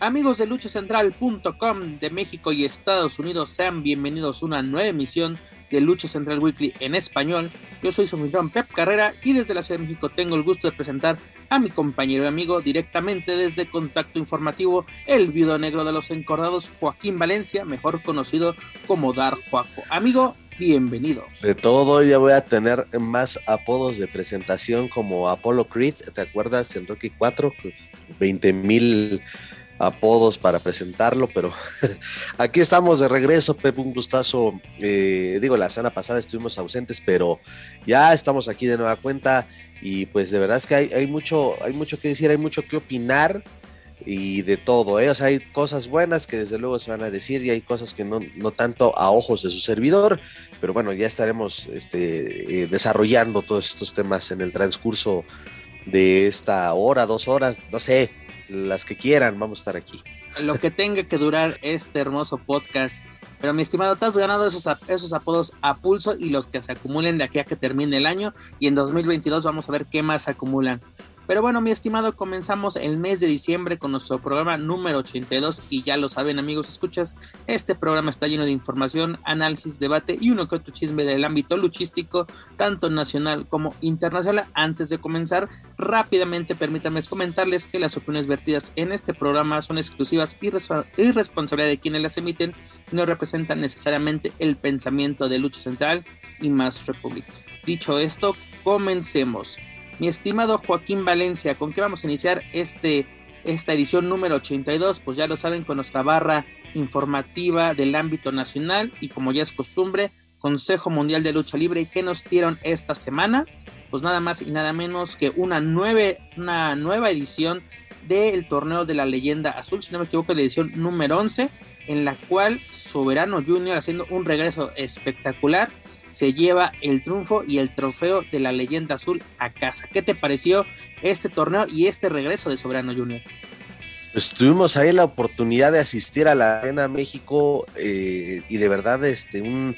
Amigos de luchacentral.com de México y Estados Unidos, sean bienvenidos a una nueva emisión de Lucha Central Weekly en español. Yo soy su anfitrión Pep Carrera y desde la Ciudad de México tengo el gusto de presentar a mi compañero y amigo directamente desde Contacto Informativo, el viudo negro de los encordados, Joaquín Valencia, mejor conocido como Dar Juaco. Amigo, bienvenido. De todo, ya voy a tener más apodos de presentación como Apollo Creed, ¿te acuerdas? En Rocky 4, pues 20 mil apodos para presentarlo, pero aquí estamos de regreso, Pep, un gustazo. Eh, digo, la semana pasada estuvimos ausentes, pero ya estamos aquí de nueva cuenta y pues de verdad es que hay, mucho, hay mucho que decir, hay mucho que opinar y de todo, ¿eh? O sea, hay cosas buenas que desde luego se van a decir y hay cosas que no, no tanto a ojos de su servidor, pero bueno, ya estaremos este, eh, desarrollando todos estos temas en el transcurso de esta hora, dos horas, no sé, las que quieran, vamos a estar aquí. Lo que tenga que durar este hermoso podcast. Pero mi estimado, te has ganado esos, esos apodos a pulso y los que se acumulen de aquí a que termine el año. Y en 2022 vamos a ver qué más acumulan. Pero bueno, mi estimado, comenzamos el mes de diciembre con nuestro programa número 82 y ya lo saben amigos, escuchas, este programa está lleno de información, análisis, debate y uno que otro chisme del ámbito luchístico, tanto nacional como internacional. Antes de comenzar, rápidamente permítanme comentarles que las opiniones vertidas en este programa son exclusivas y, y responsabilidad de quienes las emiten y no representan necesariamente el pensamiento de Lucha Central y Más República. Dicho esto, comencemos. Mi estimado Joaquín Valencia, ¿con qué vamos a iniciar este, esta edición número 82? Pues ya lo saben, con nuestra barra informativa del ámbito nacional y como ya es costumbre, Consejo Mundial de Lucha Libre. ¿Y qué nos dieron esta semana? Pues nada más y nada menos que una, nueve, una nueva edición del torneo de la leyenda azul, si no me equivoco, la edición número 11, en la cual Soberano Junior haciendo un regreso espectacular se lleva el triunfo y el trofeo de la leyenda azul a casa. ¿Qué te pareció este torneo y este regreso de Soberano Junior? Pues tuvimos ahí la oportunidad de asistir a la Arena México eh, y de verdad este, un,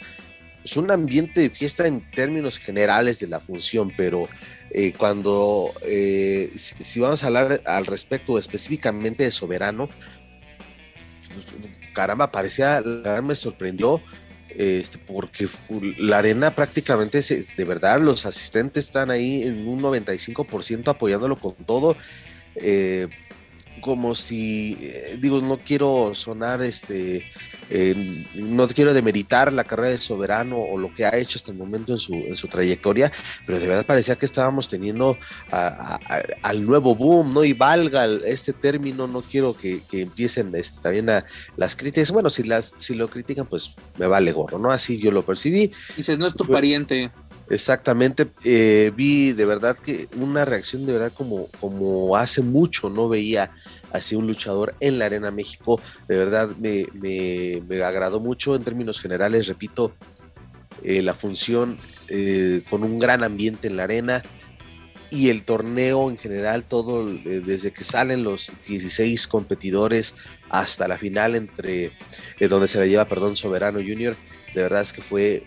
es pues un ambiente de fiesta en términos generales de la función, pero eh, cuando, eh, si, vamos a hablar al respecto específicamente de Soberano, pues, caramba, parecía, me sorprendió este, porque la arena prácticamente, de verdad, los asistentes están ahí en un 95% apoyándolo con todo. Eh, como si, eh, digo, no quiero sonar, este, eh, no quiero demeritar la carrera del soberano o lo que ha hecho hasta el momento en su, en su trayectoria, pero de verdad parecía que estábamos teniendo al nuevo boom, ¿no? Y valga este término, no quiero que, empiecen este, también a, las críticas. Bueno, si, las, si lo critican, pues me vale gorro, ¿no? Así yo lo percibí. Dices, no es tu pariente. Exactamente, eh, vi de verdad que una reacción de verdad como, como hace mucho no veía así un luchador en la Arena México, de verdad me, me, agradó mucho en términos generales, repito, eh, la función eh, con un gran ambiente en la arena y el torneo en general, todo desde que salen los 16 competidores hasta la final entre donde se la lleva, perdón, Soberano Junior, de verdad es que fue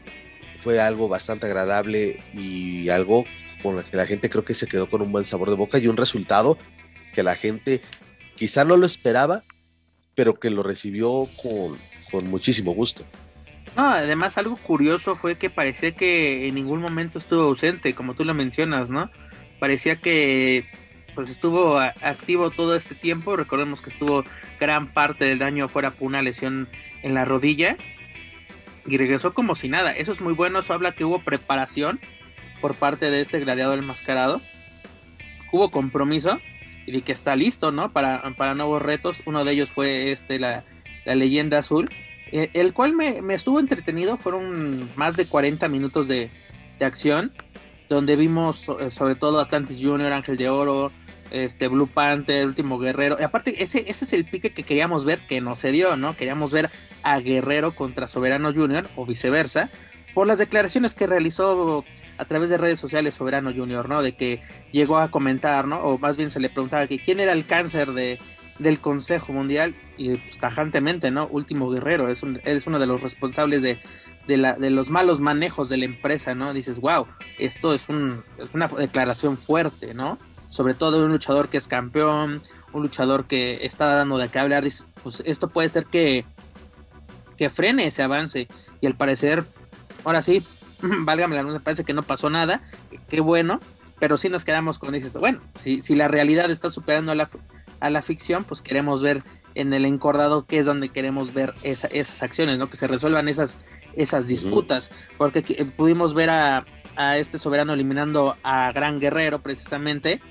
fue algo bastante agradable y algo con lo que la gente creo que se quedó con un buen sabor de boca y un resultado que la gente quizá no lo esperaba, pero que lo recibió con, con muchísimo gusto. No, además algo curioso fue que parecía que en ningún momento estuvo ausente, como tú lo mencionas, ¿no? Parecía que pues estuvo activo todo este tiempo. Recordemos que estuvo gran parte del daño fuera por una lesión en la rodilla y regresó como si nada. Eso es muy bueno, eso habla que hubo preparación por parte de este gladiador enmascarado. Hubo compromiso y que está listo, ¿no? Para, para nuevos retos. Uno de ellos fue este, la, leyenda azul, eh, el cual me, estuvo entretenido. Fueron más de 40 minutos de, de acción, donde vimos eh, sobre todo Atlantis Junior, Ángel de Oro, este Blue Panther, Último Guerrero. Y aparte, ese, ese es el pique que queríamos ver, que no se dio, ¿no? Queríamos ver a Guerrero contra Soberano Junior o viceversa, por las declaraciones que realizó a través de redes sociales Soberano Junior, ¿no? De que llegó a comentar, ¿no? O más bien se le preguntaba que quién era el cáncer de, del Consejo Mundial y pues, tajantemente, ¿no? Último Guerrero, es, un, es uno de los responsables de, de, la, de los malos manejos de la empresa, ¿no? Dices, wow, esto es, un, es una declaración fuerte, ¿no? Sobre todo un luchador que es campeón, un luchador que está dando de qué hablar, pues esto puede ser que, que frene ese avance. Y al parecer, ahora sí, válgame la me parece que no pasó nada, qué bueno, pero sí nos quedamos con dices, bueno, si, si la realidad está superando a la, a la ficción, pues queremos ver en el encordado que es donde queremos ver esas acciones, ¿no? Que se resuelvan esas, esas disputas, porque pudimos ver a, a este soberano eliminando a Gran Guerrero precisamente,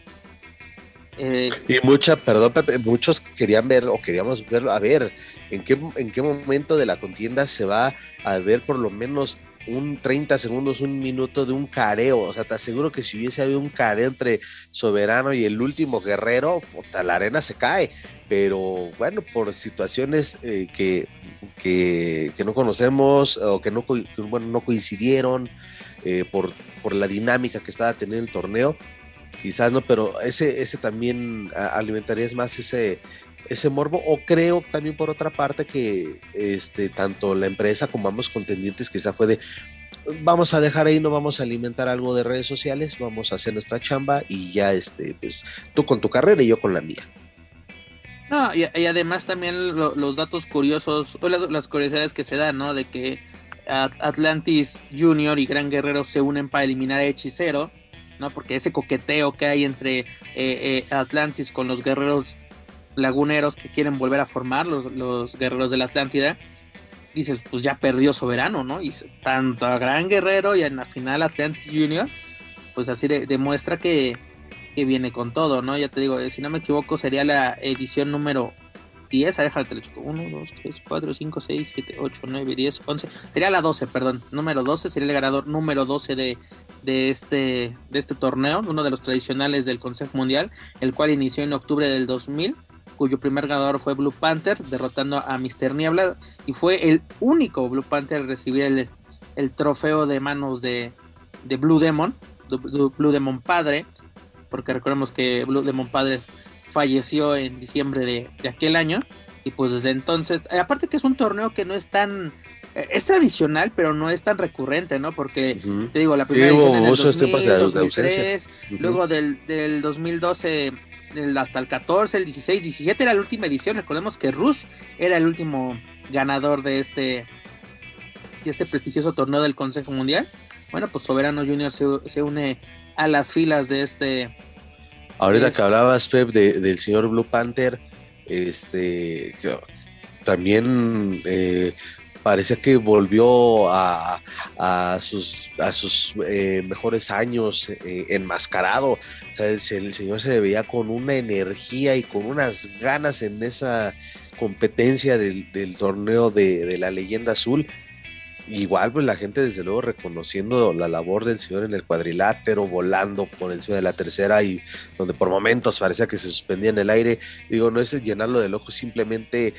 eh, y mucha, perdón, Pepe, muchos querían ver o queríamos verlo, a ver, ¿en qué, en qué momento de la contienda se va a ver por lo menos un 30 segundos, un minuto de un careo. O sea, te aseguro que si hubiese habido un careo entre Soberano y el último guerrero, puta, la arena se cae. Pero bueno, por situaciones eh, que, que, no conocemos o que no, bueno, no coincidieron, eh, por, por la dinámica que estaba teniendo el torneo, quizás no, pero ese, ese también alimentaría más ese, ese morbo, o creo también por otra parte que este, tanto la empresa como ambos contendientes quizá puede, vamos a dejar ahí, no vamos a alimentar algo de redes sociales, vamos a hacer nuestra chamba y ya este, pues tú con tu carrera y yo con la mía. No, y, además también los datos curiosos, o las, las, curiosidades que se dan, ¿no? De que Atlantis Junior y Gran Guerrero se unen para eliminar a Hechicero porque ese coqueteo que hay entre eh, eh, Atlantis con los guerreros laguneros que quieren volver a formar, los, guerreros de la Atlántida, dices, pues ya perdió Soberano, ¿no? Y tanto a Gran Guerrero y en la final Atlantis Junior, pues así demuestra que, que viene con todo, ¿no? Ya te digo, si no me equivoco, sería la edición número 10, déjate, 1, 2, 3, 4, 5, 6, 7, 8, 9, 10, 11, sería la 12, perdón, número 12, sería el ganador número 12 de, de, este, de este torneo, uno de los tradicionales del Consejo Mundial, el cual inició en octubre del 2000, cuyo primer ganador fue Blue Panther, derrotando a Mr. Niebla, y fue el único Blue Panther en recibir el, el trofeo de manos de, de Blue Demon, Blue Demon Padre, porque recordemos que Blue Demon Padre falleció en diciembre de, aquel año. Y pues desde entonces, eh, aparte que es un torneo que no es tan, eh, es tradicional, pero no es tan recurrente, ¿no? Porque, te digo, la primera edición en el 2003, luego del, del 2012 hasta el 14, el 16, 17 era la última edición. Recordemos que Rush era el último ganador de este, de este prestigioso torneo del Consejo Mundial. Bueno, pues Soberano Junior se, se une a las filas de este Ahorita que hablabas, Pep, del señor Blue Panther, este también eh, parecía que volvió a, sus, a sus eh, mejores años eh, enmascarado. el, señor se veía con una energía y con unas ganas en esa competencia del, torneo de, la leyenda azul igual pues la gente desde luego reconociendo la labor del señor en el cuadrilátero, volando por encima de la tercera y donde por momentos parecía que se suspendía en el aire, digo, no es llenarlo del ojo, simplemente,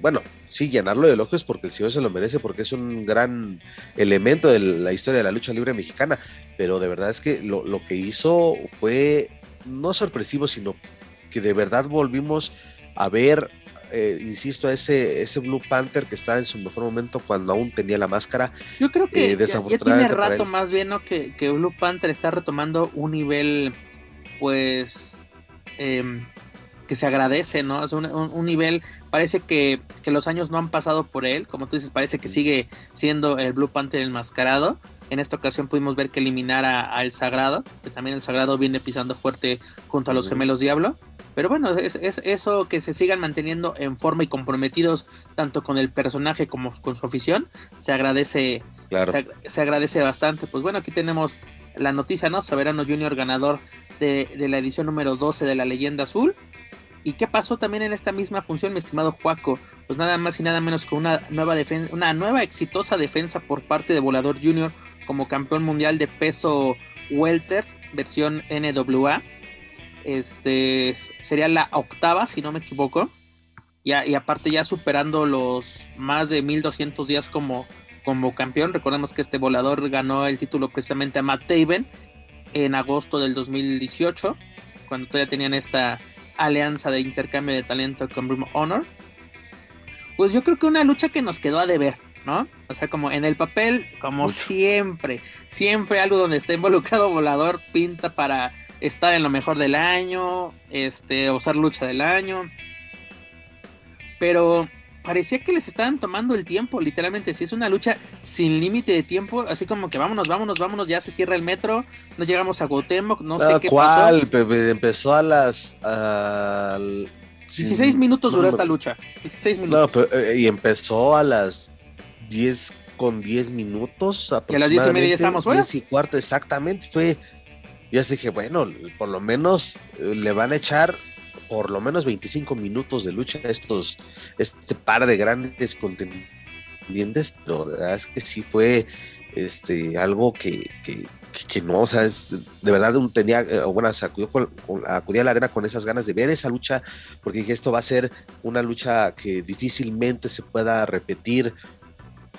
bueno, sí, llenarlo del ojo es porque el señor se lo merece, porque es un gran elemento de la historia de la lucha libre mexicana, pero de verdad es que lo, lo que hizo fue no sorpresivo, sino que de verdad volvimos a ver eh, insisto, a ese, ese Blue Panther que está en su mejor momento cuando aún tenía la máscara. Yo creo que eh, ya, tiene rato más bien, ¿no? Que, Blue Panther está retomando un nivel, pues, em, que se agradece, ¿no? Es un, nivel, parece que, los años no han pasado por él, como tú dices, parece que sigue siendo el Blue Panther enmascarado. En esta ocasión pudimos ver que eliminara a El Sagrado, que también El Sagrado viene pisando fuerte junto a los gemelos Diablo Pero bueno, es, eso que se sigan manteniendo en forma y comprometidos tanto con el personaje como con su afición, se agradece, se, agradece bastante. Pues bueno, aquí tenemos la noticia, ¿no? Soberano Junior ganador de, de la edición número 12 de la Leyenda Azul. ¿Y qué pasó también en esta misma función, mi estimado Juaco? Pues nada más y nada menos que una nueva, defensa, una nueva exitosa defensa por parte de Volador Junior como campeón mundial de peso welter, versión NWA. Este sería la octava, si no me equivoco. Y, y aparte ya superando los más de 1200 días como, como campeón. Recordemos que este volador ganó el título precisamente a Matt Taven en agosto del 2018, cuando todavía tenían esta alianza de intercambio de talento con Room Honor. Pues yo creo que una lucha que nos quedó a deber, ¿no? O sea, como en el papel, como siempre, siempre algo donde está involucrado volador pinta para estar en lo mejor del año, este, o ser lucha del año. Pero parecía que les estaban tomando el tiempo, literalmente. Si es una lucha sin límite de tiempo, así como que vámonos, vámonos, vámonos, ya se cierra el metro, no llegamos a Gotemoc, no sé qué ¿Cuál? Empezó a las. 16 minutos duró esta lucha. 16 minutos. Eh, y empezó a las 10 con 10 minutos. Y a las 10 y media ya estamos fuera. 10 y cuarto, exactamente. Fue yo así dije, bueno, por lo menos eh, le van a echar por lo menos 25 minutos de lucha a estos, este par de grandes contendientes, pero es que sí fue este, algo que, que, que no, o sea, es, de verdad tenía, eh, bueno, se acudió con, acudí a la arena con esas ganas de ver esa lucha, porque dije, esto va a ser una lucha que difícilmente se pueda repetir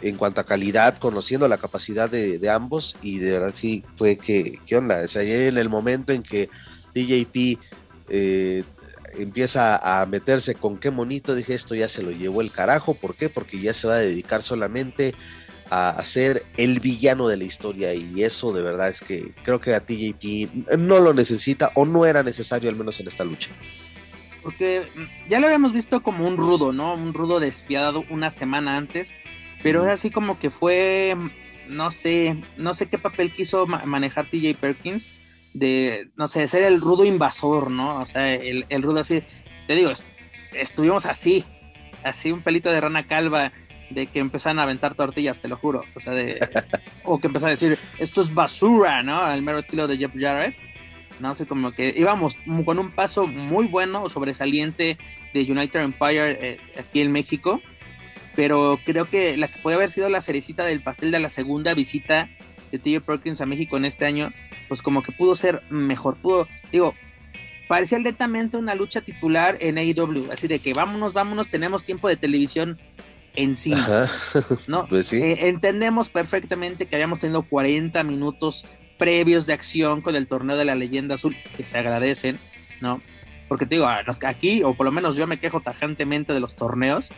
en cuanto a calidad, conociendo la capacidad de, ambos, y de verdad sí fue que, ¿qué onda? O en el momento en que DJP eh, empieza a meterse con qué monito, dije, esto ya se lo llevó el carajo, ¿por qué? Porque ya se va a dedicar solamente a, ser el villano de la historia, y eso de verdad es que creo que a TJP no lo necesita o no era necesario, al menos en esta lucha porque ya lo habíamos visto como un rudo, ¿no? Un rudo despiadado una semana antes pero era así como que fue, no sé, no sé qué papel quiso manejar TJ Perkins, de, no sé, ser el rudo invasor, ¿no? O sea, el, el rudo así, te digo, estuvimos así, así un pelito de rana calva, de que empezaron a aventar tortillas, te lo juro, o sea, de, o que empezaron a decir, esto es basura, ¿no? Al mero estilo de Jeff Jarrett. ¿no? sé, como que íbamos con un paso muy bueno, sobresaliente de United Empire eh, aquí en México pero creo que la que puede haber sido la cerecita del pastel de la segunda visita de TJ Perkins a México en este año, pues como que pudo ser mejor, pudo, digo, parecía lentamente una lucha titular en AEW, así de que vámonos, vámonos, tenemos tiempo de televisión encima, ¿no? Pues sí. Eh, entendemos perfectamente que habíamos tenido 40 minutos previos de acción con el torneo de la leyenda azul, que se agradecen, ¿no? Porque te digo, aquí, o por lo menos yo me quejo tajantemente de los torneos,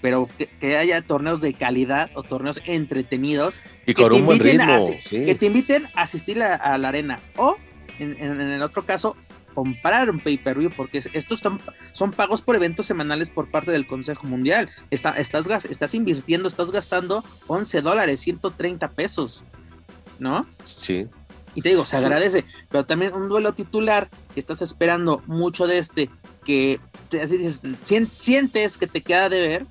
pero que, haya torneos de calidad o torneos entretenidos. Y con un buen ritmo. Que te inviten a asistir a, la arena. O, en, el otro caso, comprar un pay-per-view, porque estos son pagos por eventos semanales por parte del Consejo Mundial. estás, estás invirtiendo, estás gastando 11 dólares, 130 pesos, ¿no? Sí. Y te digo, se agradece, pero también un duelo titular, que estás esperando mucho de este, que así dices, sientes que te queda de ver,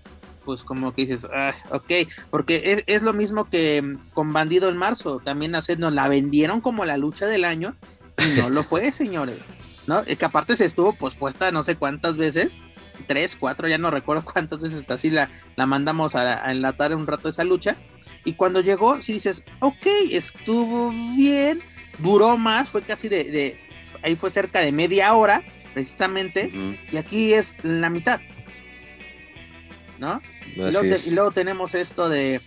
pues como que dices, ah, ok, porque es, lo mismo que mm, con Bandido en marzo, también nos la vendieron como la lucha del año y no lo fue, señores, ¿no? Que aparte se estuvo pospuesta no sé cuántas veces, tres, cuatro, ya no recuerdo cuántas veces así la, la mandamos a, enlatar un rato esa lucha. Y cuando llegó, si dices, ok, estuvo bien, duró más, fue casi de, ahí fue cerca de media hora, precisamente, y aquí es la mitad. ¿No? Y luego, tenemos esto de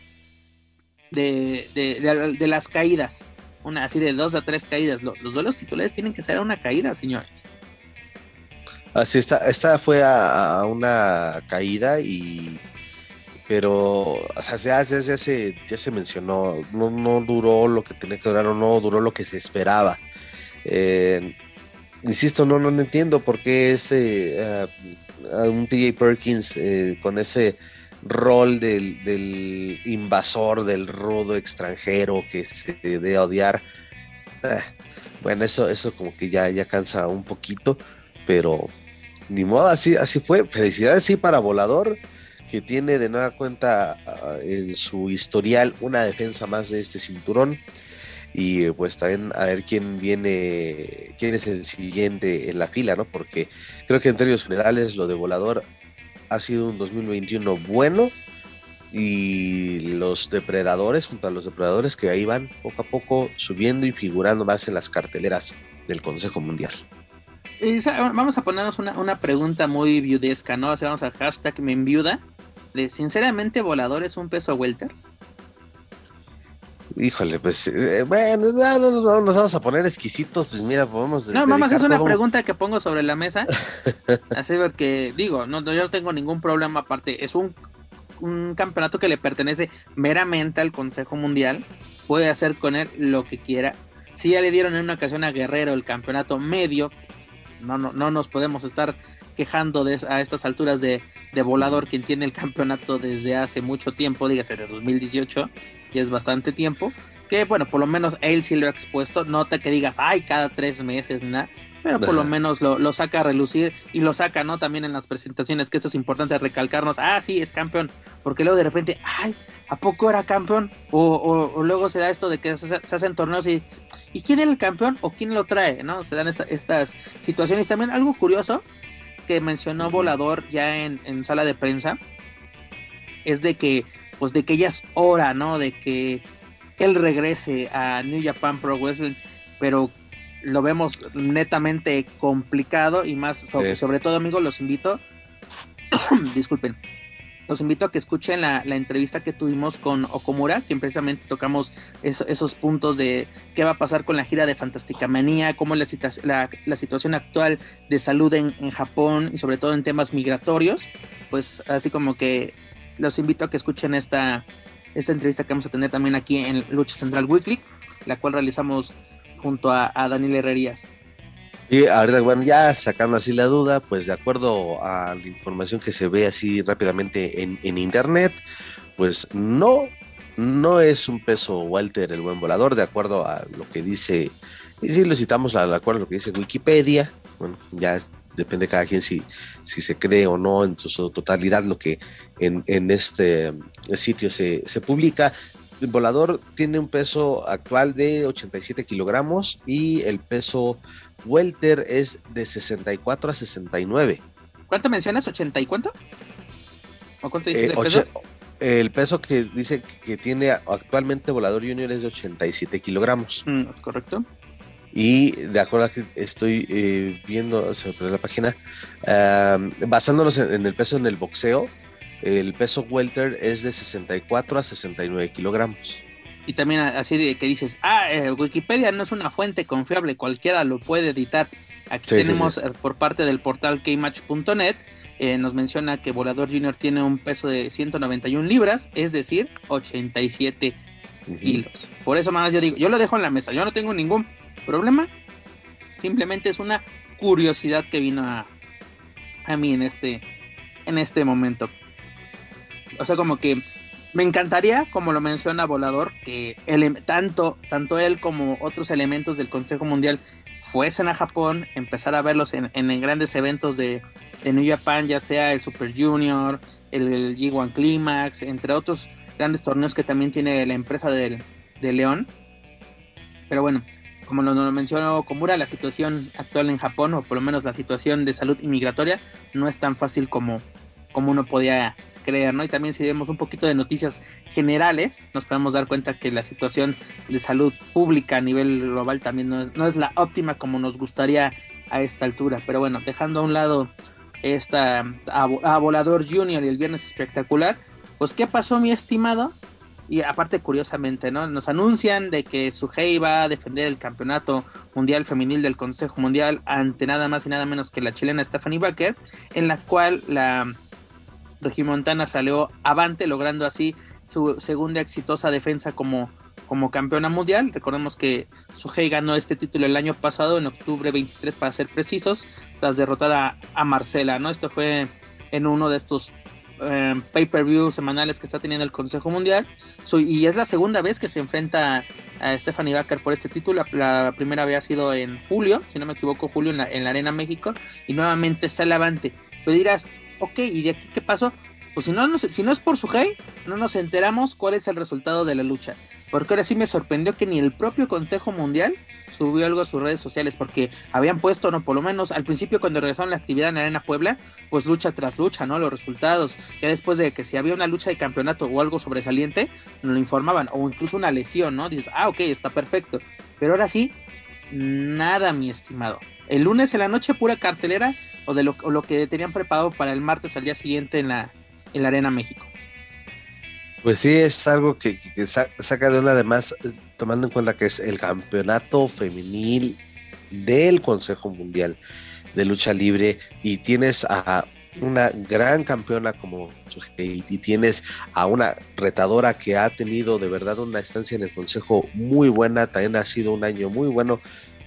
de, las caídas. Una así de dos a tres caídas. Los, duelos titulares tienen que ser a una caída, señores. Así está, esta fue a, una caída y pero o sea, ya, ya, se, ya se mencionó, no, no duró lo que tenía que durar o no duró lo que se esperaba. Eh, insisto, no, no, entiendo por qué ese uh, un TJ Perkins eh, con ese rol del, invasor, del rudo extranjero que se debe odiar. Eh, bueno, eso, eso como que ya, ya cansa un poquito, pero ni modo, así, así fue. Felicidades, sí, para Volador, que tiene de nueva cuenta ah, en su historial una defensa más de este cinturón. Y pues también a ver quién viene, quién es el siguiente en la fila, ¿no? Porque creo que en términos generales lo de Volador ha sido un 2021 bueno y los depredadores, junto a los depredadores que ahí van poco a poco subiendo y figurando más en las carteleras del Consejo Mundial. vamos a ponernos una, pregunta muy viudesca, ¿no? O sea, vamos al hashtag me enviuda. De, sinceramente, ¿volador es un peso welter? Híjole, pues eh, bueno, no, nos vamos a poner exquisitos, pues mira, podemos. No, vamos, es una pregunta que pongo sobre la mesa. así porque, digo, no, yo no tengo ningún problema aparte. Es un, un campeonato que le pertenece meramente al Consejo Mundial. Puede hacer con él lo que quiera. Si ya le dieron en una ocasión a Guerrero el campeonato medio, no, no, no nos podemos estar quejando de, a estas alturas de, de volador quien tiene el campeonato desde hace mucho tiempo, dígase de 2018 y es bastante tiempo, que bueno, por lo menos él sí lo ha expuesto, nota que digas, ay, cada tres meses, nada, pero por lo menos lo, saca a relucir y lo saca, ¿no? También en las presentaciones, que esto es importante recalcarnos, ah, sí, es campeón, porque luego de repente, ay, ¿a poco era campeón? O, luego se da esto de que se, hacen torneos y, ¿y quién es el campeón o quién lo trae, ¿no? Se dan estas situaciones. También algo curioso que mencionó Volador ya en, en sala de prensa, es de que pues de que ya es hora, ¿no? De que él regrese a New Japan Pro Wrestling, pero lo vemos netamente complicado y más sobre, todo amigos los invito disculpen los invito a que escuchen la, entrevista que tuvimos con Okomura, que precisamente tocamos esos puntos de qué va a pasar con la gira de Fantástica Manía, cómo es la, la, situación actual de salud en, Japón y sobre todo en temas migratorios. Pues así como que los invito a que escuchen esta, esta entrevista que vamos a tener también aquí en Lucha Central Weekly, la cual realizamos junto a, Daniel Herrerías. Y ahorita, bueno, ya sacando así la duda, pues de acuerdo a la información que se ve así rápidamente en, en internet, pues no, no es un peso Walter el buen volador, de acuerdo a lo que dice, y si lo citamos de acuerdo a lo que dice Wikipedia, bueno, ya depende de cada quien si, si se cree o no en su totalidad lo que en, en este sitio se, se publica. El volador tiene un peso actual de 87 kilogramos y el peso welter es de 64 a 69. ¿Cuánto mencionas? ¿80 y cuánto? ¿O cuánto dice el eh, peso? El peso que dice que tiene actualmente Volador Junior es de 87 kilogramos. Mm, es correcto. Y de acuerdo a que estoy eh, viendo, se me la página, basándonos en, el peso en el boxeo, el peso welter es de 64 a 69 kilogramos. Y también así de que dices, ah, eh, Wikipedia no es una fuente confiable, cualquiera lo puede editar. Aquí tenemos eh, por parte del portal kmatch.net, nos menciona que Volador Junior tiene un peso de 191 libras, es decir, 87 kilos. Por eso más yo digo, yo lo dejo en la mesa, yo no tengo ningún problema. Simplemente es una curiosidad que vino a, a mí en este, en este momento. O sea, como que me encantaría, como lo menciona Volador, que tanto, tanto él como otros elementos del Consejo Mundial fuesen a Japón, empezar a verlos en, en, grandes eventos de, de, New Japan, ya sea el Super Junior, el, el G1 Climax, entre otros grandes torneos que también tiene la empresa de León. Pero bueno, como lo, mencionó Komura, la situación actual en Japón, o por lo menos la situación de salud inmigratoria, no es tan fácil como, como uno podía creer, ¿no? Y también si vemos un poquito de noticias generales, nos podemos dar cuenta que la situación de salud pública a nivel global también no, es la óptima como nos gustaría a esta altura. Pero bueno, dejando a un lado esta a, Volador Junior y el Viernes Espectacular, pues ¿qué pasó mi estimado? Y aparte, curiosamente, ¿no? Nos anuncian de que Suhei va a defender el campeonato mundial femenil del Consejo Mundial ante nada más y nada menos que la chilena Stephanie Baker, en la cual la regimontana salió avante, logrando así su segunda exitosa defensa como, como campeona mundial. Recordemos que Suhei ganó este título el año pasado, en octubre 23 para ser precisos, tras derrotar a, Marcela, ¿no? Esto fue en uno de estos eh, pay-per-view semanales que está teniendo el Consejo Mundial. y es la segunda vez que se enfrenta a Stephanie Baker por este título. La, primera vez ha sido en julio, si no me equivoco, julio en la, en la Arena México. Y nuevamente sale avante. Pero dirás, ok, ¿y de aquí qué pasó? Pues si no, si no es por su hey, no nos enteramos cuál es el resultado de la lucha. Porque ahora sí me sorprendió que ni el propio Consejo Mundial subió algo a sus redes sociales, porque habían puesto, no, por lo menos al principio cuando regresaron la actividad en Arena Puebla, pues lucha tras lucha, ¿no? Los resultados. Ya después de que si había una lucha de campeonato o algo sobresaliente, nos lo informaban, o incluso una lesión, ¿no? Dices, ah, ok, está perfecto. Pero ahora sí, nada, mi estimado. El lunes en la noche, pura cartelera, o de lo, lo que tenían preparado para el martes al día siguiente en la en la Arena México. Pues sí, es algo que, saca de una además, tomando en cuenta que es el campeonato femenil del Consejo Mundial de Lucha Libre y tienes a una gran campeona como y tienes a una retadora que ha tenido de verdad una estancia en el Consejo muy buena, también ha sido un año muy bueno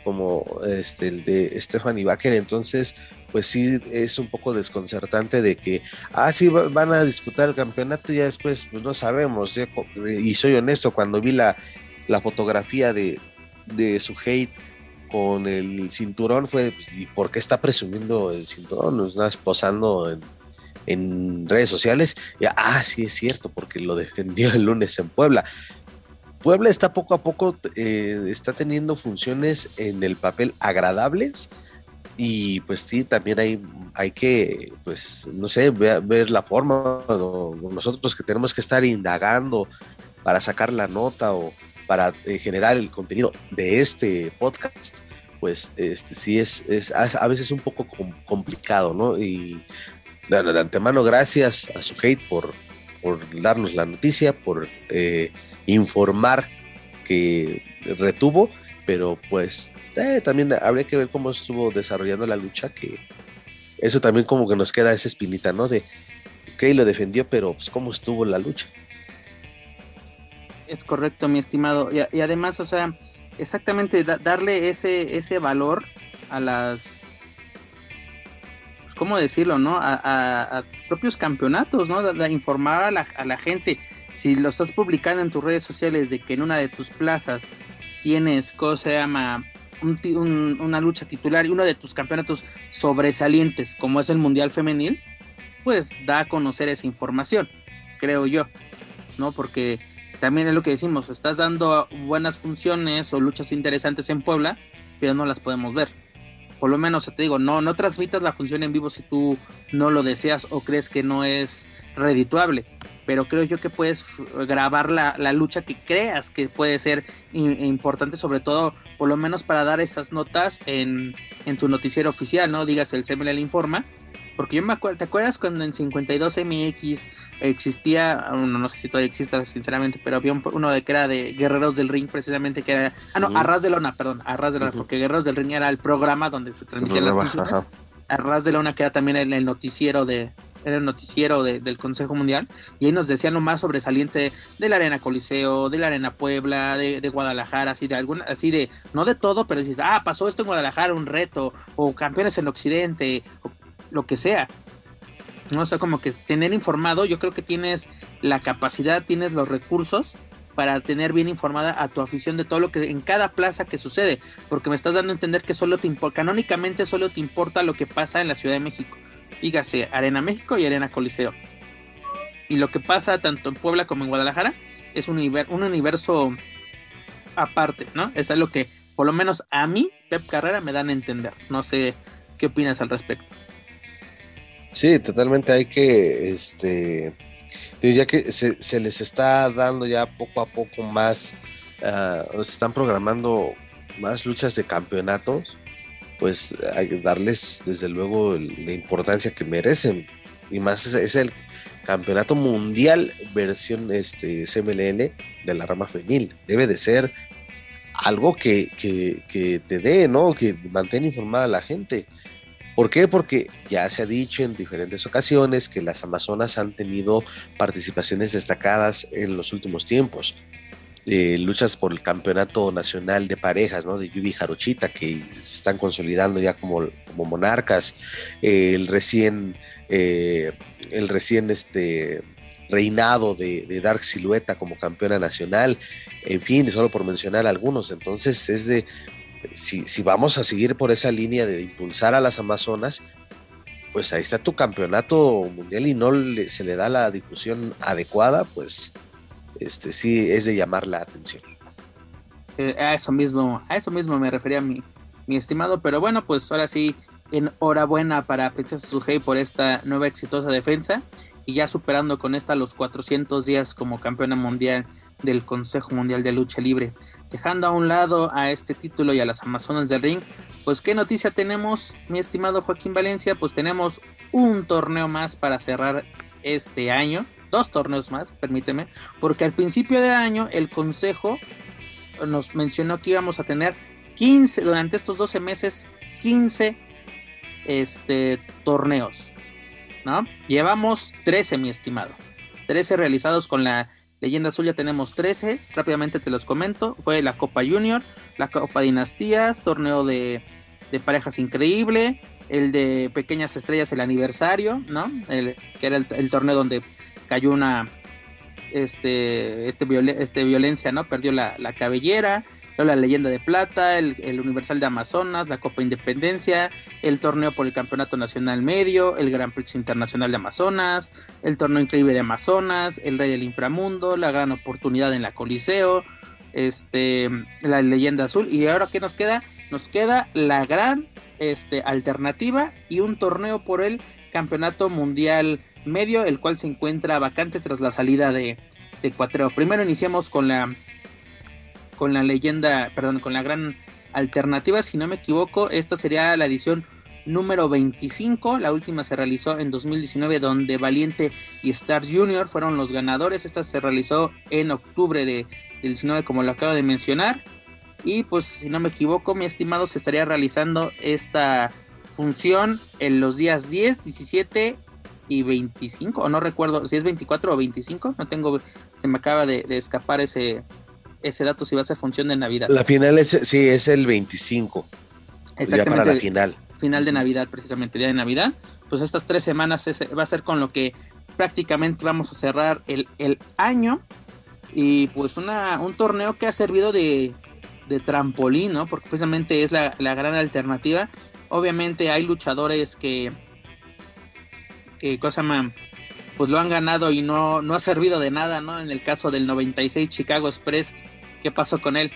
como este el de Stephanie Baker, entonces pues sí es un poco desconcertante de que, ah, sí, van a disputar el campeonato y ya después, pues no sabemos. y soy honesto, cuando vi la, fotografía de, su hate con el cinturón, fue, pues, ¿y por qué está presumiendo el cinturón? Nos está posando en, redes sociales. Y, ah, sí, es cierto, porque lo defendió el lunes en Puebla. Puebla está poco a poco, eh, está teniendo funciones en el papel agradables y pues sí, también hay, hay que, pues, no sé, ver, la forma, nosotros que tenemos que estar indagando para sacar la nota o para eh, generar el contenido de este podcast, pues este sí es, es a veces un poco complicado, ¿no? Y de, de, antemano, gracias a su hate por, por darnos la noticia, por eh, informar que retuvo pero pues eh, también habría que ver cómo estuvo desarrollando la lucha, que eso también como que nos queda esa espinita, ¿no? De, ok, lo defendió, pero pues cómo estuvo la lucha. Es correcto, mi estimado. Y, además, o sea, exactamente darle ese, ese valor a las... Pues, ¿Cómo decirlo, no? A, propios campeonatos, ¿no? De, informar a la, a la gente. Si lo estás publicando en tus redes sociales de que en una de tus plazas tienes, ¿cómo se llama? una lucha titular y uno de tus campeonatos sobresalientes, como es el Mundial Femenil, pues da a conocer esa información, creo yo, ¿no? Porque también es lo que decimos, estás dando buenas funciones o luchas interesantes en Puebla, pero no las podemos ver. Por lo menos te digo, no, no transmitas la función en vivo si tú no lo deseas o crees que no es redituable pero creo yo que puedes grabar la, lucha que creas que puede ser importante, sobre todo por lo menos para dar esas notas en, tu noticiero oficial, ¿no? Digas el CML informa, porque yo me acuerdo, ¿te acuerdas cuando en 52MX existía, no sé si todavía exista sinceramente, pero había uno de que era de Guerreros del Ring precisamente que era, ah no, Arras de Lona, perdón, Arras de Lona, porque Guerreros del Ring era el programa donde se transmitían las funciones. Arras de Lona queda también en el noticiero de, era el noticiero del Consejo Mundial, y ahí nos decían lo más sobresaliente de la Arena Coliseo, de la Arena Puebla, de, Guadalajara, así de alguna, así de, no de todo, pero dices, ah, pasó esto en Guadalajara, un reto, o campeones en Occidente, o lo que sea. ¿no? O sea, como que tener informado, yo creo que tienes la capacidad, tienes los recursos para tener bien informada a tu afición de todo lo que en cada plaza que sucede, porque me estás dando a entender que solo te importa, canónicamente solo te importa lo que pasa en la Ciudad de México dígase Arena México y Arena Coliseo. Y lo que pasa tanto en Puebla como en Guadalajara es un, un universo aparte, ¿no? Es algo que, por lo menos a mí, Pep Carrera, me dan a entender. No sé qué opinas al respecto. Sí, totalmente hay que, este, ya que se, les está dando ya poco a poco más, uh, se están programando más luchas de campeonatos pues que darles desde luego la importancia que merecen. Y más es, el campeonato mundial versión este, CMLL de la rama femenil. Debe de ser algo que, que, te dé, ¿no? Que mantenga informada a la gente. ¿Por qué? Porque ya se ha dicho en diferentes ocasiones que las Amazonas han tenido participaciones destacadas en los últimos tiempos. Eh, luchas por el campeonato nacional de parejas, ¿no? De Yubi Jarochita, que se están consolidando ya como, como monarcas, el recién, el recién este, reinado de, Dark Silueta como campeona nacional, en fin, solo por mencionar algunos. Entonces es de, si, si vamos a seguir por esa línea de impulsar a las Amazonas, pues ahí está tu campeonato mundial y no se le da la difusión adecuada, pues este sí es de llamar la atención. Eh, a eso mismo, a eso mismo me refería mi, mi estimado, pero bueno, pues ahora sí, enhorabuena para Princesa Sujei por esta nueva exitosa defensa y ya superando con esta los 400 días como campeona mundial del Consejo Mundial de Lucha Libre. Dejando a un lado a este título y a las Amazonas del Ring, pues qué noticia tenemos, mi estimado Joaquín Valencia, pues tenemos un torneo más para cerrar este año, dos torneos más, permíteme, porque al principio de año el Consejo nos mencionó que íbamos a tener 15, durante estos 12 meses, 15 este, torneos ¿no? Llevamos 13, mi estimado. 13 realizados con la leyenda azul, ya tenemos 13. Rápidamente te los comento. Fue la Copa Junior, la Copa Dinastías, torneo de, parejas increíble, el de Pequeñas Estrellas, el aniversario, ¿no? El, que era el, torneo donde cayó una este, este, este violencia, ¿no? Perdió la, la cabellera, la Leyenda de Plata, el, Universal de Amazonas, la Copa Independencia, el torneo por el Campeonato Nacional Medio, el Gran Prix Internacional de Amazonas, el torneo increíble de Amazonas, el Rey del Inframundo, la gran oportunidad en la Coliseo, este, la Leyenda Azul. Y ahora, ¿qué nos queda? Nos queda la gran este, alternativa y un torneo por el Campeonato Mundial Medio, el cual se encuentra vacante tras la salida de, de. Primero iniciamos con la con la leyenda, perdón, con la gran alternativa, si no me equivoco, esta sería la edición número 25, la última se realizó en 2019 donde Valiente y Star Junior fueron los ganadores, esta se realizó en octubre de, del 19 como lo acabo de mencionar. Y pues si no me equivoco mi estimado se estaría realizando esta función en los días 10, 17 y 25 o no recuerdo si es 24 o 25, no tengo, se me acaba de escapar ese, ese dato si va a ser función de Navidad. La final es, sí, es el 25. Exactamente. Ya para la final. Final de Navidad, precisamente, día de Navidad. Pues estas tres semanas va a ser con lo que prácticamente vamos a cerrar el, año. Y pues una, un torneo que ha servido de, de trampolín, ¿no? Porque precisamente es la, la, gran alternativa. Obviamente hay luchadores que, que cosa más, pues lo han ganado y no, no ha servido de nada, ¿no? En el caso del 96 Chicago Express, ¿Qué pasó con él?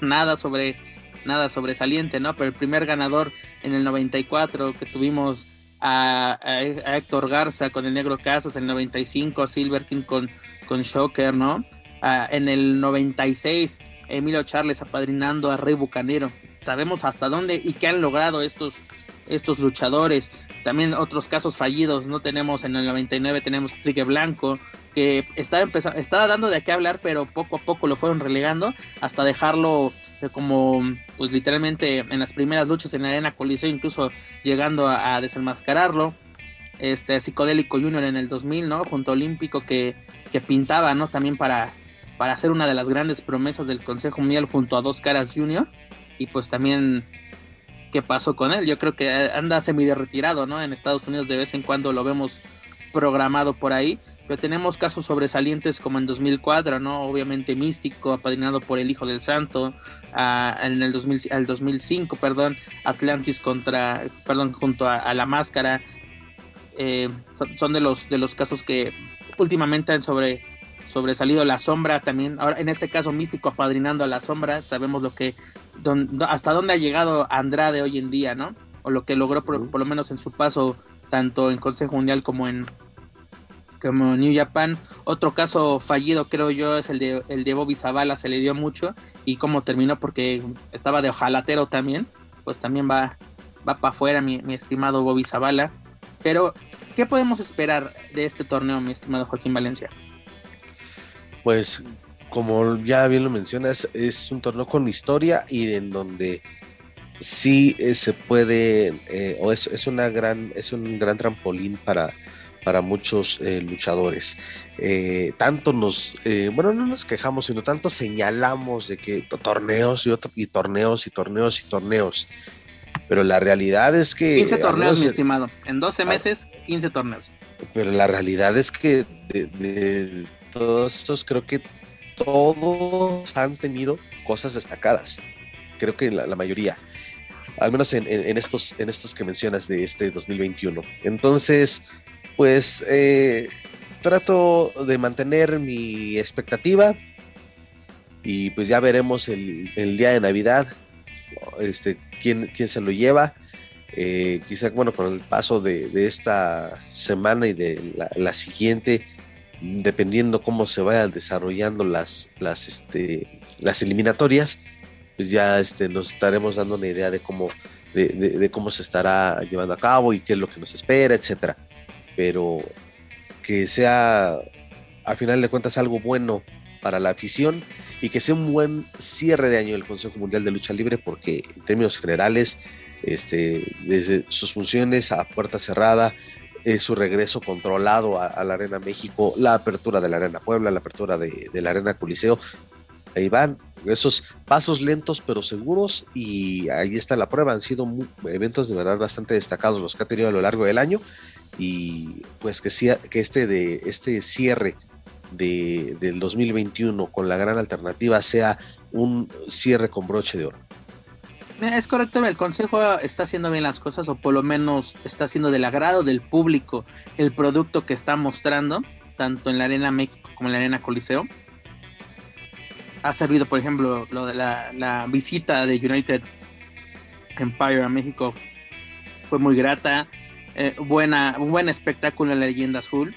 Nada sobre nada sobresaliente, ¿no? Pero el primer ganador en el 94 que tuvimos a, Héctor Garza con el Negro Casas, el 95 Silver King con, con Shocker, ¿no? en el 96 Emilio Charles apadrinando a Rey Bucanero. Sabemos hasta dónde y qué han logrado estos, estos luchadores. También otros casos fallidos, ¿no? Tenemos en el 99, tenemos Trigue Blanco, que estaba, empezando, estaba dando de qué hablar, pero poco a poco lo fueron relegando hasta dejarlo como, pues literalmente en las primeras luchas en la arena coliseo, incluso llegando a, desenmascararlo. Este psicodélico Junior en el 2000, ¿no? Junto a Olímpico que, que pintaba, ¿no? También para, para ser una de las grandes promesas del Consejo Mundial junto a Dos Caras Junior. Y pues también qué pasó con él. Yo creo que anda semi retirado, ¿no? En Estados Unidos de vez en cuando lo vemos programado por ahí pero tenemos casos sobresalientes como en 2004, ¿no? Obviamente Místico, apadrinado por el Hijo del Santo, en el 2000, al 2005, perdón, Atlantis contra, perdón, junto a, La Máscara, eh, son, de los de los casos que últimamente han sobre sobresalido la sombra también ahora en este caso místico apadrinando a la sombra sabemos lo que hasta dónde ha llegado Andrade hoy en día no o lo que logró por, por lo menos en su paso tanto en Consejo Mundial como en como New Japan. Otro caso fallido, creo yo, es el de, el de Bobby Zavala, se le dio mucho. Y cómo terminó, porque estaba de ojalatero también, pues también va, va para afuera, mi, estimado Bobby Zavala. Pero, ¿qué podemos esperar de este torneo, mi estimado Joaquín Valencia? Pues, como ya bien lo mencionas, es un torneo con historia y en donde sí eh, se puede, eh, o es, es, una gran, es un gran trampolín para para muchos eh, luchadores. Eh, tanto nos, eh, bueno, no nos quejamos, sino tanto señalamos de que torneos y, otros y torneos y torneos y torneos. Pero la realidad es que... 15 torneos, mi estimado. En 12 ah. meses, 15 torneos. Pero la realidad es que de, todos estos creo que todos han tenido cosas destacadas. Creo que la, mayoría. Al menos en, estos, en estos que mencionas de este 2021. Entonces, pues eh, trato de mantener mi expectativa y pues ya veremos el, día de Navidad este, quién, quién se lo lleva. Eh, quizá, bueno, con el paso de, esta semana y de la, siguiente, dependiendo cómo se vayan desarrollando las, las, este, las eliminatorias, pues ya este, nos estaremos dando una idea de cómo, de, de cómo se estará llevando a cabo y qué es lo que nos espera, etcétera. Pero que sea a final de cuentas algo bueno para la afición y que sea un buen cierre de año del Consejo Mundial de Lucha Libre porque en términos generales este, desde sus funciones a puerta cerrada su regreso controlado a, la Arena México, la apertura de la Arena Puebla, la apertura de, la Arena Coliseo. Ahí van esos pasos lentos pero seguros y ahí está la prueba. Han sido eventos de verdad bastante destacados los que ha tenido a lo largo del año y pues que, que este, de, este cierre de, del 2021 con la gran alternativa sea un cierre con broche de oro. Es correcto, el Consejo está haciendo bien las cosas o por lo menos está haciendo del agrado del público el producto que está mostrando, tanto en la Arena México como en la Arena Coliseo. Ha servido, por ejemplo, lo de la, la visita de United Empire a México fue muy grata eh, buena, un buen espectáculo en la leyenda azul.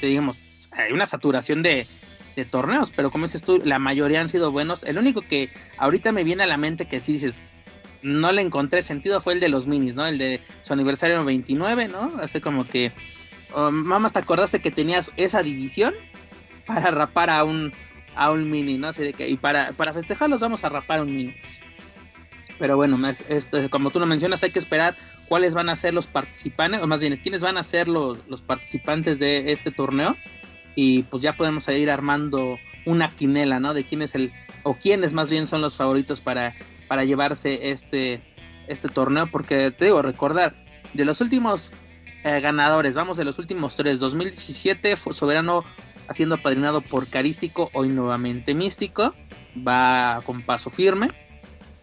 digamos, hay una saturación de, torneos, pero como dices tú, la mayoría han sido buenos. El único que ahorita me viene a la mente que sí dices, no le encontré sentido fue el de los minis, ¿no? El de su aniversario 29, ¿no? Así como que, oh, mamá, ¿te acordaste que tenías esa división para rapar a un, a un mini, ¿no? Así de que, y para, para festejarlos vamos a rapar a un mini. Pero bueno, esto, como tú lo mencionas, hay que esperar cuáles van a ser los participantes, o más bien, quiénes van a ser los, los participantes de este torneo. Y pues ya podemos ir armando una quinela, ¿no? De quién es el, o quiénes más bien son los favoritos para, para llevarse este, este torneo. Porque te digo, recordar, de los últimos eh, ganadores, vamos de los últimos tres, 2017 fue Soberano haciendo padrinado por Carístico, hoy nuevamente Místico, va con paso firme.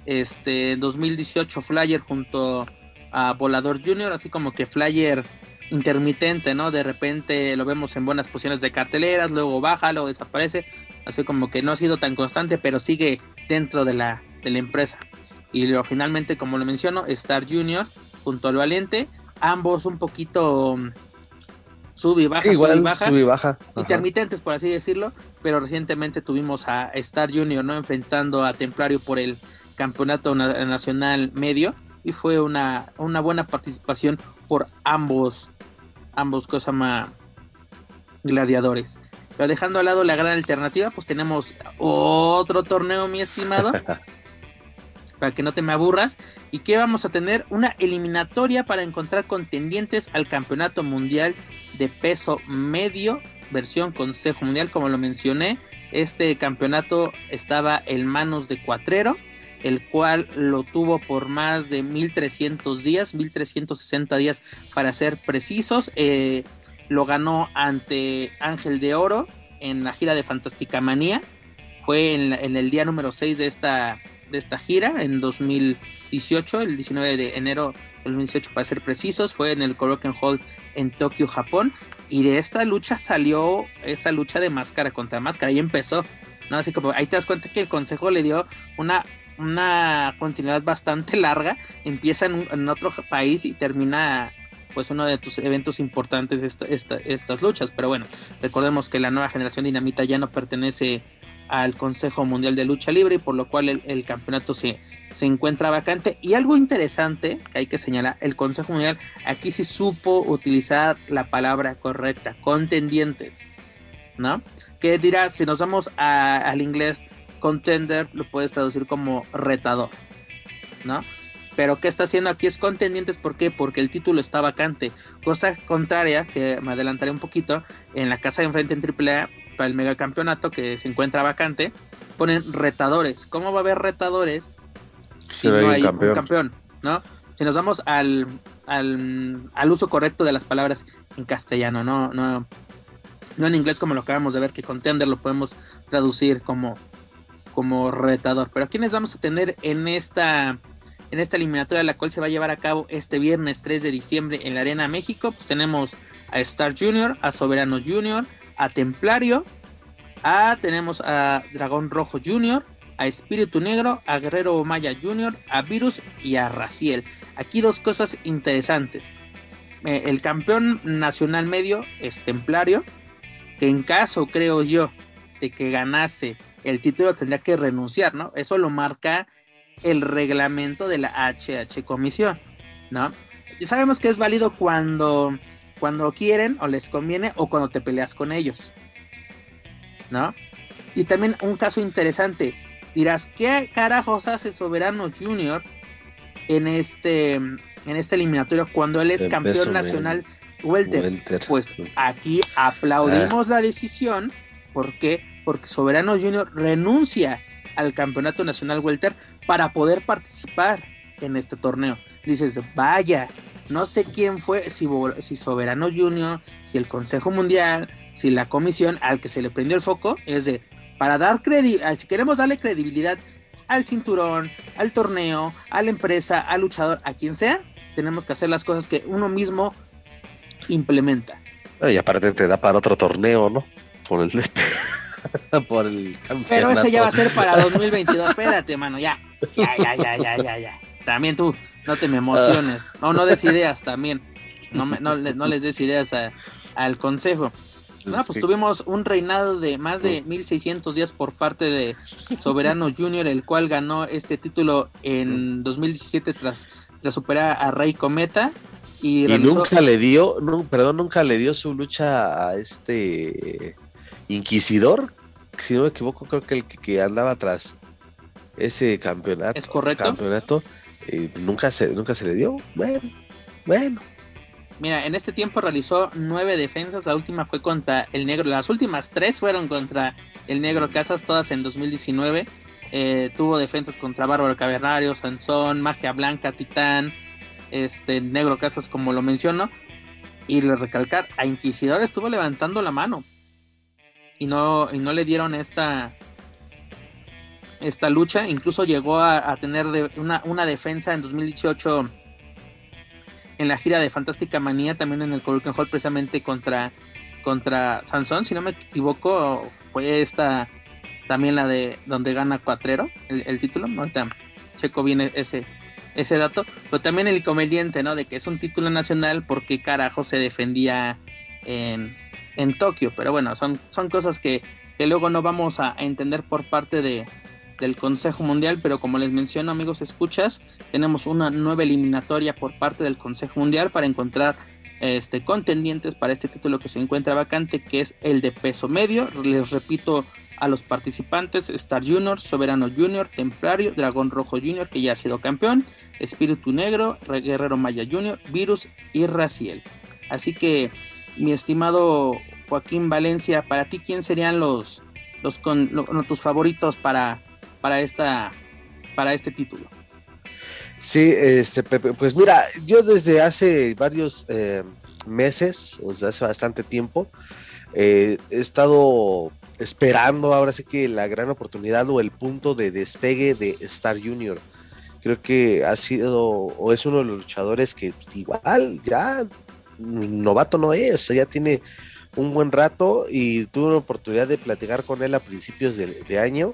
Este, 2018 Flyer junto a Volador Junior, así como que Flyer intermitente, ¿no? De repente lo vemos en buenas posiciones de carteleras, luego baja, luego desaparece, así como que no ha sido tan constante, pero sigue dentro de la, de la empresa. Y luego finalmente, como lo menciono, Star Junior junto al Valiente, ambos un poquito sub y baja, igual, sub y baja, intermitentes por así decirlo, pero recientemente tuvimos a Star Junior, ¿no? Enfrentando a Templario por el campeonato nacional medio y fue una, una buena participación por ambos, ambos cosas más gladiadores. Pero dejando al lado la gran alternativa, pues tenemos otro torneo, mi estimado. para que no te me aburras. Y que vamos a tener una eliminatoria para encontrar contendientes al campeonato mundial de peso medio, versión Consejo Mundial, como lo mencioné. Este campeonato estaba en manos de Cuatrero el cual lo tuvo por más de 1300 días, 1360 días para ser precisos. Eh, lo ganó ante Ángel de Oro en la gira de Fantástica Manía. Fue en, el día número 6 de esta, de esta gira, en 2018, el 19 de enero del 2018 para ser precisos. Fue en el Korakuen Hall en Tokio, Japón. Y de esta lucha salió esa lucha de máscara contra máscara y empezó. ¿no? Así como ahí te das cuenta que el consejo le dio una una continuidad bastante larga, empieza en, otro país y termina pues uno de tus eventos importantes esta, estas luchas. Pero bueno, recordemos que la nueva generación dinamita ya no pertenece al Consejo Mundial de Lucha Libre y por lo cual el, campeonato se, se, encuentra vacante. Y algo interesante que hay que señalar, el Consejo Mundial aquí sí supo utilizar la palabra correcta, contendientes, ¿no? Que dirá, si nos vamos al inglés, contender lo puedes traducir como retador, ¿no? Pero ¿qué está haciendo aquí? Es contendientes, ¿por qué? Porque el título está vacante. Cosa contraria, que me adelantaré un poquito, en la casa de enfrente en AAA, para el megacampeonato que se encuentra vacante, ponen retadores. ¿Cómo va a haber retadores si, no hay, un, campeón. ¿no? Si nos vamos al, al, al, uso correcto de las palabras en castellano, no, no, no en inglés como lo acabamos de ver, que contender lo podemos traducir como, como retador. Pero ¿quiénes vamos a tener en esta en esta eliminatoria, la cual se va a llevar a cabo este viernes 3 de diciembre en la Arena México. Pues tenemos a Star Junior, a Soberano Junior, a Templario, a tenemos a Dragón Rojo Junior, a Espíritu Negro, a Guerrero Maya Junior, a Virus y a Raciel. Aquí dos cosas interesantes. Eh, el campeón nacional medio es Templario, que en caso, creo yo, de que ganase el título tendría que renunciar, ¿no? Eso lo marca el reglamento de la HH Comisión, ¿no? Y sabemos que es válido cuando, cuando quieren o les conviene o cuando te peleas con ellos, ¿no? Y también un caso interesante, dirás, ¿qué carajos hace Soberano Junior en este, en este eliminatorio cuando él es campeón nacional welter? Pues aquí aplaudimos ah. la decisión, ¿por qué? Porque Soberano Junior renuncia al campeonato nacional welter para poder participar en este torneo. Dices, vaya, no sé quién fue, si, si Soberano Junior, si el Consejo Mundial, si la comisión al que se le prendió el foco, es de, para dar credibilidad, si queremos darle credibilidad al cinturón, al torneo, a la empresa, al luchador, a quien sea, tenemos que hacer las cosas que uno mismo implementa. Y aparte te da para otro torneo, ¿no? Por el por el Pero ese ya va a ser para 2022. Espérate, mano, ya. Ya, ya, ya, ya, ya, ya. También tú, no te me emociones. No, no des ideas también. No, no, les des ideas al consejo. No, pues tuvimos un reinado de más de 1600 días por parte de Soberano Junior, el cual ganó este título en 2017 tras, tras superar a Rey Cometa. Y, nunca le dio, perdón, nunca le dio su lucha a este Inquisidor, si no me equivoco, creo que el que, andaba tras ese campeonato. Es correcto. Campeonato, eh, nunca, se, nunca se le dio. Bueno, bueno. Mira, en este tiempo realizó nueve defensas. La última fue contra el negro. Las últimas tres fueron contra el negro Casas, todas en 2019. Eh, tuvo defensas contra Bárbaro Cavernario, Sansón, Magia Blanca, Titán, este Negro Casas, como lo menciono. Y le recalcar, a Inquisidor estuvo levantando la mano y no, y no le dieron esta, esta lucha. Incluso llegó a, tener una, una, defensa en 2018 en la gira de Fantástica Manía, también en el Corucan Hall, precisamente contra, contra Sansón. Si no me equivoco, fue esta también la de donde gana Cuatrero el, título. Ahorita checo bien ese, ese dato. Pero también el inconveniente, ¿no? De que es un título nacional, porque carajo se defendía en, en Tokio. Pero bueno, son, son cosas que, que luego no vamos a, entender por parte de, del Consejo Mundial, pero como les menciono amigos escuchas, tenemos una nueva eliminatoria por parte del Consejo Mundial para encontrar este, contendientes para este título que se encuentra vacante, que es el de peso medio. Les repito a los participantes, Star Junior, Soberano Junior, Templario, Dragón Rojo Junior, que ya ha sido campeón, Espíritu Negro, Guerrero Maya Junior, Virus y Raciel. Así que mi estimado Joaquín Valencia, para ti, ¿quién serían los, los con, tus favoritos para, para, esta, para este título? Sí, este, pues mira, yo desde hace varios eh, meses, o sea, hace bastante tiempo, eh, he estado esperando ahora sí que la gran oportunidad o el punto de despegue de Star Junior. Creo que ha sido o es uno de los luchadores que igual ya novato no es, ya tiene un buen rato y tuve la oportunidad de platicar con él a principios de, año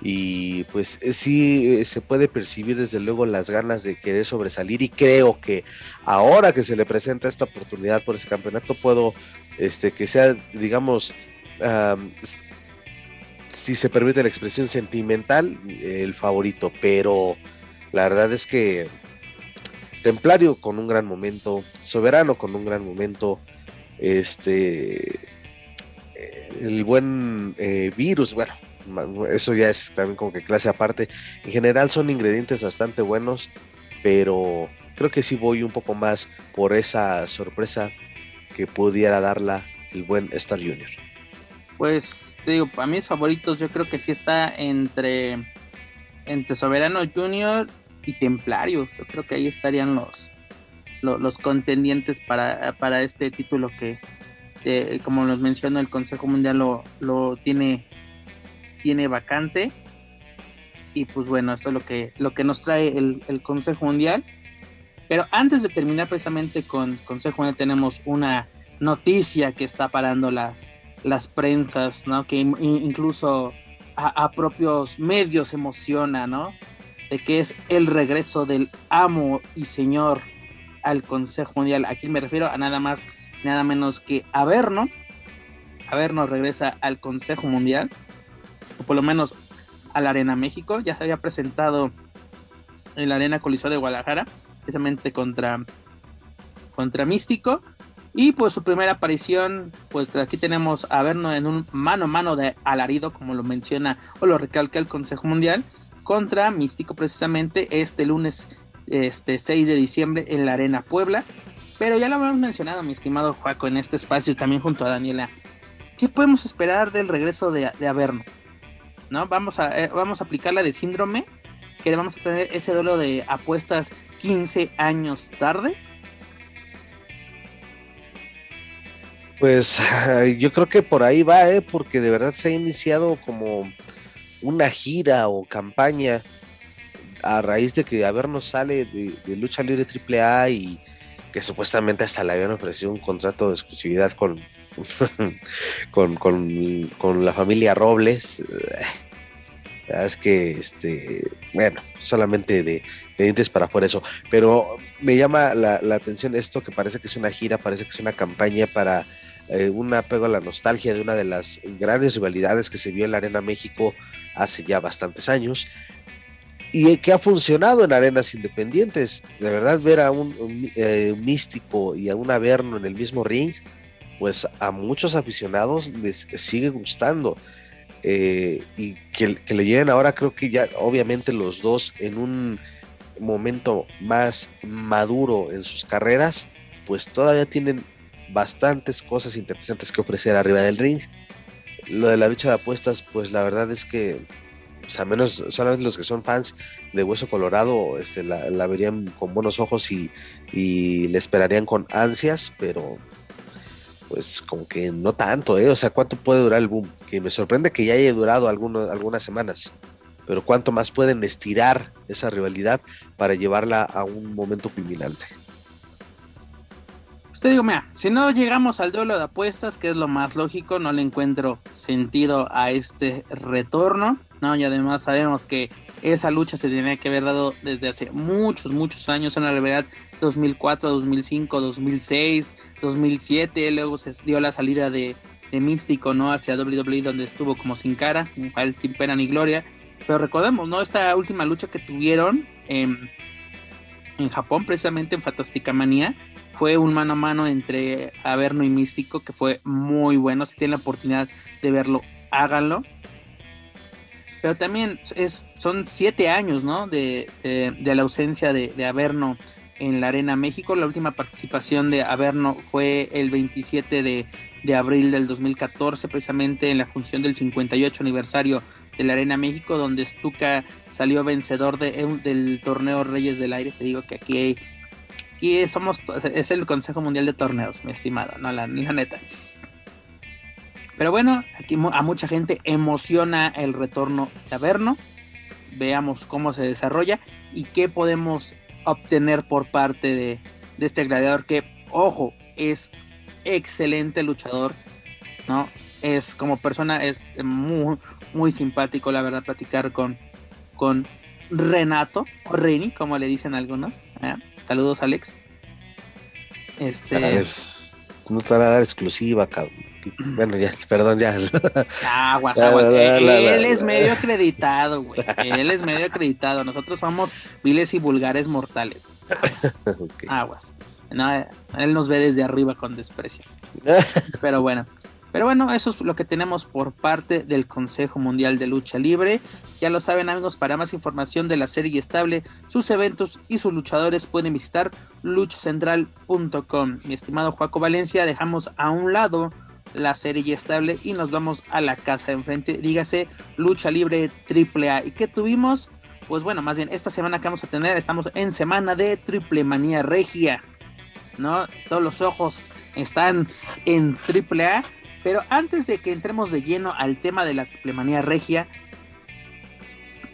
y pues eh, sí eh, se puede percibir desde luego las ganas de querer sobresalir y creo que ahora que se le presenta esta oportunidad por ese campeonato puedo este que sea digamos si se permite la expresión sentimental el favorito pero la verdad es que Templario con un gran momento, Soberano con un gran momento, este, el buen eh, virus, bueno, eso ya es también como que clase aparte. En general son ingredientes bastante buenos, pero creo que sí voy un poco más por esa sorpresa que pudiera darla el buen Star Junior. Pues te digo, para mis favoritos yo creo que sí está entre, entre Soberano Junior y Templario. Yo creo que ahí estarían los, los, contendientes para, para, este título que, como nos mencionó el Consejo Mundial, lo, lo tiene, tiene vacante. Y pues bueno, esto es lo que, lo que nos trae el, el Consejo Mundial. Pero antes de terminar precisamente con Consejo Mundial, tenemos una noticia que está parando las, las prensas, ¿no? Que incluso a, propios medios emociona, ¿no? De que es el regreso del amo y señor al Consejo Mundial. Aquí me refiero a nada más, nada menos que Averno. Averno regresa al Consejo Mundial, o por lo menos a la Arena México. Ya se había presentado en la Arena Coliseo de Guadalajara, precisamente contra, contra Místico. Y pues su primera aparición, pues aquí tenemos a vernos en un mano a mano de alarido, como lo menciona o lo recalca el Consejo Mundial, contra Místico precisamente este lunes este 6 de diciembre en la Arena Puebla. Pero ya lo hemos mencionado, mi estimado Juaco, en este espacio también junto a Daniela. ¿Qué podemos esperar del regreso de, de Averno? ¿No? Vamos a, eh, vamos a aplicar la de síndrome, que vamos a tener ese duelo de apuestas 15 años tarde Pues yo creo que por ahí va, ¿eh? porque de verdad se ha iniciado como una gira o campaña a raíz de que Averno sale de, Lucha Libre AAA y que supuestamente hasta le habían ofrecido un contrato de exclusividad con, con, con, la familia Robles. Es que, este, bueno, solamente de, dientes para por eso. Pero me llama la, la atención esto que parece que es una gira, parece que es una campaña para eh, un apego a la nostalgia de una de las grandes rivalidades que se vio en la Arena México hace ya bastantes años y que ha funcionado en arenas independientes. De verdad, ver a un, eh, místico y a un Averno en el mismo ring, pues a muchos aficionados les sigue gustando. Eh, y que, que, lo lleven ahora, creo que ya, obviamente, los dos en un momento más maduro en sus carreras, pues todavía tienen bastantes cosas interesantes que ofrecer arriba del ring. Lo de la lucha de apuestas, pues la verdad es que, pues, a menos solamente los que son fans de Hueso Colorado, este, la, verían con buenos ojos y, y le esperarían con ansias, pero pues como que no tanto, ¿eh? O sea, ¿cuánto puede durar el boom? Que me sorprende que ya haya durado algunas semanas, pero ¿cuánto más pueden estirar esa rivalidad para llevarla a un momento culminante? Usted digo, mira, si no llegamos al duelo de apuestas, que es lo más lógico, no le encuentro sentido a este retorno, ¿no? Y además sabemos que esa lucha se tenía que haber dado desde hace muchos, muchos años, en la realidad 2004, 2005, 2006, 2007, luego se dio la salida de, de Místico, ¿no? Hacia WWE, donde estuvo como sin cara, sin pena ni gloria. Pero recordemos, ¿no? Esta última lucha que tuvieron en, en Japón, precisamente en Fantástica Manía, fue un mano a mano entre Averno y Místico que fue muy bueno. Si tienen la oportunidad de verlo, háganlo. Pero también es, son siete años, ¿no? De, la ausencia de, de, Averno en la Arena México. La última participación de Averno fue el 27 de, abril del 2014, precisamente en la función del 58 aniversario de la Arena México, donde Stuka salió vencedor del torneo Reyes del Aire. Te digo que aquí Aquí somos, es el Consejo Mundial de Torneos, mi estimado, no la, neta. Pero bueno, aquí a mucha gente emociona el retorno de Averno. Veamos cómo se desarrolla y qué podemos obtener por parte de, este gladiador que, ojo, es excelente luchador, ¿no? Es como persona, es muy, muy simpático, la verdad, platicar con, con Renato, o Reni, como le dicen algunos. ¿Eh? Saludos, Alex. Este. no te van a dar exclusiva, cabrón. Bueno, ya, perdón, ya. Aguas, aguas. Él es medio acreditado, güey. Él es medio acreditado. Nosotros somos viles y vulgares mortales. Aguas. No, él nos ve desde arriba con desprecio. Pero bueno. Pero bueno, eso es lo que tenemos por parte del Consejo Mundial de Lucha Libre. Ya lo saben amigos, para más información de la serie estable, sus eventos y sus luchadores pueden visitar luchacentral.com. Mi estimado Juaco Valencia, dejamos a un lado la serie estable y nos vamos a la casa de enfrente, dígase Lucha Libre AAA. ¿Y qué tuvimos? Pues bueno, más bien esta semana que vamos a tener, estamos en semana de Triple Manía Regia. ¿No? Todos los ojos están en AAA pero antes de que entremos de lleno al tema de la triplemanía regia,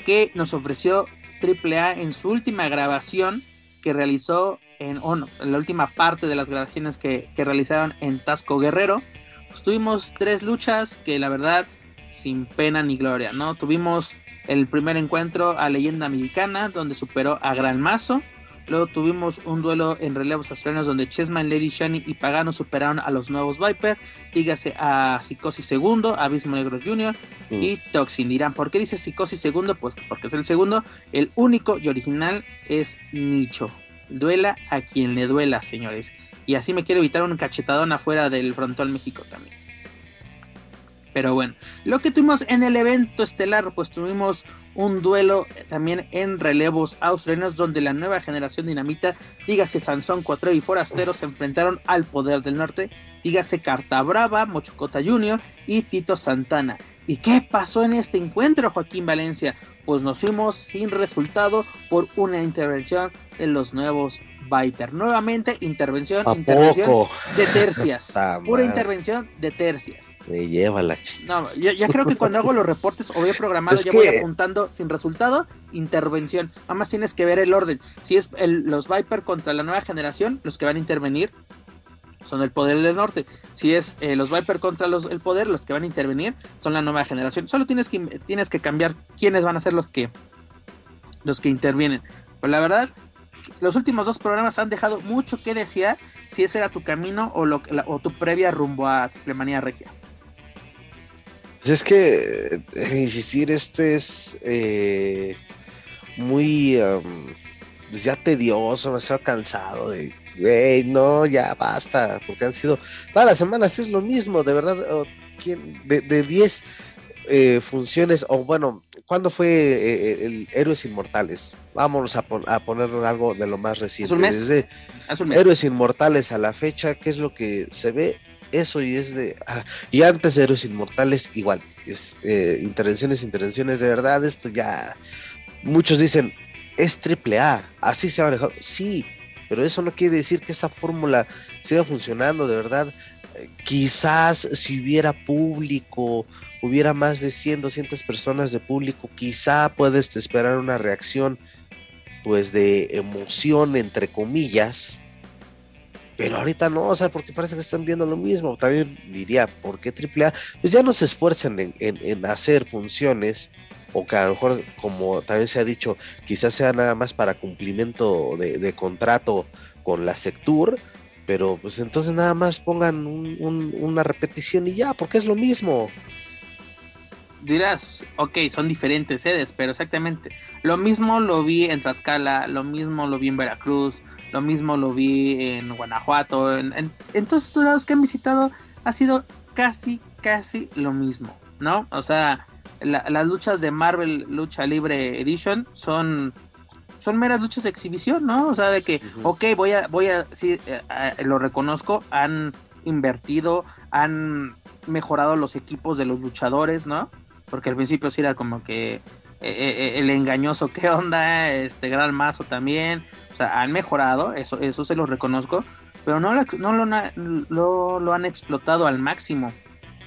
que nos ofreció AAA en su última grabación que realizó en, en la última parte de las grabaciones que, realizaron en Tasco Guerrero, pues tuvimos tres luchas que la verdad sin pena ni gloria, ¿no? Tuvimos el primer encuentro a Leyenda Mexicana, donde superó a Gran Mazo. Luego tuvimos un duelo en relevos australianos donde Chessman, Lady Shani y Pagano superaron a los nuevos Viper. Dígase a Psicosis segundo, Abismo Negro Jr. y mm. Toxin. Dirán, ¿por qué dice Psicosis segundo? Pues porque es el segundo. El único y original es Nicho. Duela a quien le duela, señores. Y así me quiero evitar un cachetadón afuera del frontal México también. Pero bueno, lo que tuvimos en el evento estelar, pues tuvimos un duelo también en relevos australianos donde la nueva generación dinamita, dígase Sansón Cuatro y Forastero, se enfrentaron al poder del norte, dígase Carta Brava, Mochocota Jr. y Tito Santana. ¿Y qué pasó en este encuentro, Joaquín Valencia? Pues nos fuimos sin resultado por una intervención de los nuevos Viper. Nuevamente, intervención, intervención de tercias. pura intervención de tercias. Me lleva la No, ya, creo que cuando hago los reportes o voy programado, ya voy apuntando sin resultado, intervención. Nada más tienes que ver el orden. Si es los Viper contra la nueva generación, los que van a intervenir son el poder del norte. Si es eh, los Viper contra los, el poder, los que van a intervenir son la nueva generación. Solo tienes que, tienes que cambiar quiénes van a ser los que, los que intervienen. Pero la verdad, los últimos dos programas han dejado mucho que desear si ese era tu camino o, lo, o tu previa rumbo a Triplemanía Regia. Pues es que, eh, insistir, este es eh, muy pues ya tedioso, demasiado cansado de, no, ya basta, porque han sido, todas las semanas es lo mismo, de verdad, de 10 eh, funciones, o bueno, ¿cuándo fue eh, el Héroes Inmortales? Vámonos a, poner algo de lo más reciente. Desde Héroes Inmortales a la fecha, ¿qué es lo que se ve? Eso y es de... Ah, y antes de Héroes Inmortales, igual, es, eh, intervenciones, intervenciones, de verdad, esto ya... Muchos dicen, es triple A, así se ha manejado. Sí, pero eso no quiere decir que esa fórmula siga funcionando, de verdad. quizás si hubiera público hubiera más de 100, 200 personas de público, quizá puedes esperar una reacción pues de emoción entre comillas, pero ahorita no, o sea, porque parece que están viendo lo mismo. También diría, ¿por qué AAA? Pues ya no se esfuerzan en, hacer funciones, o que a lo mejor, como también se ha dicho, quizás sea nada más para cumplimiento de, contrato con la Sectur, pero pues entonces nada más pongan una repetición y ya, porque es lo mismo dirás, ok, son diferentes sedes, pero exactamente. Lo mismo lo vi en Tlaxcala, lo mismo lo vi en Veracruz, lo mismo lo vi en Guanajuato. En, todos estos lados que han visitado ha sido casi, casi lo mismo, ¿no? O sea, las luchas de Marvel Lucha Libre Edition son son meras luchas de exhibición, ¿no? O sea, de que, ok, voy a, voy a, sí, eh, eh, lo reconozco, han invertido, han mejorado los equipos de los luchadores, ¿no? Porque al principio sí era como que eh, eh, eh, el engañoso, ¿qué onda? Este gran mazo también, o sea, han mejorado, eso, eso se lo reconozco, pero no, lo, lo, han explotado al máximo,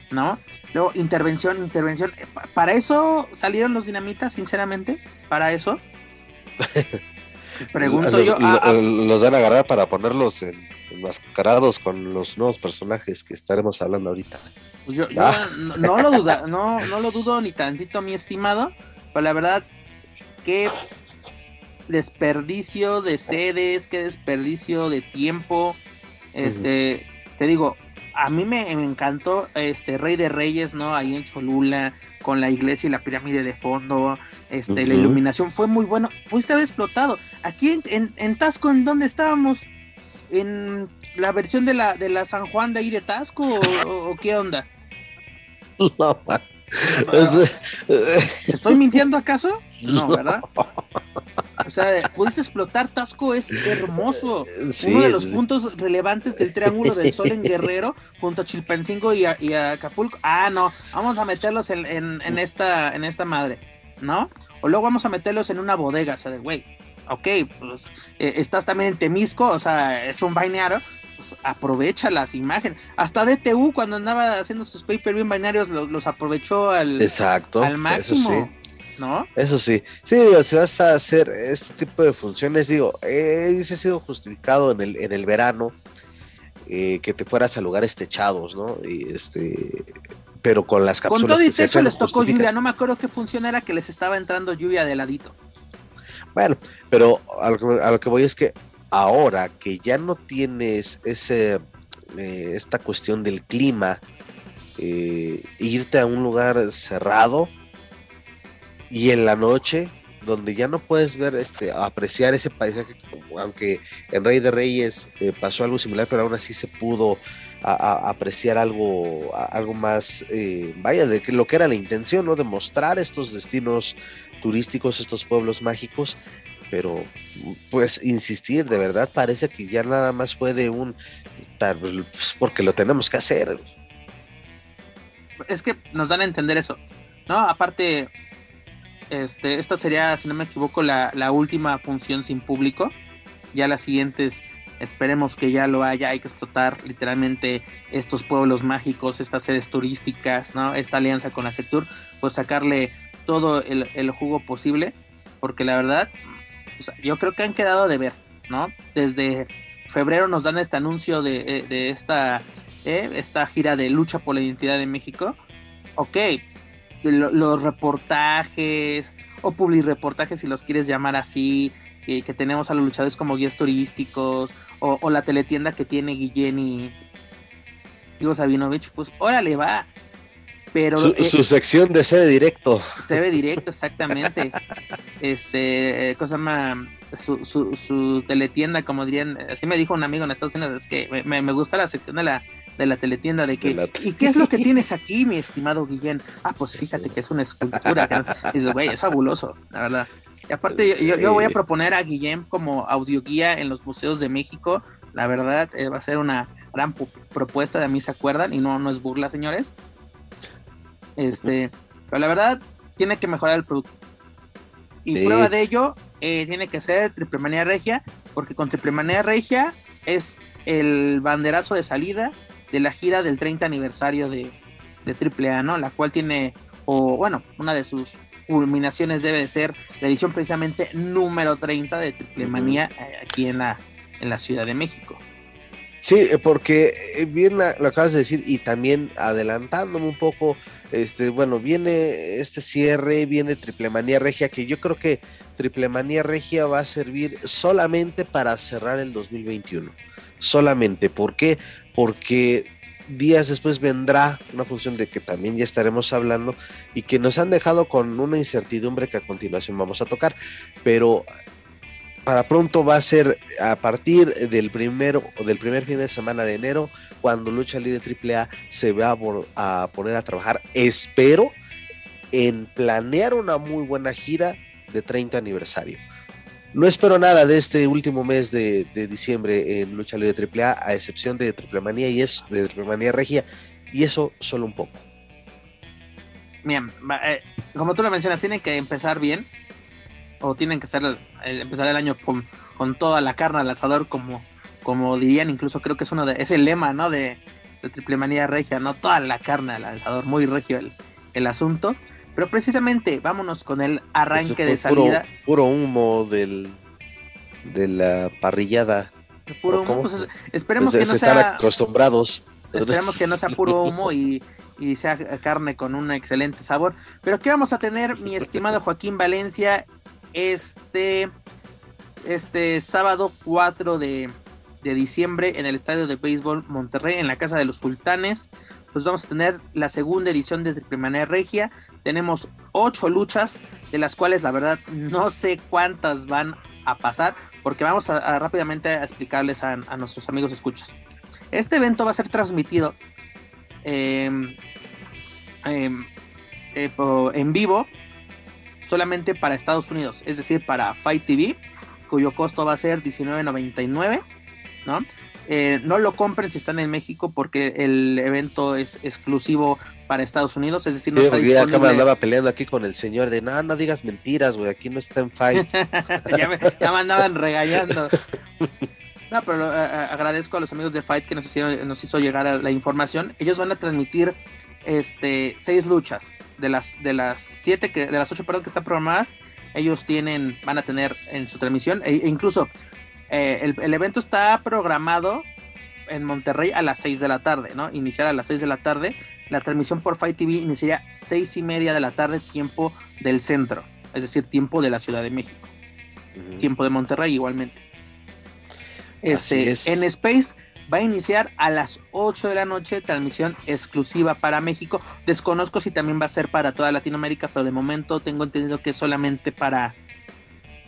¿no? Luego, intervención, intervención, ¿para eso salieron los dinamitas, sinceramente? ¿Para eso? Pregunto yo. los van a agarrar para ponerlos enmascarados con los nuevos personajes que estaremos hablando ahorita. Pues yo, ah. no, lo duda, no, no lo dudo ni tantito, mi estimado, pero la verdad, qué desperdicio de sedes, qué desperdicio de tiempo. Este, te digo, a mí me, encantó este Rey de Reyes, ¿no? Ahí en Cholula, con la iglesia y la pirámide de fondo, este, la iluminación fue muy bueno. Pudiste haber explotado. Aquí en, en, Tasco, ¿en dónde estábamos? ¿En la versión de la, de la San Juan de ahí de Tasco o qué onda? No, man. ¿Estoy mintiendo acaso? No, ¿verdad? O sea, pudiste explotar Tasco, es hermoso. Sí, Uno de los sí. puntos relevantes del Triángulo del Sol en Guerrero, junto a Chilpancingo y a, y a Acapulco. Ah, no, vamos a meterlos en, en- en esta, en esta madre, ¿no? O luego vamos a meterlos en una bodega, o sea, de, güey, ok, pues eh, estás también en Temisco, o sea, es un balneario, pues, aprovecha las imágenes. Hasta DTU, cuando andaba haciendo sus pay-per-view binarios, los, los aprovechó al, Exacto. al eso máximo, sí. ¿no? Eso sí, sí, digo, si vas a hacer este tipo de funciones, digo, eh, dice ha sido justificado en el, en el verano eh, que te fueras a lugares techados, ¿no? Y este, pero con las Con cápsulas todo y techo les tocó lluvia, no me acuerdo qué función era que les estaba entrando lluvia de ladito. Bueno, pero a lo, que, voy es que ahora que ya no tienes ese, eh, esta cuestión del clima, eh, irte a un lugar cerrado y en la noche, donde ya no puedes ver, este, apreciar ese paisaje, aunque en Rey de Reyes eh, pasó algo similar, pero aún así se pudo apreciar algo, algo más, vaya, de que lo que era la intención, ¿no? De mostrar estos destinos turísticos, estos pueblos mágicos, pero pues insistir, de verdad parece que ya nada más fue de un, tal, pues, porque lo tenemos que hacer. Es que nos dan a entender eso, ¿no? Aparte, este, esta sería, si no me equivoco, la, la última función sin público. Ya las siguientes, esperemos que ya lo haya. Hay que explotar literalmente estos pueblos mágicos, estas sedes turísticas, ¿no? Esta alianza con la Sectur, pues sacarle todo el, el jugo posible, porque la verdad, yo creo que han quedado de ver, ¿no? Desde febrero nos dan este anuncio de, eh, de esta ¿eh? esta gira de lucha por la identidad de México, ok, lo- los reportajes o publireportajes, si los quieres llamar así, que, tenemos a los luchadores como guías turísticos, o, o la teletienda que tiene Guillén y Diego Sabinovich, pues órale, va. Pero Su, eh, su sección de sede directo. se ve directo, exactamente. Este, eh, cosa llama su, su, su teletienda, como dirían, así me dijo un amigo en Estados Unidos, es que me, me gusta la sección de la, de la teletienda, de que, De la- ¿y qué es lo que tienes aquí, mi estimado Guillén? Ah, pues fíjate que es una escultura, que no sé". Y dices, güey, es fabuloso, la verdad. Y aparte, yo, yo, yo voy a proponer a Guillén como audioguía en los museos de México, la verdad, eh, va a ser una gran pu- propuesta, de a mí se acuerdan, y no, no es burla, señores. Este, pero la verdad, tiene que mejorar el producto. Y Sí. prueba de ello eh, tiene que ser Triple Manía Regia, porque con Triple Manía Regia es el banderazo de salida de la gira del 30 aniversario de, de Triple A, ¿no? La cual tiene, o bueno, una de sus culminaciones debe de ser la edición precisamente número 30 de Triple. Manía eh, aquí en la, en la Ciudad de México. Sí, eh, porque eh, bien lo acabas de decir y también adelantándome un poco, este, bueno, viene este cierre, viene Triple Manía Regia, que yo creo que Triple Manía Regia va a servir solamente para cerrar el 2021. Solamente, ¿por qué? Porque días después vendrá una función de que también ya estaremos hablando y que nos han dejado con una incertidumbre que a continuación vamos a tocar, pero para pronto va a ser a partir del primero del primer fin de semana de enero cuando Lucha Libre AAA se va a, poner a trabajar. Espero en planear una muy buena gira de 30 aniversario. No espero nada de este último mes de, diciembre en Lucha Libre AAA a excepción de Triple Manía y es de Triple Manía Regia y eso solo un poco. Bien, eh, como tú lo mencionas, tienen que empezar bien. O tienen que ser el- el- empezar el año con, con toda la carne al asador, como, como dirían, incluso creo que es uno de, es el lema, ¿no? De, de Triple Manía Regia, ¿no? Toda la carne al asador, muy regio el, el asunto. Pero precisamente, vámonos con el arranque de puro, salida. puro humo del de la parrillada Puro humo, pues, esperemos Pues, que no se sea. acostumbrados Esperemos que no sea puro humo y, y sea carne con un excelente sabor. Pero ¿qué vamos a tener, mi estimado Joaquín Valencia, este, este sábado 4 de, de diciembre en el Estadio de Béisbol Monterrey, en la Casa de los Sultanes? Pues vamos a tener la segunda edición de Triple Regia. Tenemos ocho luchas, de las cuales la verdad no sé cuántas van a pasar, porque vamos a, rápidamente a explicarles a, nuestros amigos escuchas. Este evento va a ser transmitido eh, em, eh, en vivo solamente para Estados Unidos, es decir, para Fight TV, cuyo costo va a ser $19.99, ¿no? Eh, no lo compren si están en México porque el evento es exclusivo para Estados Unidos, es decir, no está disponible. acá me andaba peleando aquí con el señor de, no, no digas mentiras, güey, aquí no está en fight. ya, me, andaban regañando. No, pero eh, eh, agradezco a los amigos de Fight que nos, hicieron, nos hizo llegar a la información. Ellos van a transmitir este seis luchas de las de las siete que de las ocho perdón que están programadas. Ellos tienen van a tener en su transmisión e, e incluso eh, el, evento está programado en Monterrey a las 6 de la tarde, ¿no? Iniciar a las 6 de la tarde. La transmisión por Fight TV iniciaría 6 y media de la tarde, tiempo del centro, es decir, tiempo de la Ciudad de México. Tiempo de Monterrey igualmente. Este, en Space va a iniciar a las 8 de la noche, transmisión exclusiva para México. Desconozco si también va a ser para toda Latinoamérica, pero de momento tengo entendido que es solamente para,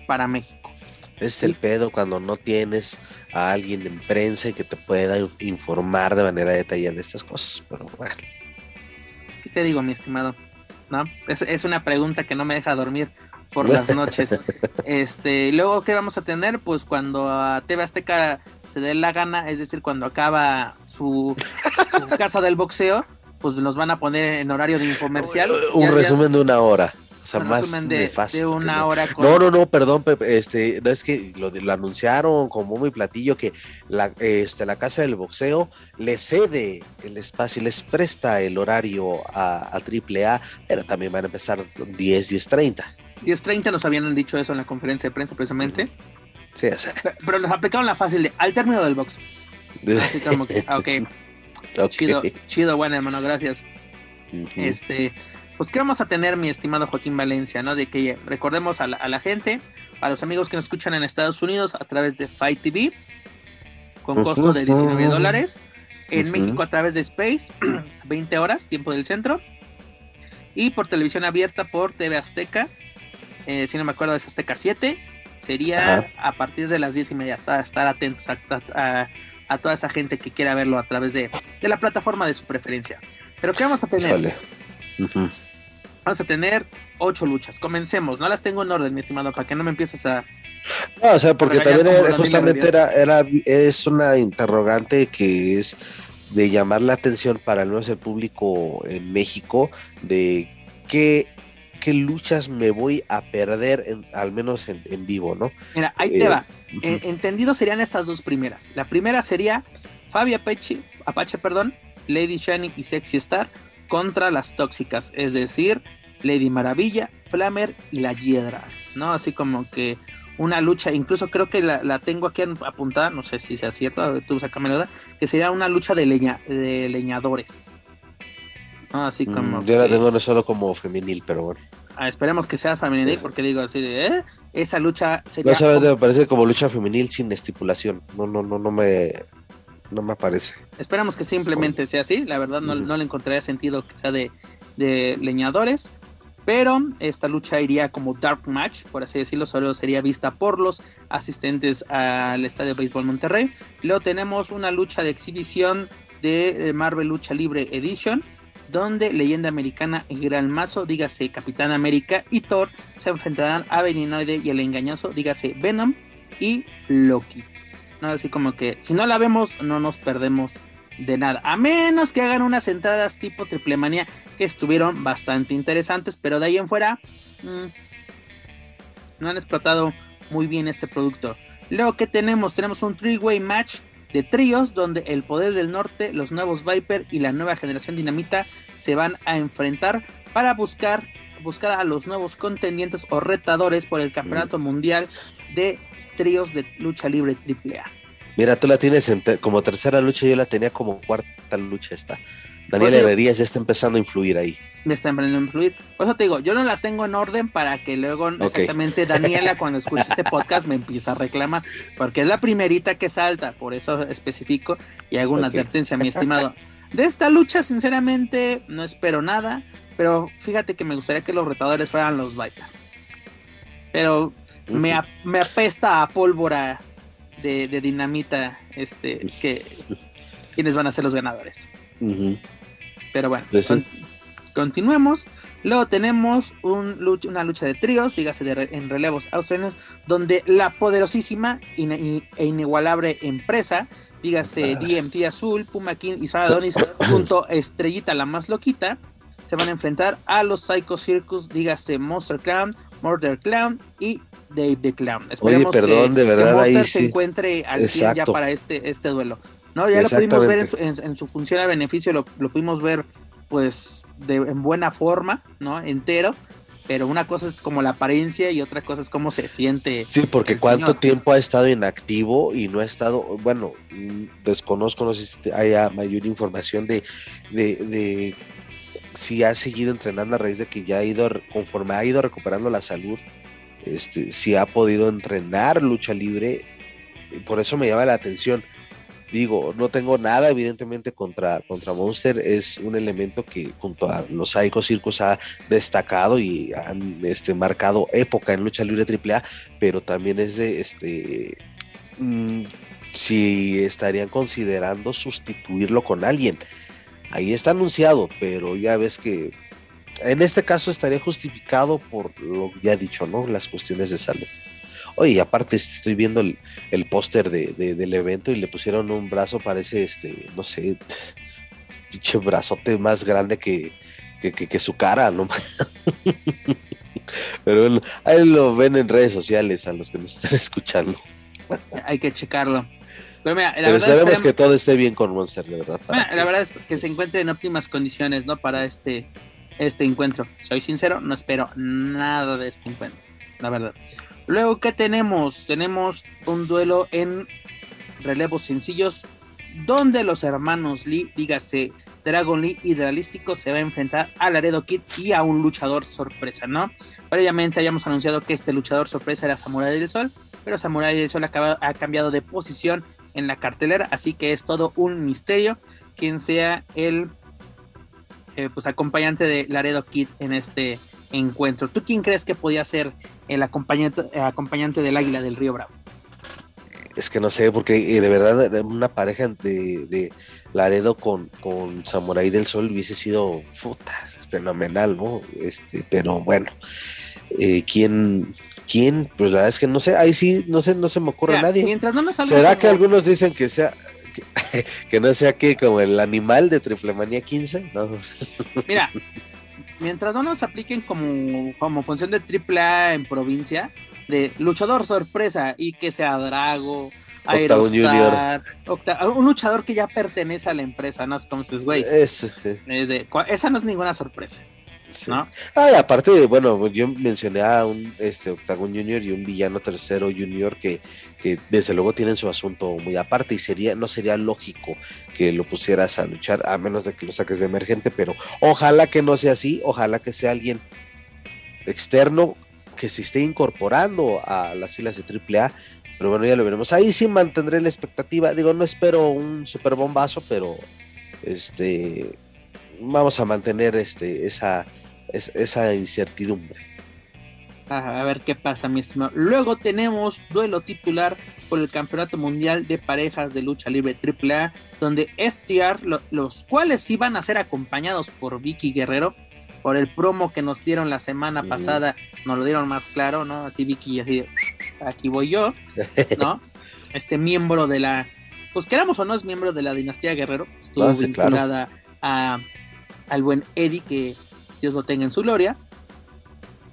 para México. Es el pedo cuando no tienes a alguien en prensa que te pueda informar de manera detallada de estas cosas. Pero bueno. Es que te digo, mi estimado, ¿no? Es, una pregunta que no me deja dormir por las noches. este, luego, ¿qué vamos a tener? Pues cuando a TV Azteca se dé la gana, es decir, cuando acaba su, casa del boxeo, pues nos van a poner en horario de infomercial. Un resumen de una hora. O sea, más de, de una no. hora No, no, no, perdón, Pepe, este, no es que lo, lo anunciaron como muy platillo que la, este, la casa del boxeo le cede el espacio, les presta el horario a, a AAA, pero también van a empezar 10, 10.30. 10.30 nos habían dicho eso en la conferencia de prensa precisamente. Sí, o sea. pero, nos aplicaron la fácil de al término del box. Así como que, ah, okay. ok. Chido, chido, bueno, hermano, gracias. Este, pues qué vamos a tener, mi estimado Joaquín Valencia, ¿no? De que recordemos a la, gente, a los amigos que nos escuchan en Estados Unidos a través de Fight TV, con costo de 19 dólares. En México a través de Space, 20 horas, tiempo del centro. Y por televisión abierta por TV Azteca, eh, si no me acuerdo, es Azteca 7. Sería a partir de las 10 y media. Estar, atentos a, toda esa gente que quiera verlo a través de, la plataforma de su preferencia. Pero ¿qué vamos a tener? Vamos a tener ocho luchas. Comencemos. No las tengo en orden, mi estimado, para que no me empieces a. No, o sea, porque también justamente era, era, es una interrogante que es de llamar la atención para el nuestro público en México de qué, qué luchas me voy a perder, al menos en, vivo, ¿no? Mira, ahí te eh, va. entendido serían estas dos primeras. La primera sería Fabi Apache, Apache perdón, Lady Shani y Sexy Star contra las tóxicas, es decir, Lady Maravilla, Flamer y la Hiedra, ¿no? Así como que una lucha, incluso creo que la, tengo aquí apuntada, no sé si sea cierto, tú sácame la que sería una lucha de, leña, de leñadores. ¿No? Así mm, yo la tengo no solo como femenil, pero bueno. Ah, esperemos que sea femenil, porque digo así de, ¿eh? Esa lucha sería. No, solamente me parece como lucha femenil sin estipulación. No, no, no, no me no me parece. Esperamos que simplemente sea así. La verdad no, le encontraría sentido que sea de, leñadores. Pero esta lucha iría como dark match, por así decirlo, solo sería vista por los asistentes al Estadio Béisbol Monterrey. Luego tenemos una lucha de exhibición de Marvel Lucha Libre Edition, donde Leyenda Americana y Gran Mazo, dígase Capitán América y Thor, se enfrentarán a Veninoide y el engañoso, dígase Venom y Loki. ¿no? Así como que si no la vemos, no nos perdemos de nada. A menos que hagan unas entradas tipo triple manía que estuvieron bastante interesantes, pero de ahí en fuera mm, no han explotado muy bien este producto. Luego que tenemos, tenemos un three-way match de tríos donde el poder del norte, los nuevos Viper y la nueva generación Dinamita se van a enfrentar para buscar buscar a los nuevos contendientes o retadores por el campeonato mundial de tríos de lucha libre AAA. Mira, tú la tienes como tercera lucha, yo la tenía como cuarta lucha esta. Daniel pues Herrerías ya está empezando a influir ahí. Me está empezando a influir. Por eso te digo, yo no las tengo en orden para que luego exactamente Daniela cuando escuche este podcast me empiece a reclamar, porque es la primerita que salta, por eso especifico y hago una advertencia, mi estimado. De esta lucha, sinceramente, no espero nada, pero fíjate que me gustaría que los retadores fueran los Viper. Pero me, apesta a pólvora de, dinamita este que quienes van a ser los ganadores. Pero bueno, Continuemos. Luego tenemos un una lucha de tríos, dígase en relevos australianos, donde la poderosísima e inigualable empresa, dígase DMT Azul, Puma King y Sara Donis, junto a Estrellita la más loquita, se van a enfrentar a los Psycho Circus, dígase Monster Clown, Murder Clown y Dave the Clown. Esperemos Oye, perdón, que, de verdad, Monster se encuentre al ya para este, este duelo. ¿No? Ya lo pudimos ver en su, función a beneficio, lo, lo pudimos ver pues de, en buena forma, ¿no? Entero. Pero una cosa es como la apariencia y otra cosa es cómo se siente. Sí, porque cuánto tiempo ha estado inactivo y no ha estado, bueno, desconozco, no sé si haya mayor información de, de, de si ha seguido entrenando a raíz de que ya ha ido, conforme ha ido recuperando la salud, este, si ha podido entrenar lucha libre, por eso me llama la atención digo, no tengo nada evidentemente contra, contra Monster, es un elemento que junto a los Psycho Circus ha destacado y han este, marcado época en lucha libre AAA, pero también es de, este, mm, si estarían considerando sustituirlo con alguien. Ahí está anunciado, pero ya ves que en este caso estaría justificado por lo ya dicho, ¿no? Las cuestiones de salud. Oye, aparte estoy viendo el, póster de, del evento y le pusieron un brazo, parece este, no sé, pinche brazote más grande que, que, su cara, ¿no? Pero bueno, ahí lo ven en redes sociales a los que nos están escuchando. Hay que checarlo. Pero, mira, la verdad esperemos que todo esté bien con Monster, de verdad. la verdad es que se encuentre en óptimas condiciones, ¿no? Para este, este encuentro. Soy sincero, no espero nada de este encuentro, la verdad. Luego, ¿qué tenemos? Tenemos un duelo en relevos sencillos donde los hermanos Lee, dígase Dragon Lee y se va a enfrentar a Laredo Kid y a un luchador sorpresa, ¿no? Previamente habíamos anunciado que este luchador sorpresa era Samurai del Sol, pero Samurai del Sol ha cambiado de posición en la cartelera, así que es todo un misterio quién sea el eh, pues, acompañante de Laredo Kid en este encuentro. ¿Tú quién crees que podía ser el acompañante, acompañante del Águila del Río Bravo? Es que no sé, porque eh, de verdad una pareja de, Laredo con, con Samurai del Sol hubiese sido puta, fenomenal, ¿no? Este, pero bueno, eh, ¿quién, ¿quién? Pues la verdad es que no sé, ahí sí, no sé, no se me ocurre nadie. Mientras no ¿Será que algunos dicen que sea, que, no sea que como el animal de Triplemanía 15? No. Mira, mientras no nos apliquen como, como función de AAA en provincia, de luchador sorpresa y que sea Drago, Aerostar, un luchador que ya pertenece a la empresa, ¿no? Es como dices, güey. esa no es ninguna sorpresa. ¿No? Ah, aparte, bueno, yo mencioné a un este, Octagon Junior y un villano tercero Junior que, que desde luego tienen su asunto muy aparte y sería, no sería lógico que lo pusieras a luchar a menos de que lo saques de emergente, pero ojalá que no sea así, ojalá que sea alguien externo que se esté incorporando a las filas de AAA, pero bueno, ya lo veremos. Ahí sí mantendré la expectativa, digo, no espero un super bombazo, pero este vamos a mantener este, esa, esa incertidumbre. A ver qué pasa, mi estimado. Luego tenemos duelo titular por el Campeonato Mundial de Parejas de Lucha Libre AAA, donde FTR, los cuales iban a ser acompañados por Vicky Guerrero, por el promo que nos dieron la semana pasada, nos lo dieron más claro, ¿no? Así Vicky, así, aquí voy yo, ¿no? este miembro de la, pues queramos o no es miembro de la dinastía Guerrero, estuvo ah, vinculada a al buen Eddie, que Dios lo tenga en su gloria.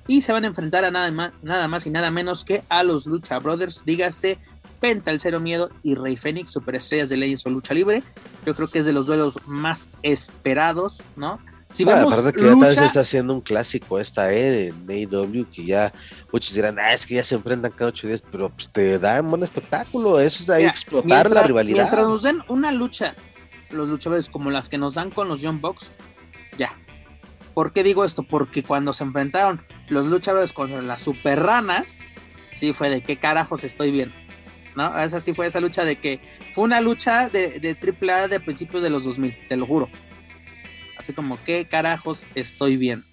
Y se van a enfrentar a nada más, nada más y nada menos que a los Lucha Brothers, dígase Penta, el Cero Miedo y Rey Fénix, superestrellas de Leyes o Lucha Libre. Yo creo que es de los duelos más esperados, ¿no? Si bueno, aparte que ya tal vez está haciendo un clásico esta, ¿eh? En AEW, que ya muchos dirán, ah, es que ya se enfrentan cada ocho días, pero pues, te da un buen espectáculo, eso es ahí explotar la rivalidad. Mientras nos den una lucha, los luchadores como las que nos dan con los Young Bucks, ya. ¿Por qué digo esto? Porque cuando se enfrentaron los luchadores contra las super ranas, sí fue de qué carajos estoy viendo. ¿No? Esa sí fue esa lucha de que fue una lucha de, de AAA de principios de los 2000, te lo juro. Así como, ¿qué carajos estoy viendo?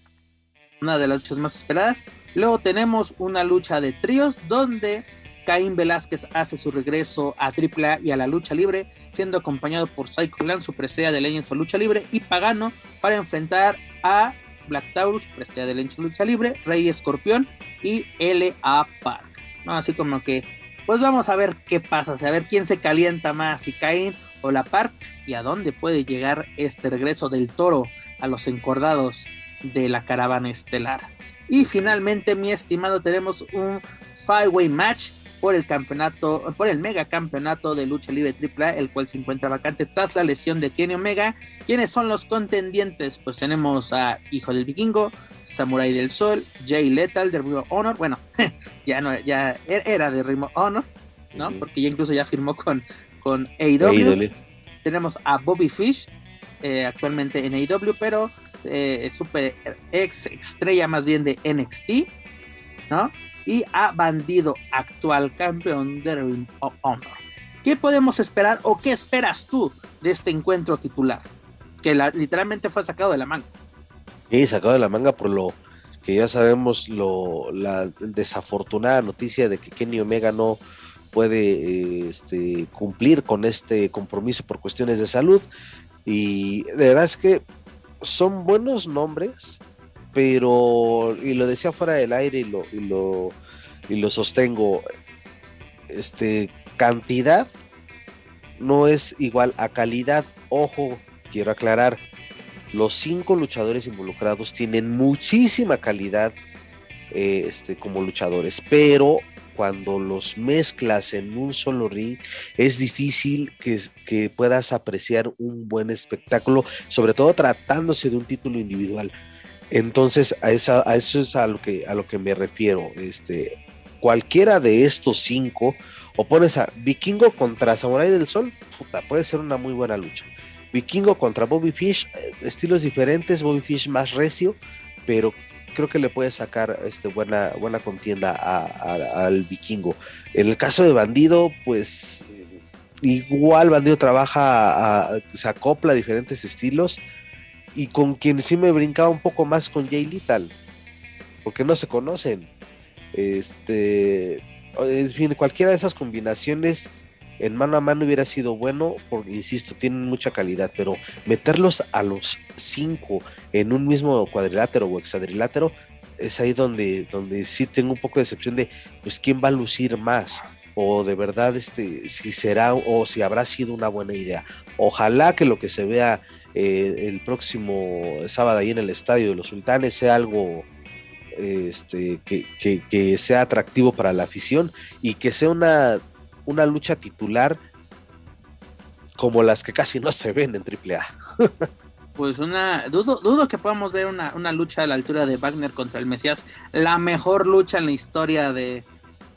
Una de las luchas más esperadas. Luego tenemos una lucha de tríos donde Caín Velázquez hace su regreso a AAA y a la lucha libre, siendo acompañado por Psycho Clan, su presencia de Legends for Lucha Libre, y Pagano para enfrentar a Black Taurus, estrella de la lucha libre, Rey Escorpión y L.A. Park. Así como que, pues vamos a ver qué pasa, a ver quién se calienta más, si Cain o la Park, y a dónde puede llegar este regreso del toro a los encordados de la caravana estelar. Y finalmente, mi estimado, tenemos un five-way match por el campeonato, por el mega campeonato de lucha libre AAA, el cual se encuentra vacante tras la lesión de Kenny Omega. ¿Quiénes son los contendientes? Pues tenemos a Hijo del Vikingo, Samurai del Sol, Jay Lethal de Ring of Honor. Bueno, ya no, ya e-, era de Ring of Honor, ¿no? Porque ya incluso ya firmó con, con AEW. Tenemos a Bobby Fish, eh, actualmente en AEW, pero eh, super ex estrella más bien de NXT, ¿no? Y a Bandido, actual campeón de Ring of Honor. ¿Qué podemos esperar o qué esperas tú de este encuentro titular? Que literalmente fue sacado de la manga. Sí, sacado de la manga por lo que ya sabemos, lo, la desafortunada noticia de que Kenny Omega no puede este, cumplir con este compromiso por cuestiones de salud. Y de verdad es que son buenos nombres, pero, y lo decía fuera del aire y lo, y lo, y lo sostengo, este, cantidad no es igual a calidad. Ojo, quiero aclarar, los cinco luchadores involucrados tienen muchísima calidad eh, este, como luchadores, pero cuando los mezclas en un solo ring, es difícil que, que, puedas apreciar un buen espectáculo, sobre todo tratándose de un título individual. Entonces, a, eso es a lo que, a lo que me refiero. Este, cualquiera de estos cinco, o pones a Vikingo contra Samurai del Sol, puta, puede ser una muy buena lucha. Vikingo contra Bobby Fish, eh, estilos diferentes, Bobby Fish más recio, pero creo que le puede sacar este, buena, buena contienda al Vikingo. En el caso de Bandido, pues igual Bandido trabaja, se acopla a diferentes estilos y con quien sí me brincaba un poco más con Jay Little, porque no se conocen. Este, en fin, cualquiera de esas combinaciones en mano a mano hubiera sido bueno, porque insisto, tienen mucha calidad, pero meterlos a los cinco en un mismo cuadrilátero o hexadrilátero es ahí donde, donde sí tengo un poco de decepción de, pues, quién va a lucir más o de verdad este si será o si habrá sido una buena idea. Ojalá que lo que se vea eh, el próximo sábado ahí en el estadio de los sultanes sea algo este, que, sea atractivo para la afición y que sea una, una lucha titular como las que casi no se ven en AAA. pues una dudo, dudo que podamos ver una, una, lucha a la altura de Wagner contra el Mesías, la mejor lucha en la historia de,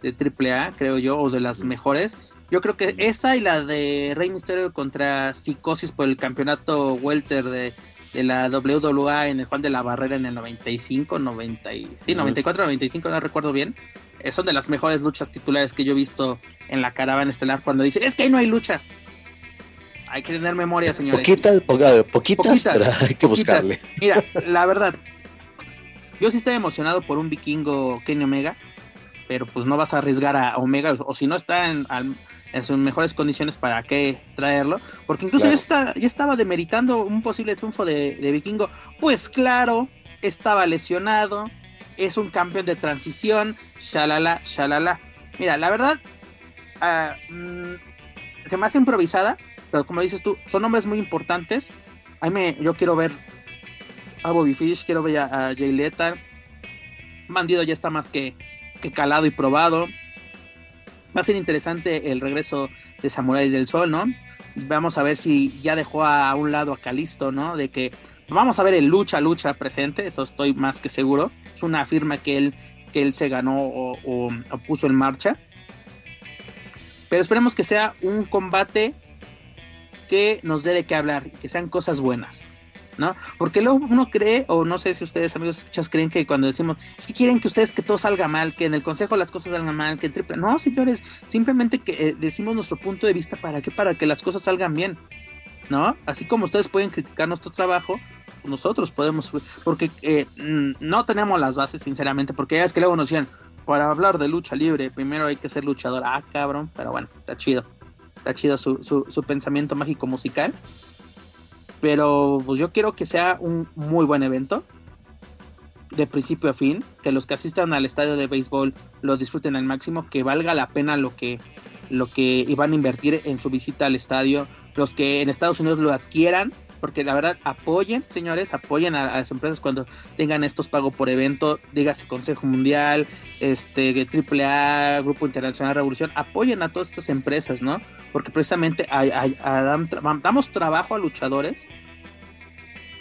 de AAA, creo yo, o de las mejores. Yo creo que esa y la de Rey Misterio contra Psicosis por el campeonato Welter de, la WWA en el Juan de la Barrera en el 95, 90 sí, 94, 95, no recuerdo bien. Eh, son de las mejores luchas titulares que yo he visto en la caravana estelar cuando dicen, es que ahí no hay lucha. Hay que tener memoria, señores. Poquitas, poquitas, hay que buscarle. Mira, la verdad, yo sí estoy emocionado por un vikingo Kenny Omega, pero pues no vas a arriesgar a Omega, o, si no está en, en sus mejores condiciones para qué traerlo, porque incluso ya, está, ya estaba demeritando un posible triunfo de, Vikingo, pues claro, estaba lesionado, es un campeón de transición, shalala, shalala. Mira, la verdad, ah, mm, se me hace improvisada, pero como dices tú, son nombres muy importantes. A me, yo quiero ver a Bobby Fish, quiero ver a, Jay Lethal. Bandido ya está más que, que calado y probado. Va a ser interesante el regreso de Samurai del Sol, ¿no? Vamos a ver si ya dejó a un lado a Calisto, ¿no? De que vamos a ver el lucha, lucha presente, eso estoy más que seguro. Es una firma que él, que él se ganó o, puso en marcha. Pero esperemos que sea un combate que nos dé de qué hablar, que sean cosas buenas. ¿No? Porque luego uno cree, o no sé si ustedes amigos escuchas creen que cuando decimos, es que quieren que ustedes que todo salga mal, que en el consejo las cosas salgan mal, que en triple, no, señores, simplemente que eh, decimos nuestro punto de vista para que, para que las cosas salgan bien, ¿no? Así como ustedes pueden criticar nuestro trabajo, nosotros podemos, porque eh, mm, no tenemos las bases, sinceramente, porque ya es que luego nos decían, para hablar de lucha libre, primero hay que ser luchador, ah, cabrón, pero bueno, está chido, está chido su, su, su pensamiento mágico musical pero pues yo quiero que sea un muy buen evento. de principio a fin, que los que asistan al estadio de béisbol lo disfruten al máximo, que valga la pena lo que, lo que iban a invertir en su visita al estadio, los que en Estados Unidos lo adquieran, porque la verdad apoyen, señores, apoyen a, las empresas cuando tengan estos pagos por evento, dígase Consejo Mundial, este AAA, Grupo Internacional Revolución, apoyen a todas estas empresas, ¿no? Porque precisamente damos trabajo a luchadores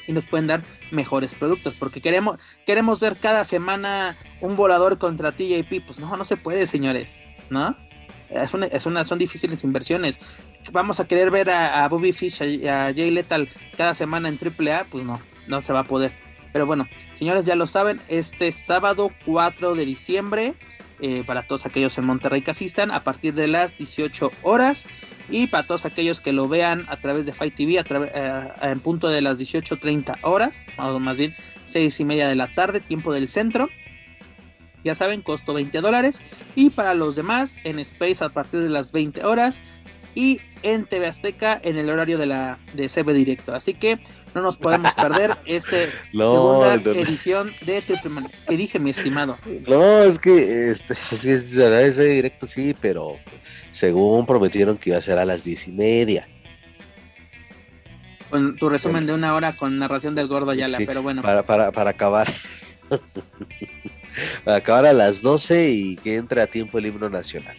y nos pueden dar mejores productos, porque queremos, queremos ver cada semana un volador contra TJP, pues no, no se puede, señores, ¿no? Es una, es una, son difíciles inversiones. Vamos a querer ver a, Bobby Fish, y a, Jay Lethal cada semana en AAA, pues no, no se va a poder. Pero bueno, señores, ya lo saben, este sábado 4 de diciembre, eh, para todos aquellos en Monterrey que asistan, a partir de las 18 horas. Y para todos aquellos que lo vean a través de Fight TV, a eh, en punto de las 18.30 horas, o más bien 6 y media de la tarde, tiempo del centro. Ya saben, costo 20 dólares. Y para los demás, en Space a partir de las 20 horas. Y en TV Azteca en el horario de la de CB Directo. Así que no nos podemos perder esta segunda edición de Triple Man. ¿Qué dije, mi estimado? No, es que este, sí, es directo, sí, pero según prometieron que iba a ser a las diez y media. Con tu resumen de una hora con narración del gordo Ayala, pero bueno. Para, para, para acabar. para acabar a las 12 y que entre a tiempo el himno nacional.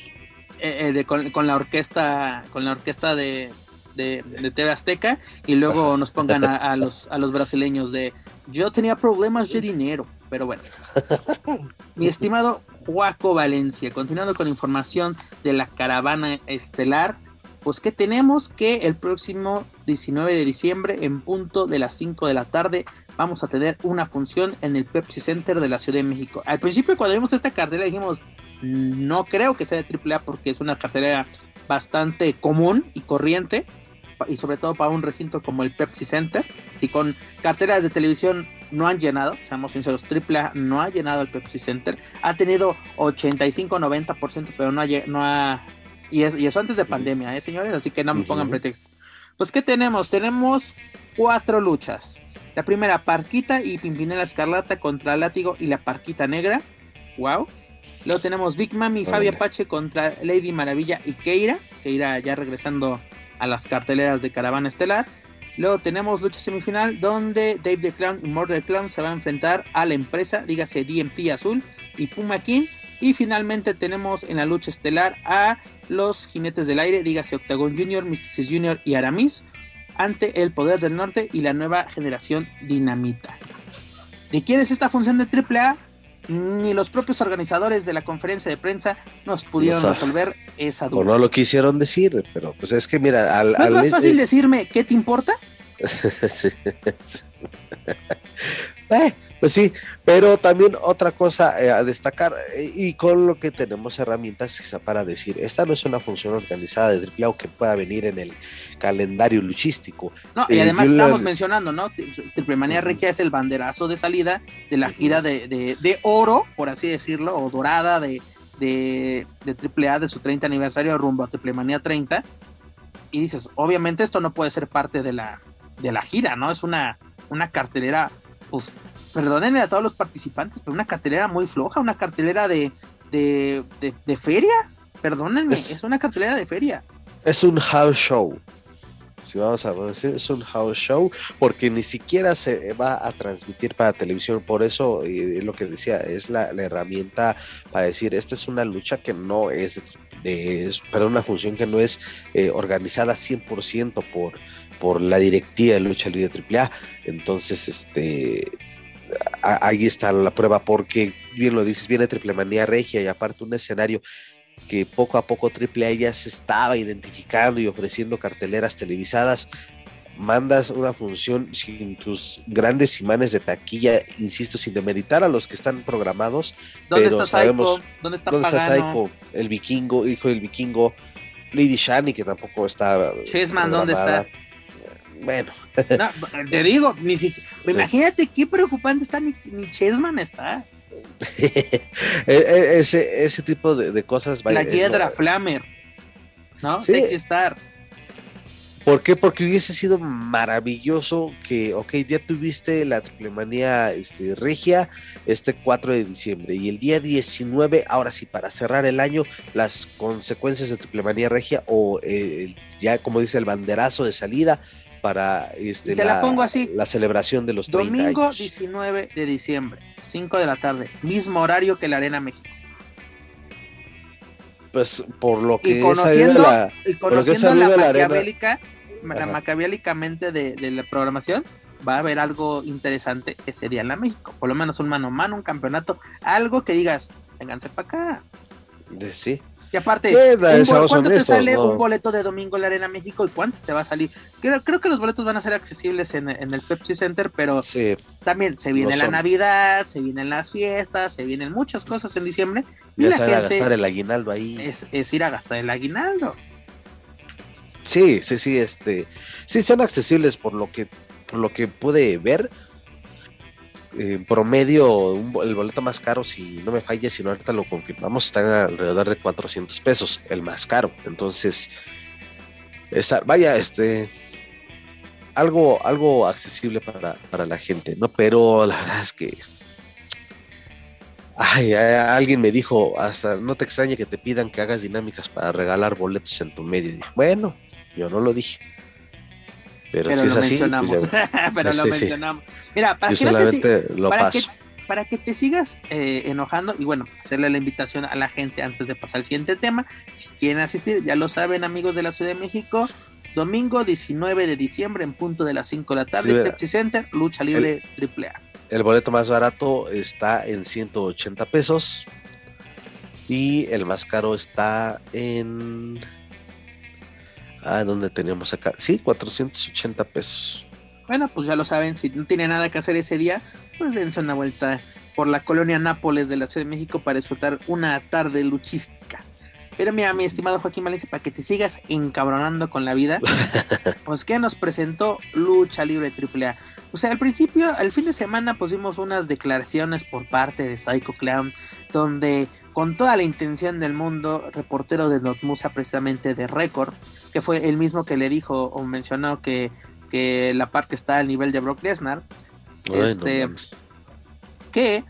Eh, eh, con, la orquesta, con la orquesta de, de, TV Azteca y luego nos pongan a, los, a los brasileños de yo tenía problemas de dinero, pero bueno. Mi estimado Juaco Valencia, continuando con información de la caravana estelar, pues que tenemos que el próximo 19 de diciembre en punto de las 5 de la tarde vamos a tener una función en el Pepsi Center de la Ciudad de México. Al principio cuando vimos esta cartera dijimos, no creo que sea de AAA porque es una cartelera bastante común y corriente y sobre todo para un recinto como el Pepsi Center. Si con carteras de televisión no han llenado, seamos sinceros, AAA no ha llenado el Pepsi Center, ha tenido 85-90%, pero no ha, no ha y, eso antes de pandemia, ¿eh, señores? Así que no me pongan pretextos. Pues, ¿qué tenemos? Tenemos cuatro luchas. La primera, Parquita y Pimpinela Escarlata contra Látigo y la Parquita Negra. ¡Wow! Luego tenemos Big Mami y Fabi Apache contra Lady Maravilla y Keira. Keira ya regresando a las carteleras de Caravana Estelar. Luego tenemos lucha semifinal donde Dave the Clown y Murder Clown se van a enfrentar a la empresa, dígase DMT Azul y Puma King. Y finalmente tenemos en la lucha estelar a los jinetes del aire, dígase Octagon Junior, Mysticis Junior y Aramis, ante el Poder del Norte y la nueva generación Dinamita. ¿De quién es esta función de AAA? Ni los propios organizadores de la conferencia de prensa nos pudieron resolver esa duda. O no lo quisieron decir, pero pues es que mira, al, ¿No es más fácil decirme qué te importa? eh, pues sí, pero también otra cosa eh, a destacar, eh, y con lo que tenemos herramientas quizá para decir, esta no es una función organizada de triple que pueda venir en el calendario luchístico. No, y eh, además estamos mencionando, ¿no? Triple Manía Regia es el banderazo de salida de la gira de, de, oro, por así decirlo, o dorada de, de, de AAA de su 30 aniversario rumbo a Triple Manía 30. Y dices, obviamente esto no puede ser parte de la, de la gira, ¿no? Es una, una cartelera, pues perdónenle a todos los participantes, pero una cartelera muy floja, una cartelera de, de, de, feria. Perdónenme, es, una cartelera de feria. Es un house show. Si vamos a decir, es un house show porque ni siquiera se va a transmitir para televisión. Por eso, y lo que decía, es la, herramienta para decir, esta es una lucha que no es de, pero una función que no es eh, organizada 100% por, por la directiva de lucha libre AAA. Entonces, este ahí está la prueba, porque bien lo dices, viene Triple Manía Regia y aparte un escenario que poco a poco AAA ya se estaba identificando y ofreciendo carteleras televisadas. Mandas una función sin tus grandes imanes de taquilla, insisto, sin demeritar a los que están programados. ¿Dónde está sabemos, ¿Dónde está, ¿dónde El vikingo, hijo del vikingo. Lady Shani, que tampoco está. Chessman, ¿dónde está? Bueno. te digo, ni imagínate qué preocupante está, ni, ni Chessman está. E, e, ese, ese tipo de, cosas. la Hiedra Flammer, ¿no? Sexy Star. ¿Por qué? Porque hubiese sido maravilloso que, ok, ya tuviste la triplemanía este, regia este 4 de diciembre y el día 19, ahora sí, para cerrar el año, las consecuencias de triplemanía regia o eh, ya como dice el banderazo de salida para este, Te la, pongo así. la celebración de los 30 Domingo 19 de diciembre, 5 de la tarde, mismo horario que la Arena México pues por lo que y conociendo, la, y conociendo la, maquiavélica, la maquiavélicamente de, de, la programación, va a haber algo interesante ese día en la México. Por lo menos un mano a mano, un campeonato, algo que digas, vénganse para acá. De, sí. Y aparte, ¿cuánto te sale un boleto de domingo en la Arena México y cuánto te va a salir? Creo, creo que los boletos van a ser accesibles en, en el Pepsi Center, pero también se viene la Navidad, se vienen las fiestas, se vienen muchas cosas en diciembre. Y la gente a gastar el aguinaldo ahí. Es, es ir a gastar el aguinaldo. Sí, sí, sí, este, sí son accesibles por lo que, por lo que pude ver. En promedio, el boleto más caro, si no me falla, si no ahorita lo confirmamos, está alrededor de 400 pesos, el más caro. Entonces, vaya, este, algo, algo accesible para, para la gente, ¿no? Pero la verdad es que Ay, alguien me dijo, hasta no te extrañe que te pidan que hagas dinámicas para regalar boletos en tu medio. bueno, yo no lo dije. Pero, si es así, pues pero lo mencionamos. Mira, para, que, para, que, te sigas eh, enojando y bueno, hacerle la invitación a la gente antes de pasar al siguiente tema. Si quieren asistir, ya lo saben, amigos de la Ciudad de México. Domingo 19 de diciembre en punto de las 5 de la tarde, Pepsi Center, lucha libre AAA. El boleto más barato está en 180 pesos y el más caro está en Ah, ¿dónde teníamos acá? Sí, 480 pesos. Bueno, pues ya lo saben, si no tiene nada que hacer ese día, pues dense una vuelta por la colonia Nápoles de la Ciudad de México para disfrutar una tarde luchística. Pero mira, mi estimado Joaquín Valencia, para que te sigas encabronando con la vida, pues que nos presentó Lucha Libre AAA. O sea, al principio, al fin de semana, pusimos unas declaraciones por parte de Psycho Clown, donde con toda la intención del mundo, reportero de Notmusa, precisamente de Record, que fue el mismo que le dijo o mencionó que, que la parte está al nivel de Brock Lesnar, este, que,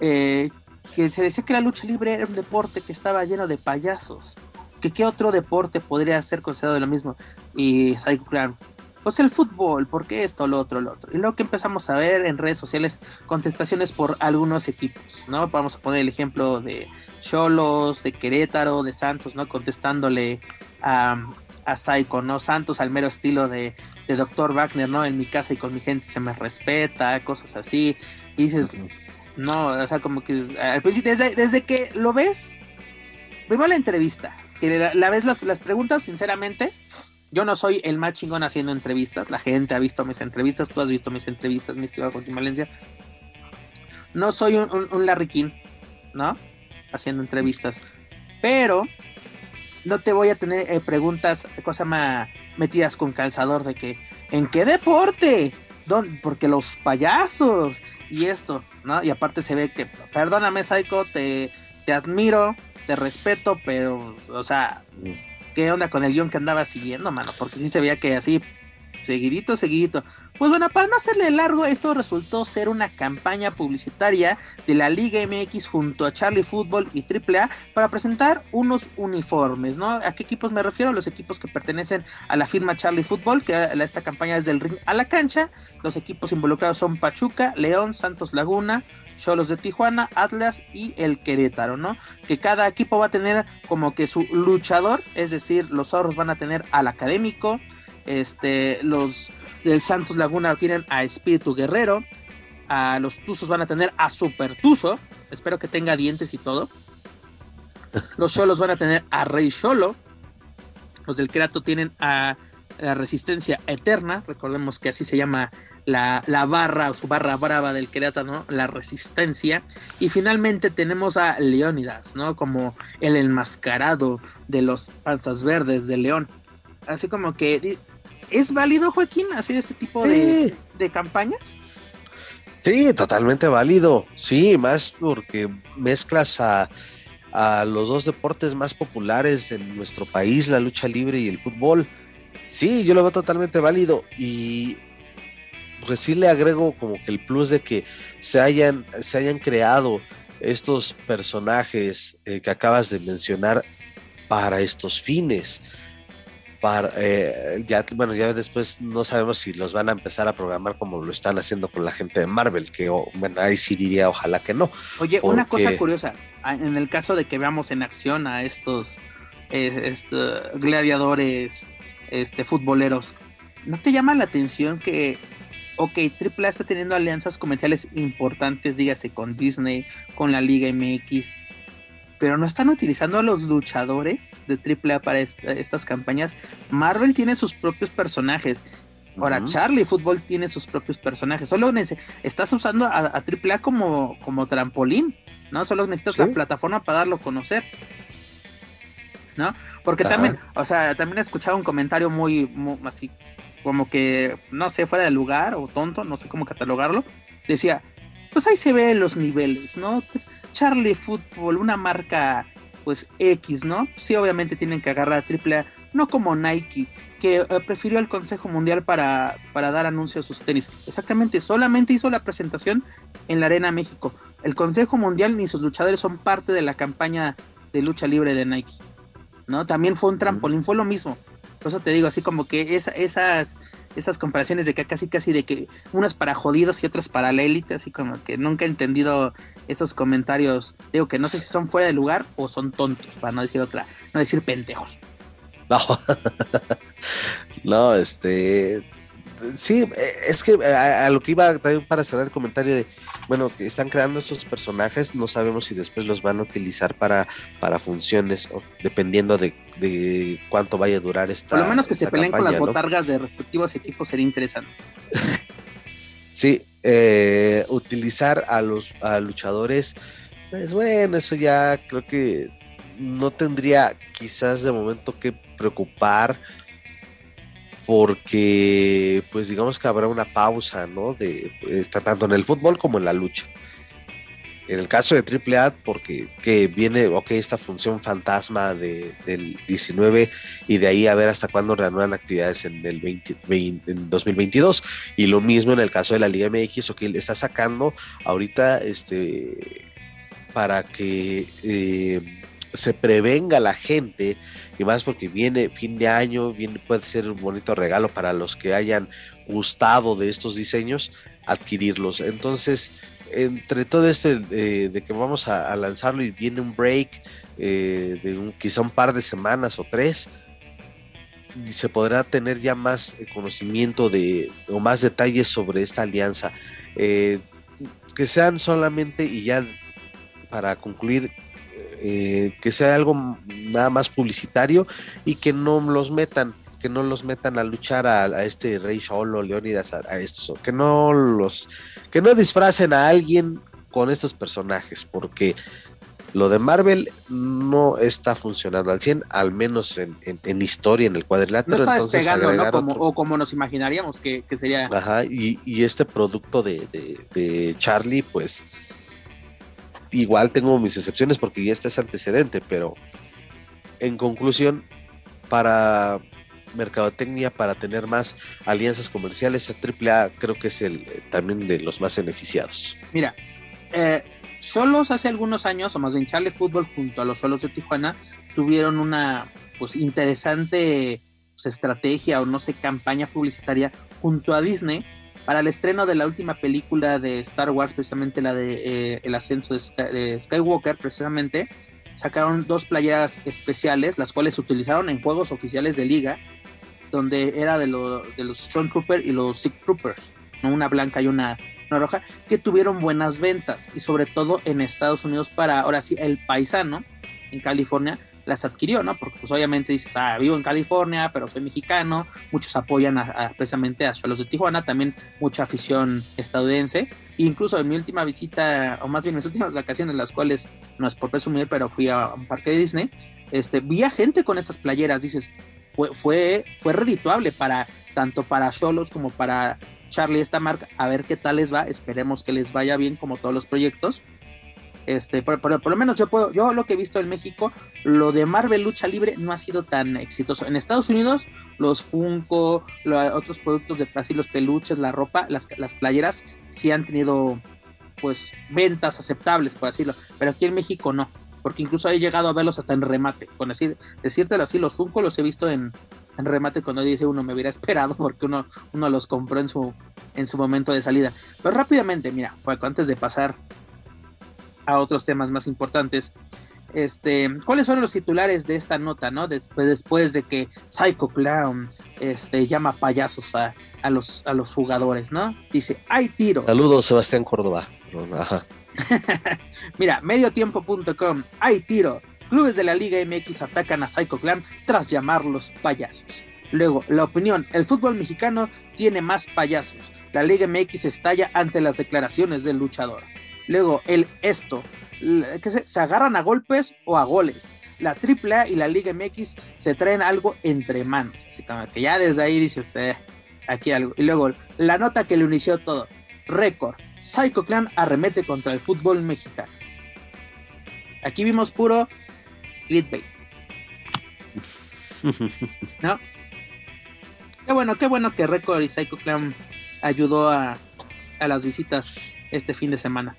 eh, que se decía que la lucha libre era un deporte que estaba lleno de payasos, que qué otro deporte podría ser considerado lo mismo, y Psycho Clown, pues el fútbol, ¿por qué esto, lo otro, lo otro? Y luego que empezamos a ver en redes sociales contestaciones por algunos equipos, ¿no? Vamos a poner el ejemplo de Cholos, de Querétaro, de Santos, ¿no? Contestándole a, a Psycho, ¿no? Santos al mero estilo de, de Dr. Wagner, ¿no? En mi casa y con mi gente se me respeta, cosas así. Y dices, no, o sea, como que al principio, desde, desde que lo ves, primero la entrevista, que la, ves las, las preguntas, sinceramente, yo no soy el más chingón haciendo entrevistas. La gente ha visto mis entrevistas. Tú has visto mis entrevistas, mi estimado Joaquín Valencia. No soy un, King, ¿no? Haciendo entrevistas. Pero no te voy a tener eh, preguntas, cosa más metidas con calzador de que, ¿en qué deporte? ¿Dónde? Porque los payasos y esto, ¿no? Y aparte se ve que, perdóname, Psycho, te, te admiro, te respeto, pero, o sea, qué onda con el guion que andaba siguiendo, mano, porque sí se veía que así, seguidito, seguidito. Pues bueno, para no hacerle largo, esto resultó ser una campaña publicitaria de la Liga MX junto a Charlie Football y AAA para presentar unos uniformes, ¿no? ¿A qué equipos me refiero? Los equipos que pertenecen a la firma Charlie Football, que esta campaña es del ring a la cancha. Los equipos involucrados son Pachuca, León, Santos Laguna, Cholos de Tijuana, Atlas y el Querétaro, ¿no? Que cada equipo va a tener como que su luchador, es decir, los zorros van a tener al académico, este, los del Santos Laguna tienen a Espíritu Guerrero, a los Tuzos van a tener a Super Tuzo, espero que tenga dientes y todo. Los Cholos van a tener a Rey Cholo, los del Querétaro tienen a la Resistencia Eterna, recordemos que así se llama la, barra o su barra brava del Querétaro, La Resistencia. Y finalmente tenemos a Leónidas, ¿no? Como el enmascarado de los panzas verdes de León. Así como que, ¿es válido, Joaquín, hacer este tipo de, de campañas? Sí, totalmente válido. Sí, más porque mezclas a, a los dos deportes más populares en nuestro país, la lucha libre y el fútbol Sí, yo lo veo totalmente válido y pues sí le agrego como que el plus de que se hayan, se hayan creado estos personajes eh, que acabas de mencionar para estos fines. Para, eh, ya, bueno, ya después no sabemos si los van a empezar a programar como lo están haciendo con la gente de Marvel, que bueno, ahí sí diría ojalá que no. Oye, una cosa curiosa, en el caso de que veamos en acción a estos, eh, gladiadores, este, futboleros, ¿no te llama la atención que ok, AAA está teniendo alianzas comerciales importantes, dígase con Disney, con la Liga MX, pero no están utilizando a los luchadores de AAA para estas campañas. Marvel tiene sus propios personajes. Ahora, Charlie Football tiene sus propios personajes. Solo estás usando a, AAA como, como trampolín, ¿no? Solo necesitas la plataforma para darlo a conocer. ¿No? Porque también, o sea, también he escuchado un comentario muy, muy así como que, no sé, fuera de lugar o tonto, no sé cómo catalogarlo, decía, pues ahí se ven los niveles, ¿no? Charlie Football, una marca pues X, ¿no? Sí, obviamente tienen que agarrar a AAA, no como Nike, que eh, prefirió al Consejo Mundial para, para dar anuncios a sus tenis. Exactamente, solamente hizo la presentación en la Arena México. El Consejo Mundial ni sus luchadores son parte de la campaña de lucha libre de Nike, ¿no? También fue un trampolín, fue lo mismo. Por eso te digo, así como que esas, esas comparaciones de que casi casi de que unas para jodidos y otras para la élite, así como que nunca he entendido esos comentarios. Digo que no sé si son fuera de lugar o son tontos, para no decir otra, no decir pendejos. No, no, este, sí, es que a, lo que iba también para cerrar el comentario de, bueno, que están creando estos personajes, no sabemos si después los van a utilizar para, para funciones, dependiendo de, cuánto vaya a durar esta. Por lo menos que se peleen con las botargas de respectivos equipos sería interesante. sí, eh, utilizar a los a luchadores, pues bueno, eso ya creo que no tendría quizás de momento que preocupar porque pues digamos que habrá una pausa, ¿no? De eh, tanto en el fútbol como en la lucha. En el caso de AAA, porque que viene, ok, esta función fantasma de, del 19 y de ahí a ver hasta cuándo reanudan actividades en el 20, en 2022. Y lo mismo en el caso de la Liga MX, ok, le está sacando ahorita este para que eh, se prevenga la gente y más porque viene fin de año, viene, puede ser un bonito regalo para los que hayan gustado de estos diseños, adquirirlos. Entonces, entre todo esto de, que vamos a, lanzarlo y viene un break eh, de un, quizá un par de semanas o tres, se podrá tener ya más conocimiento de o más detalles sobre esta alianza. Eh, que sean solamente y ya para concluir eh, que sea algo nada más publicitario y que no los metan, que no los metan a luchar a, este Rey Solo, Leónidas, a, estos, que no los, que no disfracen a alguien con estos personajes, porque lo de Marvel no está funcionando al 100, al menos en, historia, en el cuadrilátero. No está despegando, ¿no? Como, o como nos imaginaríamos que, sería. Ajá, y, este producto de, de Charlie, pues igual tengo mis excepciones porque ya está ese antecedente, pero en conclusión, para mercadotecnia, para tener más alianzas comerciales, a AAA creo que es el también de los más beneficiados. Mira, eh, Solos hace algunos años, o más bien Charlie Fútbol junto a los Solos de Tijuana, tuvieron una pues interesante pues, estrategia o no sé, campaña publicitaria junto a Disney para el estreno de la última película de Star Wars, precisamente la de eh, El ascenso de, Skywalker, precisamente, sacaron dos playeras especiales, las cuales se utilizaron en juegos oficiales de liga, donde era de, de los Stormtroopers y los Sick Troopers, ¿no? una blanca y una, una, roja, que tuvieron buenas ventas, y sobre todo en Estados Unidos para, ahora sí, el paisano en California, las adquirió, ¿no? Porque pues obviamente dices, ah, vivo en California, pero soy mexicano, muchos apoyan precisamente a Cholos de Tijuana, también mucha afición estadounidense, incluso en mi última visita, o más bien mis últimas vacaciones, las cuales no es por presumir, pero fui a un parque de Disney, este, vi a gente con estas playeras, dices, fue, fue, fue redituable para, tanto para Cholos como para Charlie esta marca, a ver qué tal les va, esperemos que les vaya bien como todos los proyectos, Este, por, lo menos yo puedo, yo lo que he visto en México, lo de Marvel Lucha Libre no ha sido tan exitoso. En Estados Unidos, los Funko, los, otros productos de así los peluches, la ropa, las, las playeras, sí han tenido pues ventas aceptables, por decirlo, pero aquí en México no, porque incluso he llegado a verlos hasta en remate, con decir, decírtelo así, los Funko los he visto en, en remate cuando dice uno me hubiera esperado porque uno, uno los compró en su, en su momento de salida. Pero rápidamente, mira, antes de pasar a otros temas más importantes, este, ¿cuáles fueron los titulares de esta nota, no? Después, después de que Psycho Clown este, llama payasos a, a, los, a los jugadores, ¿no? Dice, hay tiro. Saludos, Sebastián Córdoba. Ajá. Mira, mediotiempo.com, hay tiro. Clubes de la Liga MX atacan a Psycho Clan tras llamarlos payasos. Luego, la opinión, el fútbol mexicano tiene más payasos. La Liga MX estalla ante las declaraciones del luchador. Luego, el esto, que se, se agarran a golpes o a goles. La AAA y la Liga MX se traen algo entre manos. Así como que ya desde ahí dices, eh, aquí algo. Y luego, la nota que le inició todo. Récord. Psycho Clan arremete contra el fútbol mexicano. Aquí vimos puro clickbait. ¿No? Qué bueno, qué bueno que Record y Psycho Clan ayudó a, a las visitas este fin de semana.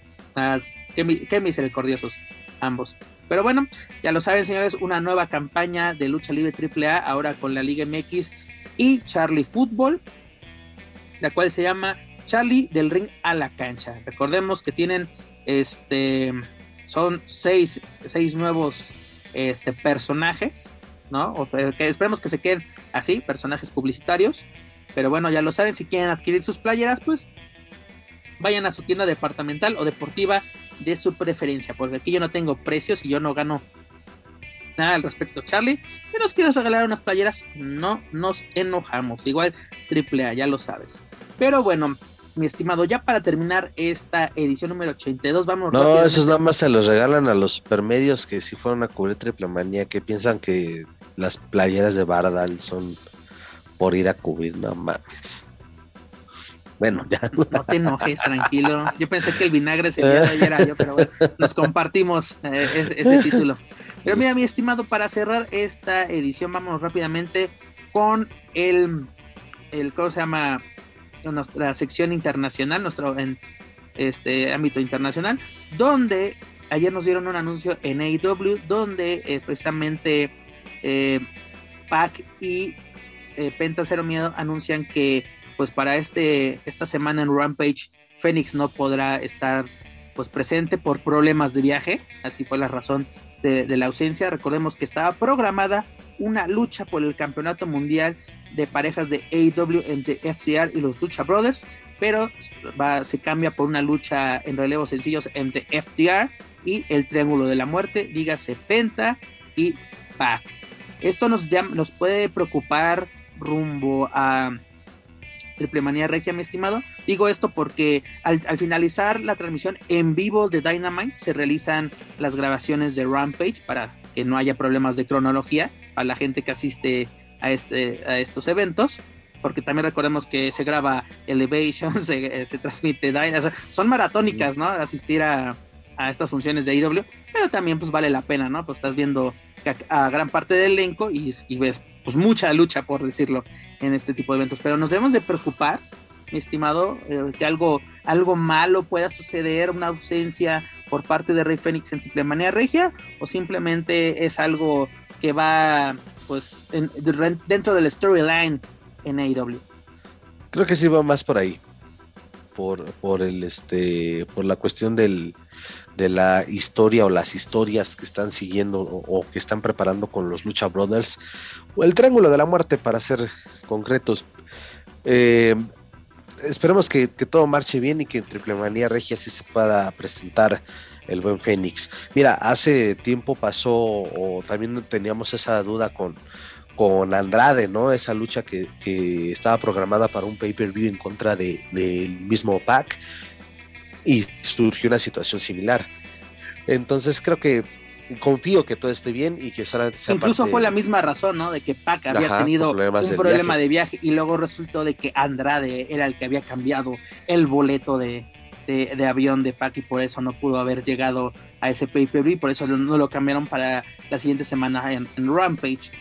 Qué, misericordiosos ambos. Pero bueno, ya lo saben, señores, una nueva campaña de lucha libre AAA ahora con la Liga MX y Charlie Football, la cual se llama Charlie del ring a la cancha. Recordemos que tienen este son seis, seis nuevos este, personajes, ¿no? O que esperemos que se queden así, personajes publicitarios. Pero bueno, ya lo saben, si quieren adquirir sus playeras, pues vayan a su tienda departamental o deportiva de su preferencia, porque aquí yo no tengo precios y yo no gano nada al respecto, Charlie. Si nos quieres regalar unas playeras, no nos enojamos. Igual AAA, ya lo sabes. Pero bueno, mi estimado, ya para terminar esta edición número 82, vamos. No, esos nada más se los regalan a los supermedios que si fueron a cubrir Triple Manía, que piensan que las playeras de Bardal son por ir a cubrir, no mames. Bueno, ya. No te enojes, tranquilo. Yo pensé que el vinagre se de ayer era yo, pero bueno, nos compartimos eh, ese, ese título. Pero mira, mi estimado, para cerrar esta edición, vámonos rápidamente con el, el ¿cómo se llama? nuestra sección internacional, nuestro en este ámbito internacional, donde ayer nos dieron un anuncio en AEW, donde eh, precisamente eh, Pac y eh, Penta Cero Miedo anuncian que pues para este esta semana en Rampage Fénix no podrá estar pues presente por problemas de viaje, así fue la razón de, de, la ausencia. Recordemos que estaba programada una lucha por el campeonato mundial de parejas de AEW entre FCR y los Lucha Brothers, pero va, se cambia por una lucha en relevos sencillos entre FTR y el Triángulo de la Muerte, dígase Penta y Pac. Esto nos, nos puede preocupar rumbo a Triple Manía Regia, mi estimado. Digo esto porque al, al, finalizar la transmisión en vivo de Dynamite se realizan las grabaciones de Rampage para que no haya problemas de cronología a la gente que asiste a, este, a estos eventos, porque también recordemos que se graba Elevation, se, se transmite Dynamite, son maratónicas, ¿no? Asistir a, a estas funciones de IW, pero también pues vale la pena, ¿no? Pues estás viendo a, gran parte del elenco y, ves pues mucha lucha, por decirlo, en este tipo de eventos. Pero nos debemos de preocupar, mi estimado, eh, que algo, algo malo pueda suceder, una ausencia por parte de Rey Fénix en Triple Manía Regia, o simplemente es algo que va pues en, dentro del storyline en AEW. Creo que sí va más por ahí. Por, por el este por la cuestión del, de la historia o las historias que están siguiendo o, que están preparando con los Lucha Brothers o el Triángulo de la Muerte para ser concretos. Eh, esperemos que, que, todo marche bien y que en Triple Manía Regia sí se pueda presentar el buen Fénix. Mira, hace tiempo pasó, o también teníamos esa duda con, con Andrade, ¿no? Esa lucha que, que estaba programada para un pay-per-view en contra del de, mismo Pac y surgió una situación similar. Entonces creo que confío que todo esté bien y que solamente sea Incluso parte... fue la misma razón, ¿no? De que Pac había Ajá, tenido un problema viaje. de viaje y luego resultó de que Andrade era el que había cambiado el boleto de, de, avión de Pac y por eso no pudo haber llegado a ese pay-per-view, por eso no lo cambiaron para la siguiente semana en, Rampage.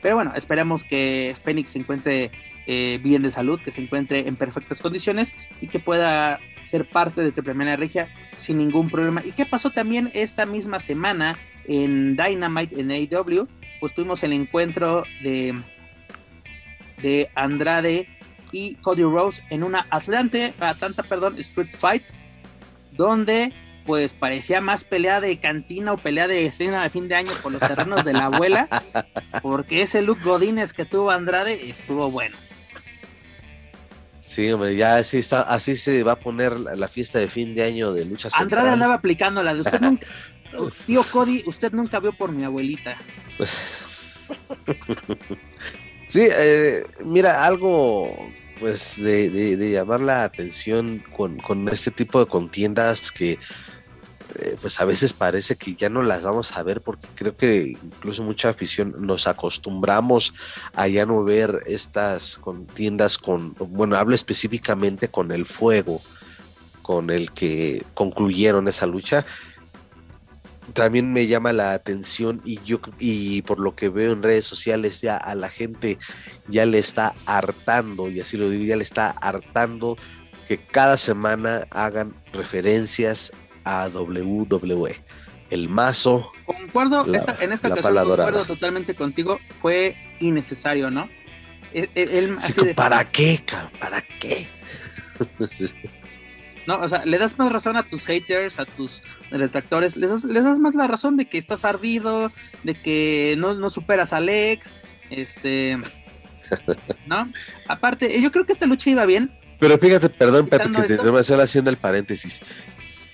Pero bueno, esperamos que Fénix se encuentre eh, bien de salud, que se encuentre en perfectas condiciones y que pueda ser parte de Triple Regia sin ningún problema. ¿Y qué pasó también esta misma semana en Dynamite en AEW? Pues tuvimos el encuentro de, de Andrade y Cody Rose en una Atlante, Atlanta, perdón, Street Fight, donde pues parecía más pelea de cantina o pelea de escena de fin de año con los terrenos de la abuela, porque ese look Godínez que tuvo Andrade estuvo bueno. Sí, hombre, ya así está, así se va a poner la, fiesta de fin de año de lucha Andrade andaba aplicando la de usted nunca, tío Cody, usted nunca vio por mi abuelita. Sí, eh, mira, algo pues de, llamar la atención con, este tipo de contiendas que eh, pues a veces parece que ya no las vamos a ver porque creo que incluso mucha afición nos acostumbramos a ya no ver estas contiendas con, bueno, hablo específicamente con el fuego con el que concluyeron esa lucha. También me llama la atención y yo y por lo que veo en redes sociales ya a la gente ya le está hartando y así lo digo ya le está hartando que cada semana hagan referencias a WWE el mazo concuerdo en esta ocasión concuerdo totalmente contigo fue innecesario no e, e, para qué para qué ¿no? O sea, le das más razón a tus haters, a tus retractores, les das, les das más la razón de que estás ardido, de que no, no superas a Alex, este, ¿no? Aparte, yo creo que esta lucha iba bien. Pero fíjate, perdón, Pepe, que te voy a hacer haciendo el paréntesis.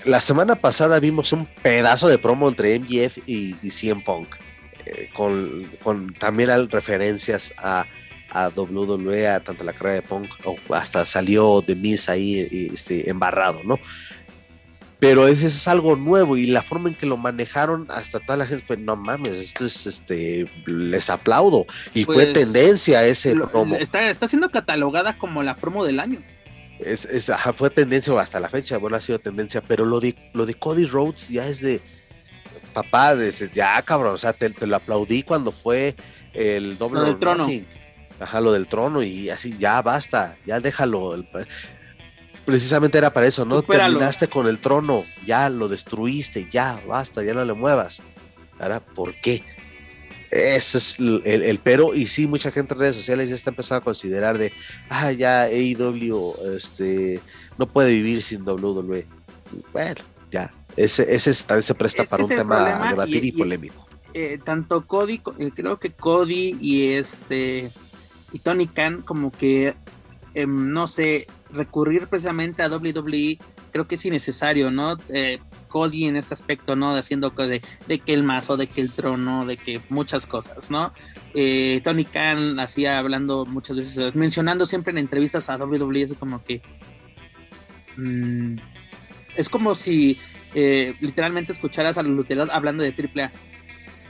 La semana pasada vimos un pedazo de promo entre MJF y, y CM Punk, eh, con, con también referencias a a WWE, a tanto la carrera de Punk, o hasta salió de Miss ahí este, embarrado, ¿no? Pero ese es algo nuevo y la forma en que lo manejaron hasta toda la gente, pues no mames, esto es este, les aplaudo. Y fue pues, tendencia ese promo. Está, está siendo catalogada como la promo del año. Es, es, fue tendencia hasta la fecha, bueno, ha sido tendencia, pero lo de, lo de Cody Rhodes ya es de, papá, ya cabrón, o sea, te, lo aplaudí cuando fue el doble del trono. Ajá, lo del trono y así, ya basta, ya déjalo. precisamente era para eso, ¿no? Terminaste con el trono, ya lo destruiste, ya basta, ya no le muevas. Ahora, ¿por qué? Ese es el, pero, y sí, mucha gente en redes sociales ya está empezando a considerar de, ah, ya AEW este, no puede vivir sin WWE. Bueno, ya, ese, ese también se presta para un tema a debatir y, polémico. Eh, tanto Cody, eh, creo que Cody y este y Tony Khan como que, em, no sé, recurrir precisamente a WWE creo que es innecesario, ¿no? Eh, Cody en este aspecto, ¿no? De haciendo de, de, que el mazo, de que el trono, de que muchas cosas, ¿no? Eh, Tony Khan hacía hablando muchas veces, mencionando siempre en entrevistas a WWE, es como que... Mm, es como si eh, literalmente escucharas a los hablando de AAA,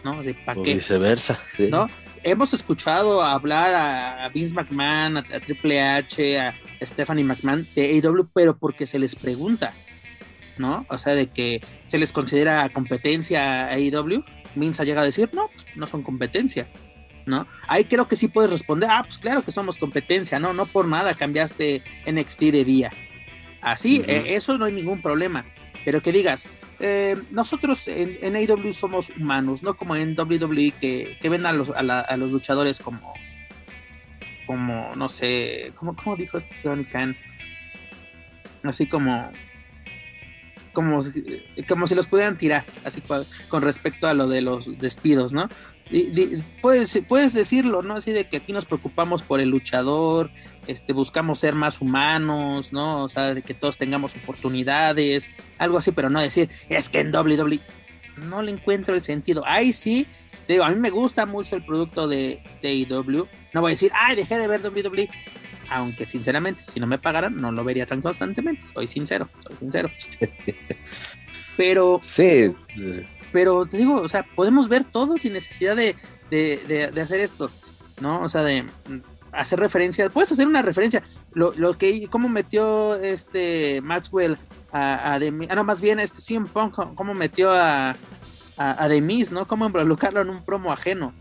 ¿no? De pa' viceversa, ¿no? hemos escuchado hablar a, Vince McMahon, a, Triple H, a Stephanie McMahon de AEW, pero porque se les pregunta, ¿no? O sea, de que se les considera competencia a AEW. Vince ha llegado a decir, no, pues, no son competencia, ¿no? Ahí creo que sí puedes responder, ah, pues claro que somos competencia, ¿no? No por nada cambiaste NXT de día. Así, eh, eso no hay ningún problema. Pero que digas, eh, nosotros en, en, AEW somos humanos, no como en WWE que, que ven a los, a, los luchadores como, como, no sé, como, como dijo este Johnny Khan, así como, como, como si los pudieran tirar, así con respecto a lo de los despidos, ¿no? puedes, puedes decirlo, ¿no? Así de que aquí nos preocupamos por el luchador, este, buscamos ser más humanos, ¿no? O sea, de que todos tengamos oportunidades, algo así, pero no decir, es que en WWE no le encuentro el sentido. Ahí sí, digo, a mí me gusta mucho el producto de, de. No voy a decir, ay, dejé de ver WWE. Aunque sinceramente, si no me pagaran, no lo vería tan constantemente. Soy sincero, soy sincero. Pero. Sí. Pero te digo, o sea, podemos ver todo sin necesidad de, de, de, hacer esto, ¿no? O sea, de hacer referencia, puedes hacer una referencia, lo, lo que, cómo metió este Maxwell a, a Demis, ah, no, más bien este CM Punk, cómo metió a, a, a Demis, ¿no? Cómo involucrarlo en un promo ajeno.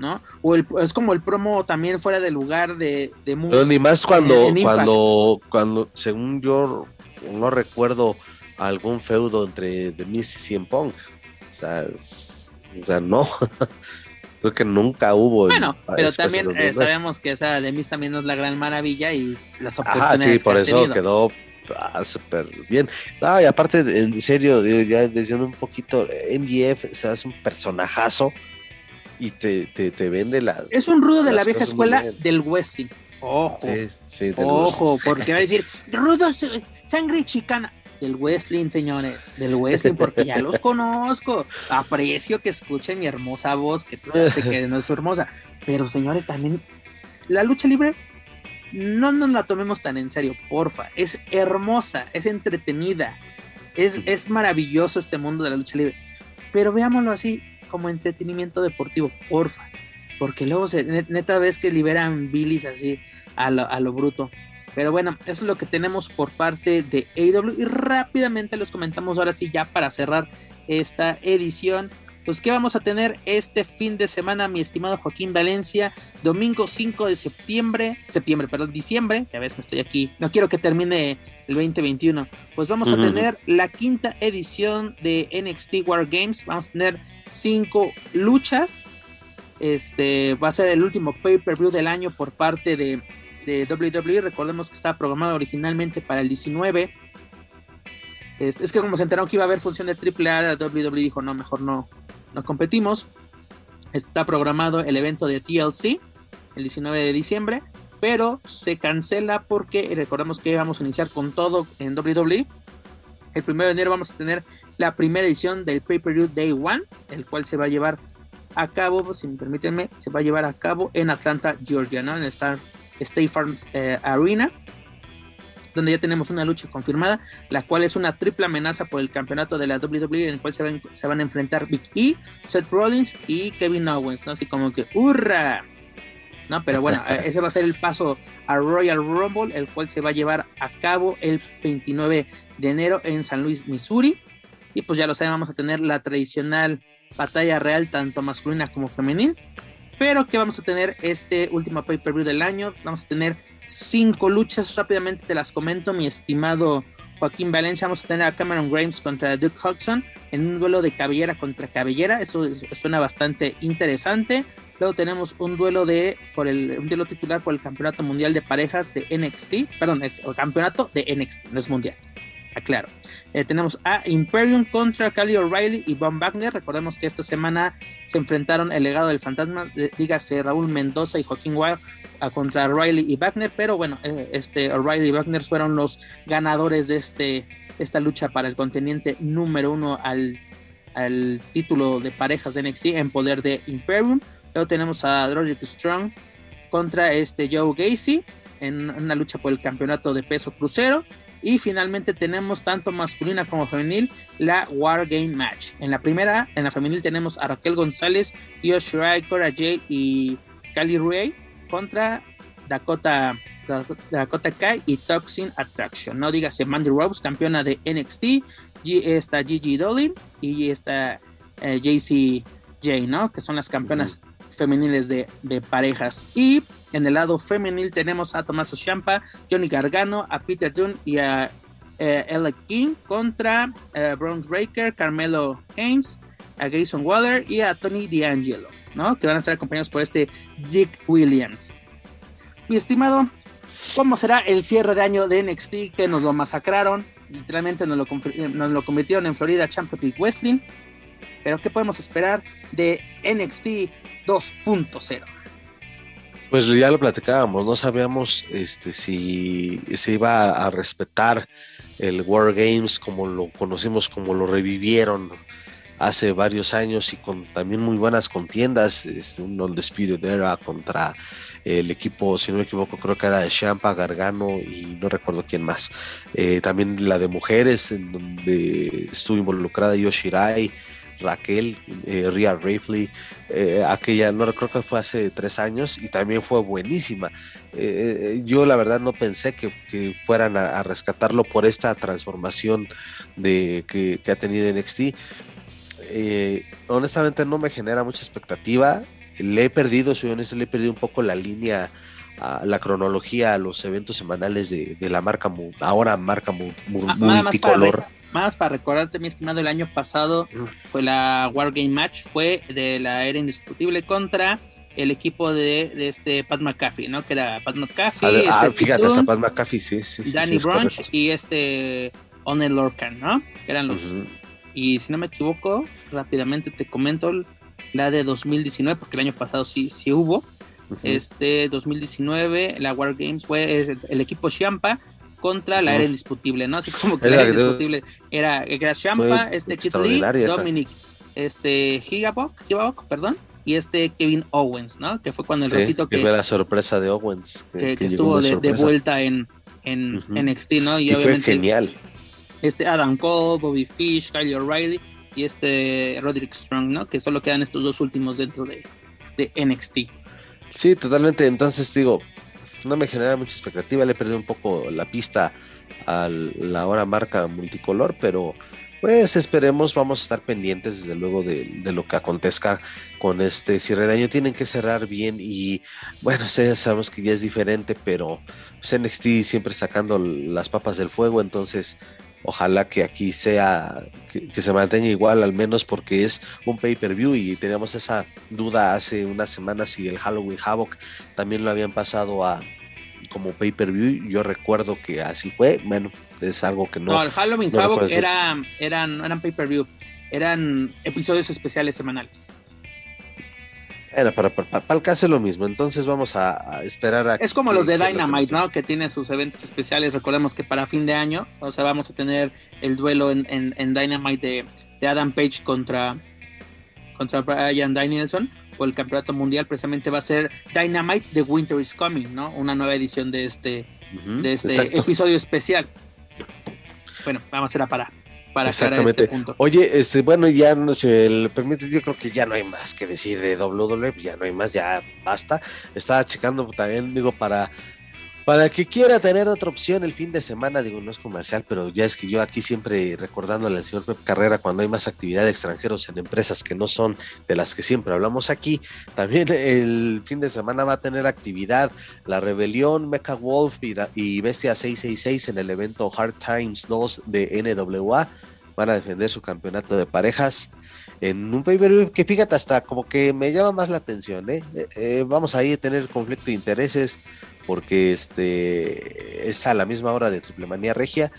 ¿No? O el, es como el promo también fuera de lugar de, de Pero ni más cuando, en, en cuando, cuando, según yo no recuerdo algún feudo entre The Miz y CM Punk. O sea, es, o sea no. Creo que nunca hubo. Bueno, pero también eh, sabemos que o sea, The Miz también no es la gran maravilla y las oportunidades. Ah, sí, por que eso quedó ah, súper bien. No, y aparte, en serio, ya diciendo un poquito, MBF se hace un personajazo y te, te, te vende la. Es un rudo de la vieja escuela del wrestling. Ojo, Sí, sí, del ojo, wrestling. porque va a decir, rudo, sangre chicana. Del wrestling, señores, del wrestling, porque ya los conozco. Aprecio que escuchen mi hermosa voz, que que no es hermosa. Pero, señores, también la lucha libre no nos la tomemos tan en serio, porfa. Es hermosa, es entretenida, es, es maravilloso este mundo de la lucha libre. Pero veámoslo así, como entretenimiento deportivo, porfa. Porque luego se, neta ves que liberan bilis así a lo, a lo bruto. Pero bueno, eso es lo que tenemos por parte de AEW. Y rápidamente los comentamos ahora sí, ya para cerrar esta edición. Pues, ¿qué vamos a tener este fin de semana, mi estimado Joaquín Valencia? Domingo 5 de septiembre, septiembre, perdón, diciembre. Ya ves, me estoy aquí. No quiero que termine el 2021. Pues vamos uh -huh. a tener la quinta edición de NXT War Games. Vamos a tener cinco luchas. Este va a ser el último pay-per-view del año por parte de, de WWE. Recordemos que estaba programado originalmente para el 19. Es, es, que como se enteraron que iba a haber función de AAA, WWE dijo, no, mejor no, no competimos. Está programado el evento de TLC el 19 de diciembre, pero se cancela porque recordemos que vamos a iniciar con todo en WWE. El 1 de enero vamos a tener la primera edición del Pay-Per-View Day One, el cual se va a llevar a cabo, si me permiten, se va a llevar a cabo en Atlanta, Georgia, ¿no? En Star, State Farm eh, Arena, donde ya tenemos una lucha confirmada, la cual es una triple amenaza por el campeonato de la WWE, en el cual se van, se van a enfrentar Big E, Seth Rollins y Kevin Owens, ¿no? Así como que ¡hurra! ¿No? Pero bueno, ese va a ser el paso a Royal Rumble, el cual se va a llevar a cabo el 29 de enero en San Luis, Missouri. Y pues ya lo saben, vamos a tener la tradicional batalla real, tanto masculina como femenil. Pero que vamos a tener este último pay-per-view del año. Vamos a tener cinco luchas. Rápidamente te las comento, mi estimado Joaquín Valencia. Vamos a tener a Cameron Grimes contra Duke Hudson en un duelo de cabellera contra cabellera. Eso suena bastante interesante. Luego tenemos un duelo de por el un duelo titular por el campeonato mundial de parejas de NXT. Perdón, el, el campeonato de NXT, no es mundial aclaro. Eh, tenemos a Imperium contra Cali O'Reilly y Von Wagner. Recordemos que esta semana se enfrentaron el legado del fantasma, dígase Raúl Mendoza y Joaquín Wild a contra O'Reilly y Wagner, pero bueno, eh, este O'Reilly y Wagner fueron los ganadores de este, esta lucha para el contendiente número uno al, al título de parejas de NXT en poder de Imperium. Luego tenemos a Roderick Strong contra este Joe Gacy en una lucha por el campeonato de peso crucero. Y finalmente tenemos tanto masculina como femenil la War Game Match. En la primera, en la femenil tenemos a Raquel González, Yoshirai, Cora Jade y Kali Ray contra Dakota, Dakota Kai y Toxin Attraction. No dígase Mandy Rose, campeona de NXT, G, está Gigi Dolin y está eh, JC J, ¿no? Que son las campeonas. Femeniles de, parejas. Y en el lado femenil tenemos a Tommaso Ciampa, Johnny Gargano, a Peter Dunne y a eh, King contra eh, Breaker, Carmelo Haynes, a Jason Waller y a Tony D'Angelo, ¿no? Que van a ser acompañados por este Dick Williams. Mi estimado, ¿cómo será el cierre de año de NXT que nos lo masacraron? Literalmente nos lo, nos convirtieron en Florida Championship Wrestling. Pero ¿qué podemos esperar de NXT 2.0? Pues ya lo platicábamos, no sabíamos este, si se iba a respetar el War Games como lo conocimos, como lo revivieron hace varios años y con también muy buenas contiendas, este, un Undisputed Era contra el equipo, si no me equivoco, creo que era de Champa, Gargano y no recuerdo quién más. Eh, también la de mujeres, en donde estuvo involucrada Yoshirai Raquel, eh, Rhea Ripley, eh, aquella, no recuerdo que fue hace tres años y también fue buenísima. Eh, yo la verdad no pensé que, fueran a, rescatarlo por esta transformación de, que, ha tenido NXT. honestamente no me genera mucha expectativa. Le he perdido, soy honesto, le he perdido un poco la línea la cronología a los eventos semanales de, la marca, ahora marca ah, multicolor. Más para, recordarte, mi estimado, el año pasado fue la Wargame Match, fue de la era indiscutible contra el equipo de, este Pat McAfee, ¿no? Que era Pat McAfee. Ah, este fíjate, hasta Pat McAfee, sí, sí. Danny Brunch y este Onel Lorcan, ¿no? Que eran los. Y si no me equivoco, rápidamente te comento la de 2019, porque el año pasado sí, sí hubo. Este 2019, la War Games fue el, equipo Champa contra la era indiscutible, ¿no? Así como que la era indiscutible era, era Champa, este Kid Lee, Dominic, este Higabok, perdón, y este Kevin Owens, ¿no? Que fue cuando el ratito que, que fue la sorpresa de Owens, que, estuvo de, vuelta en, en NXT, ¿no? Y, obviamente, fue genial. Este Adam Cole, Bobby Fish, Kyle O'Reilly y este Roderick Strong, ¿no? Que solo quedan estos dos últimos dentro de, de NXT. Sí, totalmente. Entonces digo, no me genera mucha expectativa. Le perdí un poco la pista a la hora marca multicolor, pero pues esperemos, vamos a estar pendientes desde luego de, lo que acontezca con este cierre de año. Tienen que cerrar bien y bueno, sabemos que ya es diferente, pero pues, NXT siempre sacando las papas del fuego, entonces ojalá que aquí sea, que, se mantenga igual al menos porque es un pay-per-view y teníamos esa duda hace unas semanas si el Halloween Havoc también lo habían pasado a como pay-per-view, yo recuerdo que así fue, bueno, es algo que no... No, el Halloween Havoc era, eran, eran pay-per-view, eran episodios especiales semanales. Era para, para, el caso es lo mismo, entonces vamos a, esperar a... Es como los de Dynamite, ¿no? Que tiene sus eventos especiales, recordemos que para fin de año, o sea, vamos a tener el duelo en, en, Dynamite de, Adam Page contra, contra Brian Danielson, o el campeonato mundial precisamente va a ser Dynamite The Winter is Coming, ¿no? Una nueva edición de este, de este episodio especial. Bueno, vamos a ser a parar para Exactamente. Este punto. Oye, este, bueno, ya no se le permite, yo creo que ya no hay más que decir de WWE, ya no hay más, ya basta. Estaba checando también, digo, para para que quiera tener otra opción el fin de semana, digo, no es comercial, pero ya es que yo aquí siempre recordándole al señor Pep Carrera cuando hay más actividad de extranjeros en empresas que no son de las que siempre hablamos aquí, también el fin de semana va a tener actividad la Rebelión, Mecha Wolf y, Bestia 666 en el evento Hard Times 2 de NWA. Van a defender su campeonato de parejas en un pay que fíjate hasta como que me llama más la atención, ¿eh? Eh, eh, vamos ahí a tener conflicto de intereses porque este es a la misma hora de Triple Manía Regia.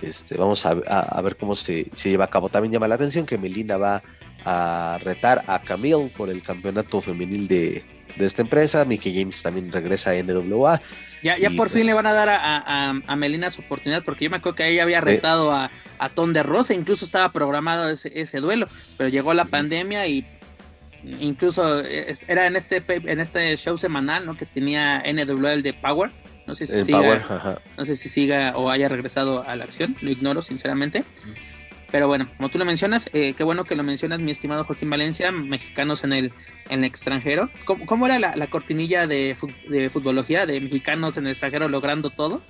Este, vamos a, ver cómo se, lleva a cabo. También llama la atención que Melina va a retar a Camille por el campeonato femenil de, esta empresa. Mickey James también regresa a NWA. Ya, ya por fin le pues van a dar a, Melina su oportunidad, porque yo me acuerdo que ella había retado a, a Ton de Rosa, incluso estaba programado ese, ese duelo, pero llegó la pandemia y incluso era en este en este show semanal ¿no? que tenía NWL de Power. No sé si siga, no sé si siga o haya regresado a la acción lo ignoro sinceramente. Pero bueno como tú lo mencionas eh, qué bueno que lo mencionas mi estimado Joaquín Valencia mexicanos en el en el extranjero. Cómo, era la, cortinilla de, de futbología de mexicanos en el extranjero logrando todo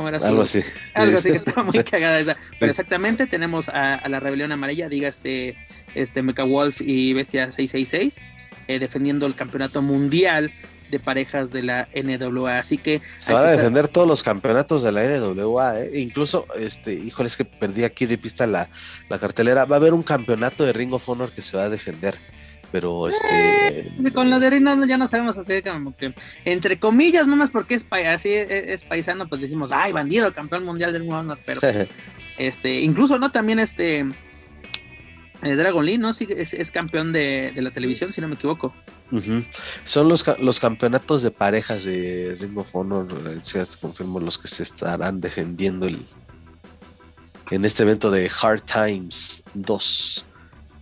¿Cómo era Algo así. Algo así que estaba muy cagada esa. Pero exactamente tenemos a, la rebelión amarilla, dígase este Mecha Wolf y Bestia 666, eh, defendiendo el campeonato mundial de parejas de la NWA. Así que. Se van a defender todos los campeonatos de la NWA, ¿eh? incluso, este, híjole, es que perdí aquí de pista la, la cartelera. Va a haber un campeonato de Ring of Honor que se va a defender pero este eh, con lo de Rino ya no sabemos hacer como que entre comillas nomás porque es así es, paisano pues decimos ay bandido campeón mundial del mundo pero este incluso no también este eh, Dragon Lee no sí es, campeón de, la televisión si no me equivoco. Son los, los campeonatos de parejas de Ring of Honor eh, se confirmo los que se estarán defendiendo el en este evento de Hard Times 2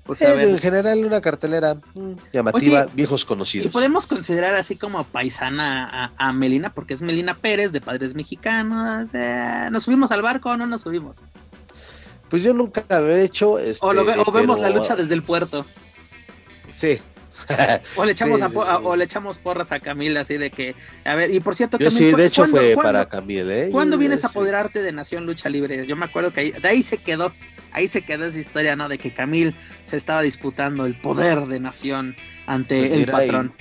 pues, en general una cartelera mm, llamativa, viejos conocidos. Y podemos considerar así como paisana a, Melina, porque es Melina Pérez de Padres Mexicanos. ¿Nos subimos al barco o no nos subimos? Pues yo nunca lo he hecho. o, este, o vemos la lucha desde el puerto. Sí. O le echamos Sí, a sí, o le echamos porras a Camila así de que a ver y por cierto Camila, sí, ¿cu- de hecho cuándo- fue para Camille, ¿eh? ¿Cuándo Yo, vienes a apoderarte de Nación Lucha Libre? Yo me acuerdo que ahí, de ahí se quedó, ahí se quedó esa historia, ¿no? De que Camil se estaba disputando el poder de Nación ante Pues el patrón.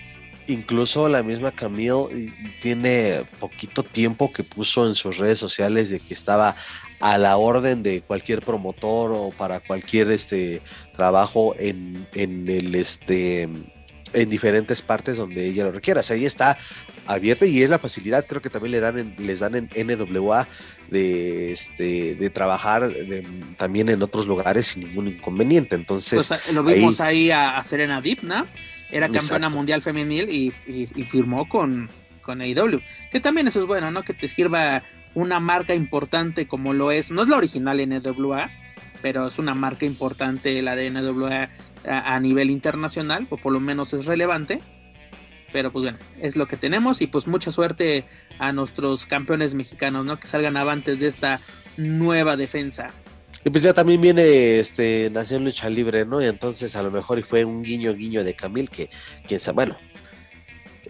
Incluso la misma Camille tiene poquito tiempo que puso en sus redes sociales de que estaba a la orden de cualquier promotor o para cualquier este trabajo en, en el este en diferentes partes donde ella lo requiera. O sea, ahí está abierta y es la facilidad, creo que también le dan en- les dan en NWA de este de trabajar de- también en otros lugares sin ningún inconveniente. Entonces, Pues lo vimos ahí, a, a Serena Deep, ¿no? Era campeona Exacto. mundial femenil y, y- y firmó con, con AEW. Que también eso es bueno, ¿no? Que te sirva una marca importante como lo es. No es la original NWA, pero es una marca importante la de NWA a, a nivel internacional, o por lo menos es relevante. Pero pues bueno, es lo que tenemos y pues mucha suerte a nuestros campeones mexicanos, ¿no? Que salgan avantes de esta nueva defensa. Y pues ya también viene este Nación Lucha Libre, ¿no? Y entonces a lo mejor y fue un guiño guiño de Camil que, quién sabe, bueno,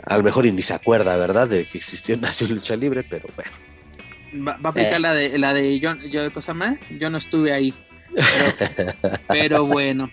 a lo mejor y ni se acuerda, ¿verdad? De que existió Nación Lucha Libre, pero bueno. Va, va a aplicar Eh. la de la de yo, yo, cosa más, yo no estuve ahí. Pero, bueno.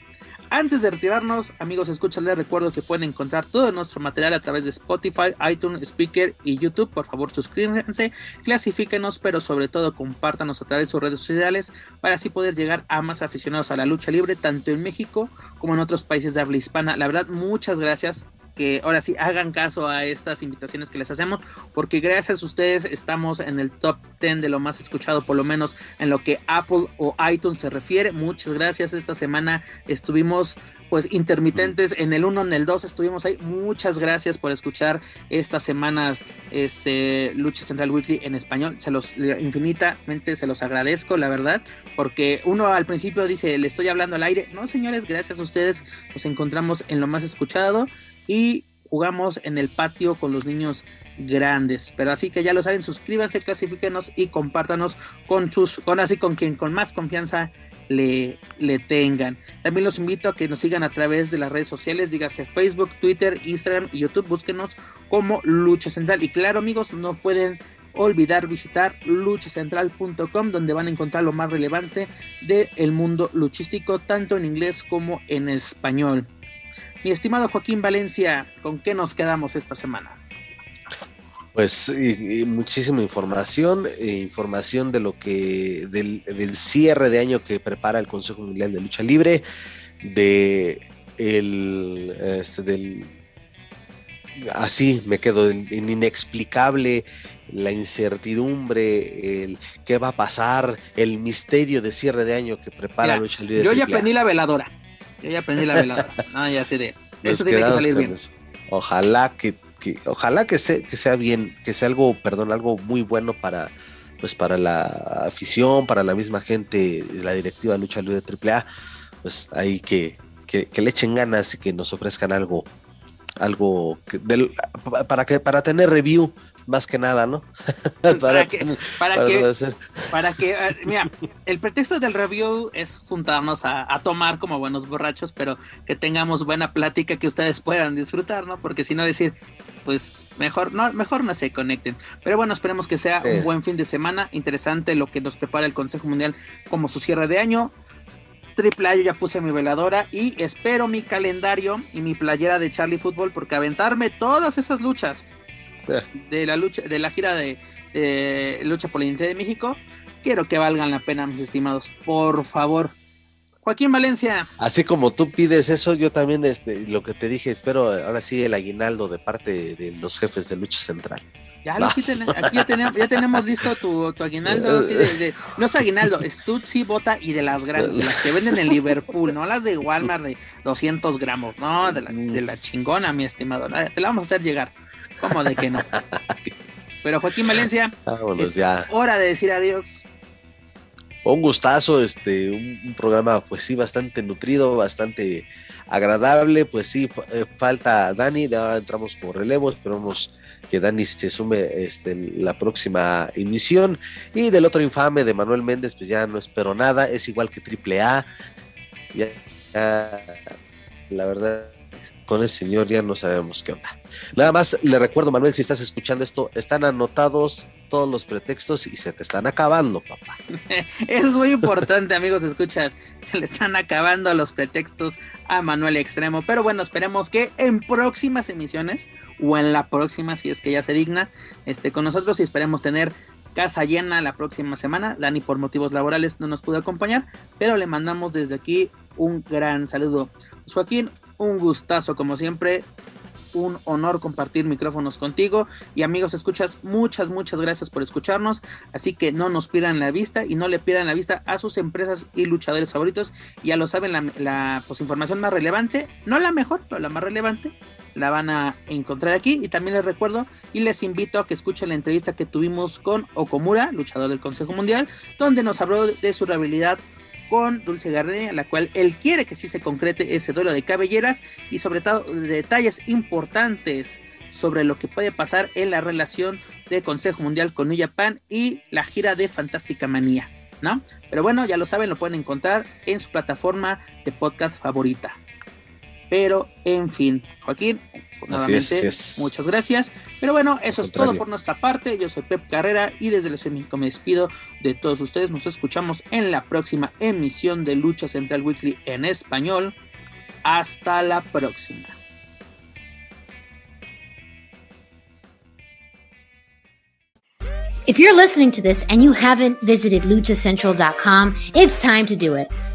Antes de retirarnos, amigos, escuchas, les recuerdo que pueden encontrar todo nuestro material a través de Spotify, iTunes, Speaker y YouTube. Por favor, suscríbanse, clasifíquenos, pero sobre todo compártanos a través de sus redes sociales para así poder llegar a más aficionados a la lucha libre, tanto en México como en otros países de habla hispana. La verdad, muchas gracias. Que ahora sí hagan caso a estas invitaciones que les hacemos, porque gracias a ustedes estamos en el top 10 de lo más escuchado, por lo menos en lo que Apple o iTunes se refiere. Muchas gracias. Esta semana estuvimos pues intermitentes en el 1, en el 2 estuvimos ahí. Muchas gracias por escuchar estas semanas este Lucha Central Weekly en español. Se los infinitamente se los agradezco, la verdad, porque uno al principio dice, "Le estoy hablando al aire." No, señores, gracias a ustedes nos encontramos en lo más escuchado y jugamos en el patio con los niños grandes. Pero así que ya lo saben, suscríbanse, clasifíquenos y compártanos con sus, con así con quien con más confianza le, le tengan. También los invito a que nos sigan a través de las redes sociales, dígase Facebook, Twitter, Instagram y YouTube, búsquenos como Lucha Central. Y claro, amigos, no pueden olvidar visitar luchacentral.com donde van a encontrar lo más relevante del mundo luchístico, tanto en inglés como en español. Mi estimado Joaquín Valencia, ¿con qué nos quedamos esta semana? Pues muchísima información, eh, información de lo que, del, del cierre de año que prepara el Consejo Mundial de Lucha Libre, de el, este, del, así me quedo, el inexplicable, la incertidumbre, el qué va a pasar, el misterio de cierre de año que prepara Mira, Lucha Libre. Yo ya prendí la veladora. Yo ya prendí la veladora. No, ya. Nos Eso tiene que salir bien. Ojalá que, que- ojalá que sea, que sea bien, que sea algo, perdón, algo muy bueno para, pues para la afición, para la misma gente, la directiva lucha libre de AAA, pues ahí que, que, que le echen ganas y que nos ofrezcan algo, algo que- del- para que, para tener review más que nada, ¿no? Para que- Para para que, para que, eh, mira, el pretexto del review es juntarnos a, a tomar como buenos borrachos, pero que tengamos buena plática que ustedes puedan disfrutar, ¿no? Porque si no decir, pues mejor no, mejor no se conecten. Pero bueno, esperemos que sea Sí. un buen fin de semana, interesante lo que nos prepara el Consejo Mundial como su cierre de año. Triple A, yo ya puse mi veladora y espero mi calendario y mi playera de Charlie Football porque aventarme todas esas luchas. De la lucha, de la gira de, lucha por la identidad de México, quiero que valgan la pena, mis estimados. Por favor. Joaquín Valencia, Así como tú pides eso, yo también este, lo que te dije, espero ahora sí el aguinaldo de parte de los jefes de lucha central. ya lo Va. aquí, ten- aquí ya, tenemos, ya tenemos listo tu, tu aguinaldo. así de- de- no es aguinaldo, es Tutsi, Bota y de las grandes, de las que venden en Liverpool, no las de Walmart de 200 gramos, no, de la, de la chingona, mi estimado. Te la vamos a hacer llegar. ¿Cómo de que no? Pero Joaquín Valencia, Vámonos es ya. hora de decir adiós. Un gustazo, este, un, programa pues sí bastante nutrido, bastante agradable, pues sí, eh, falta Dani, ahora entramos con relevo, esperamos que Dani se sume este, la próxima emisión. Y del otro infame de Manuel Méndez, pues ya no espero nada, es igual que Triple A. Ya, la verdad, con el señor ya no sabemos qué onda. Nada más le recuerdo, Manuel, si estás escuchando esto, están anotados todos los pretextos y se te están acabando, papá. Es muy importante, amigos, escuchas. Se le están acabando los pretextos a Manuel Extremo. Pero bueno, esperemos que en próximas emisiones o en la próxima, si es que ya se digna, esté con nosotros y esperemos tener casa llena la próxima semana. Dani por motivos laborales no nos pudo acompañar, pero le mandamos desde aquí un gran saludo. Joaquín, un gustazo como siempre. Un honor compartir micrófonos contigo. Y amigos, escuchas, muchas, muchas gracias por escucharnos. Así que no nos pierdan la vista y no le pierdan la vista a sus empresas y luchadores favoritos. Ya lo saben, la, la pues, información más relevante, no la mejor, pero la más relevante, la van a encontrar aquí. Y también les recuerdo y les invito a que escuchen la entrevista que tuvimos con Okomura, luchador del Consejo Mundial, donde nos habló de su habilidad con Dulce Garné, a la cual él quiere que sí se concrete ese duelo de cabelleras y sobre todo detalles importantes sobre lo que puede pasar en la relación de Consejo Mundial con New Japan y la gira de Fantástica Manía, ¿no? Pero bueno, ya lo saben, lo pueden encontrar en su plataforma de podcast favorita. Pero, en fin, Joaquín, nuevamente, muchas gracias. Pero bueno, eso es todo por nuestra parte. Yo soy Pep Carrera y desde la Ciudad de México me despido de todos ustedes. Nos escuchamos en la próxima emisión de Lucha Central Weekly en español. Hasta la próxima. If you're listening to this and you haven't visited luchacentral.com, it's time to do it.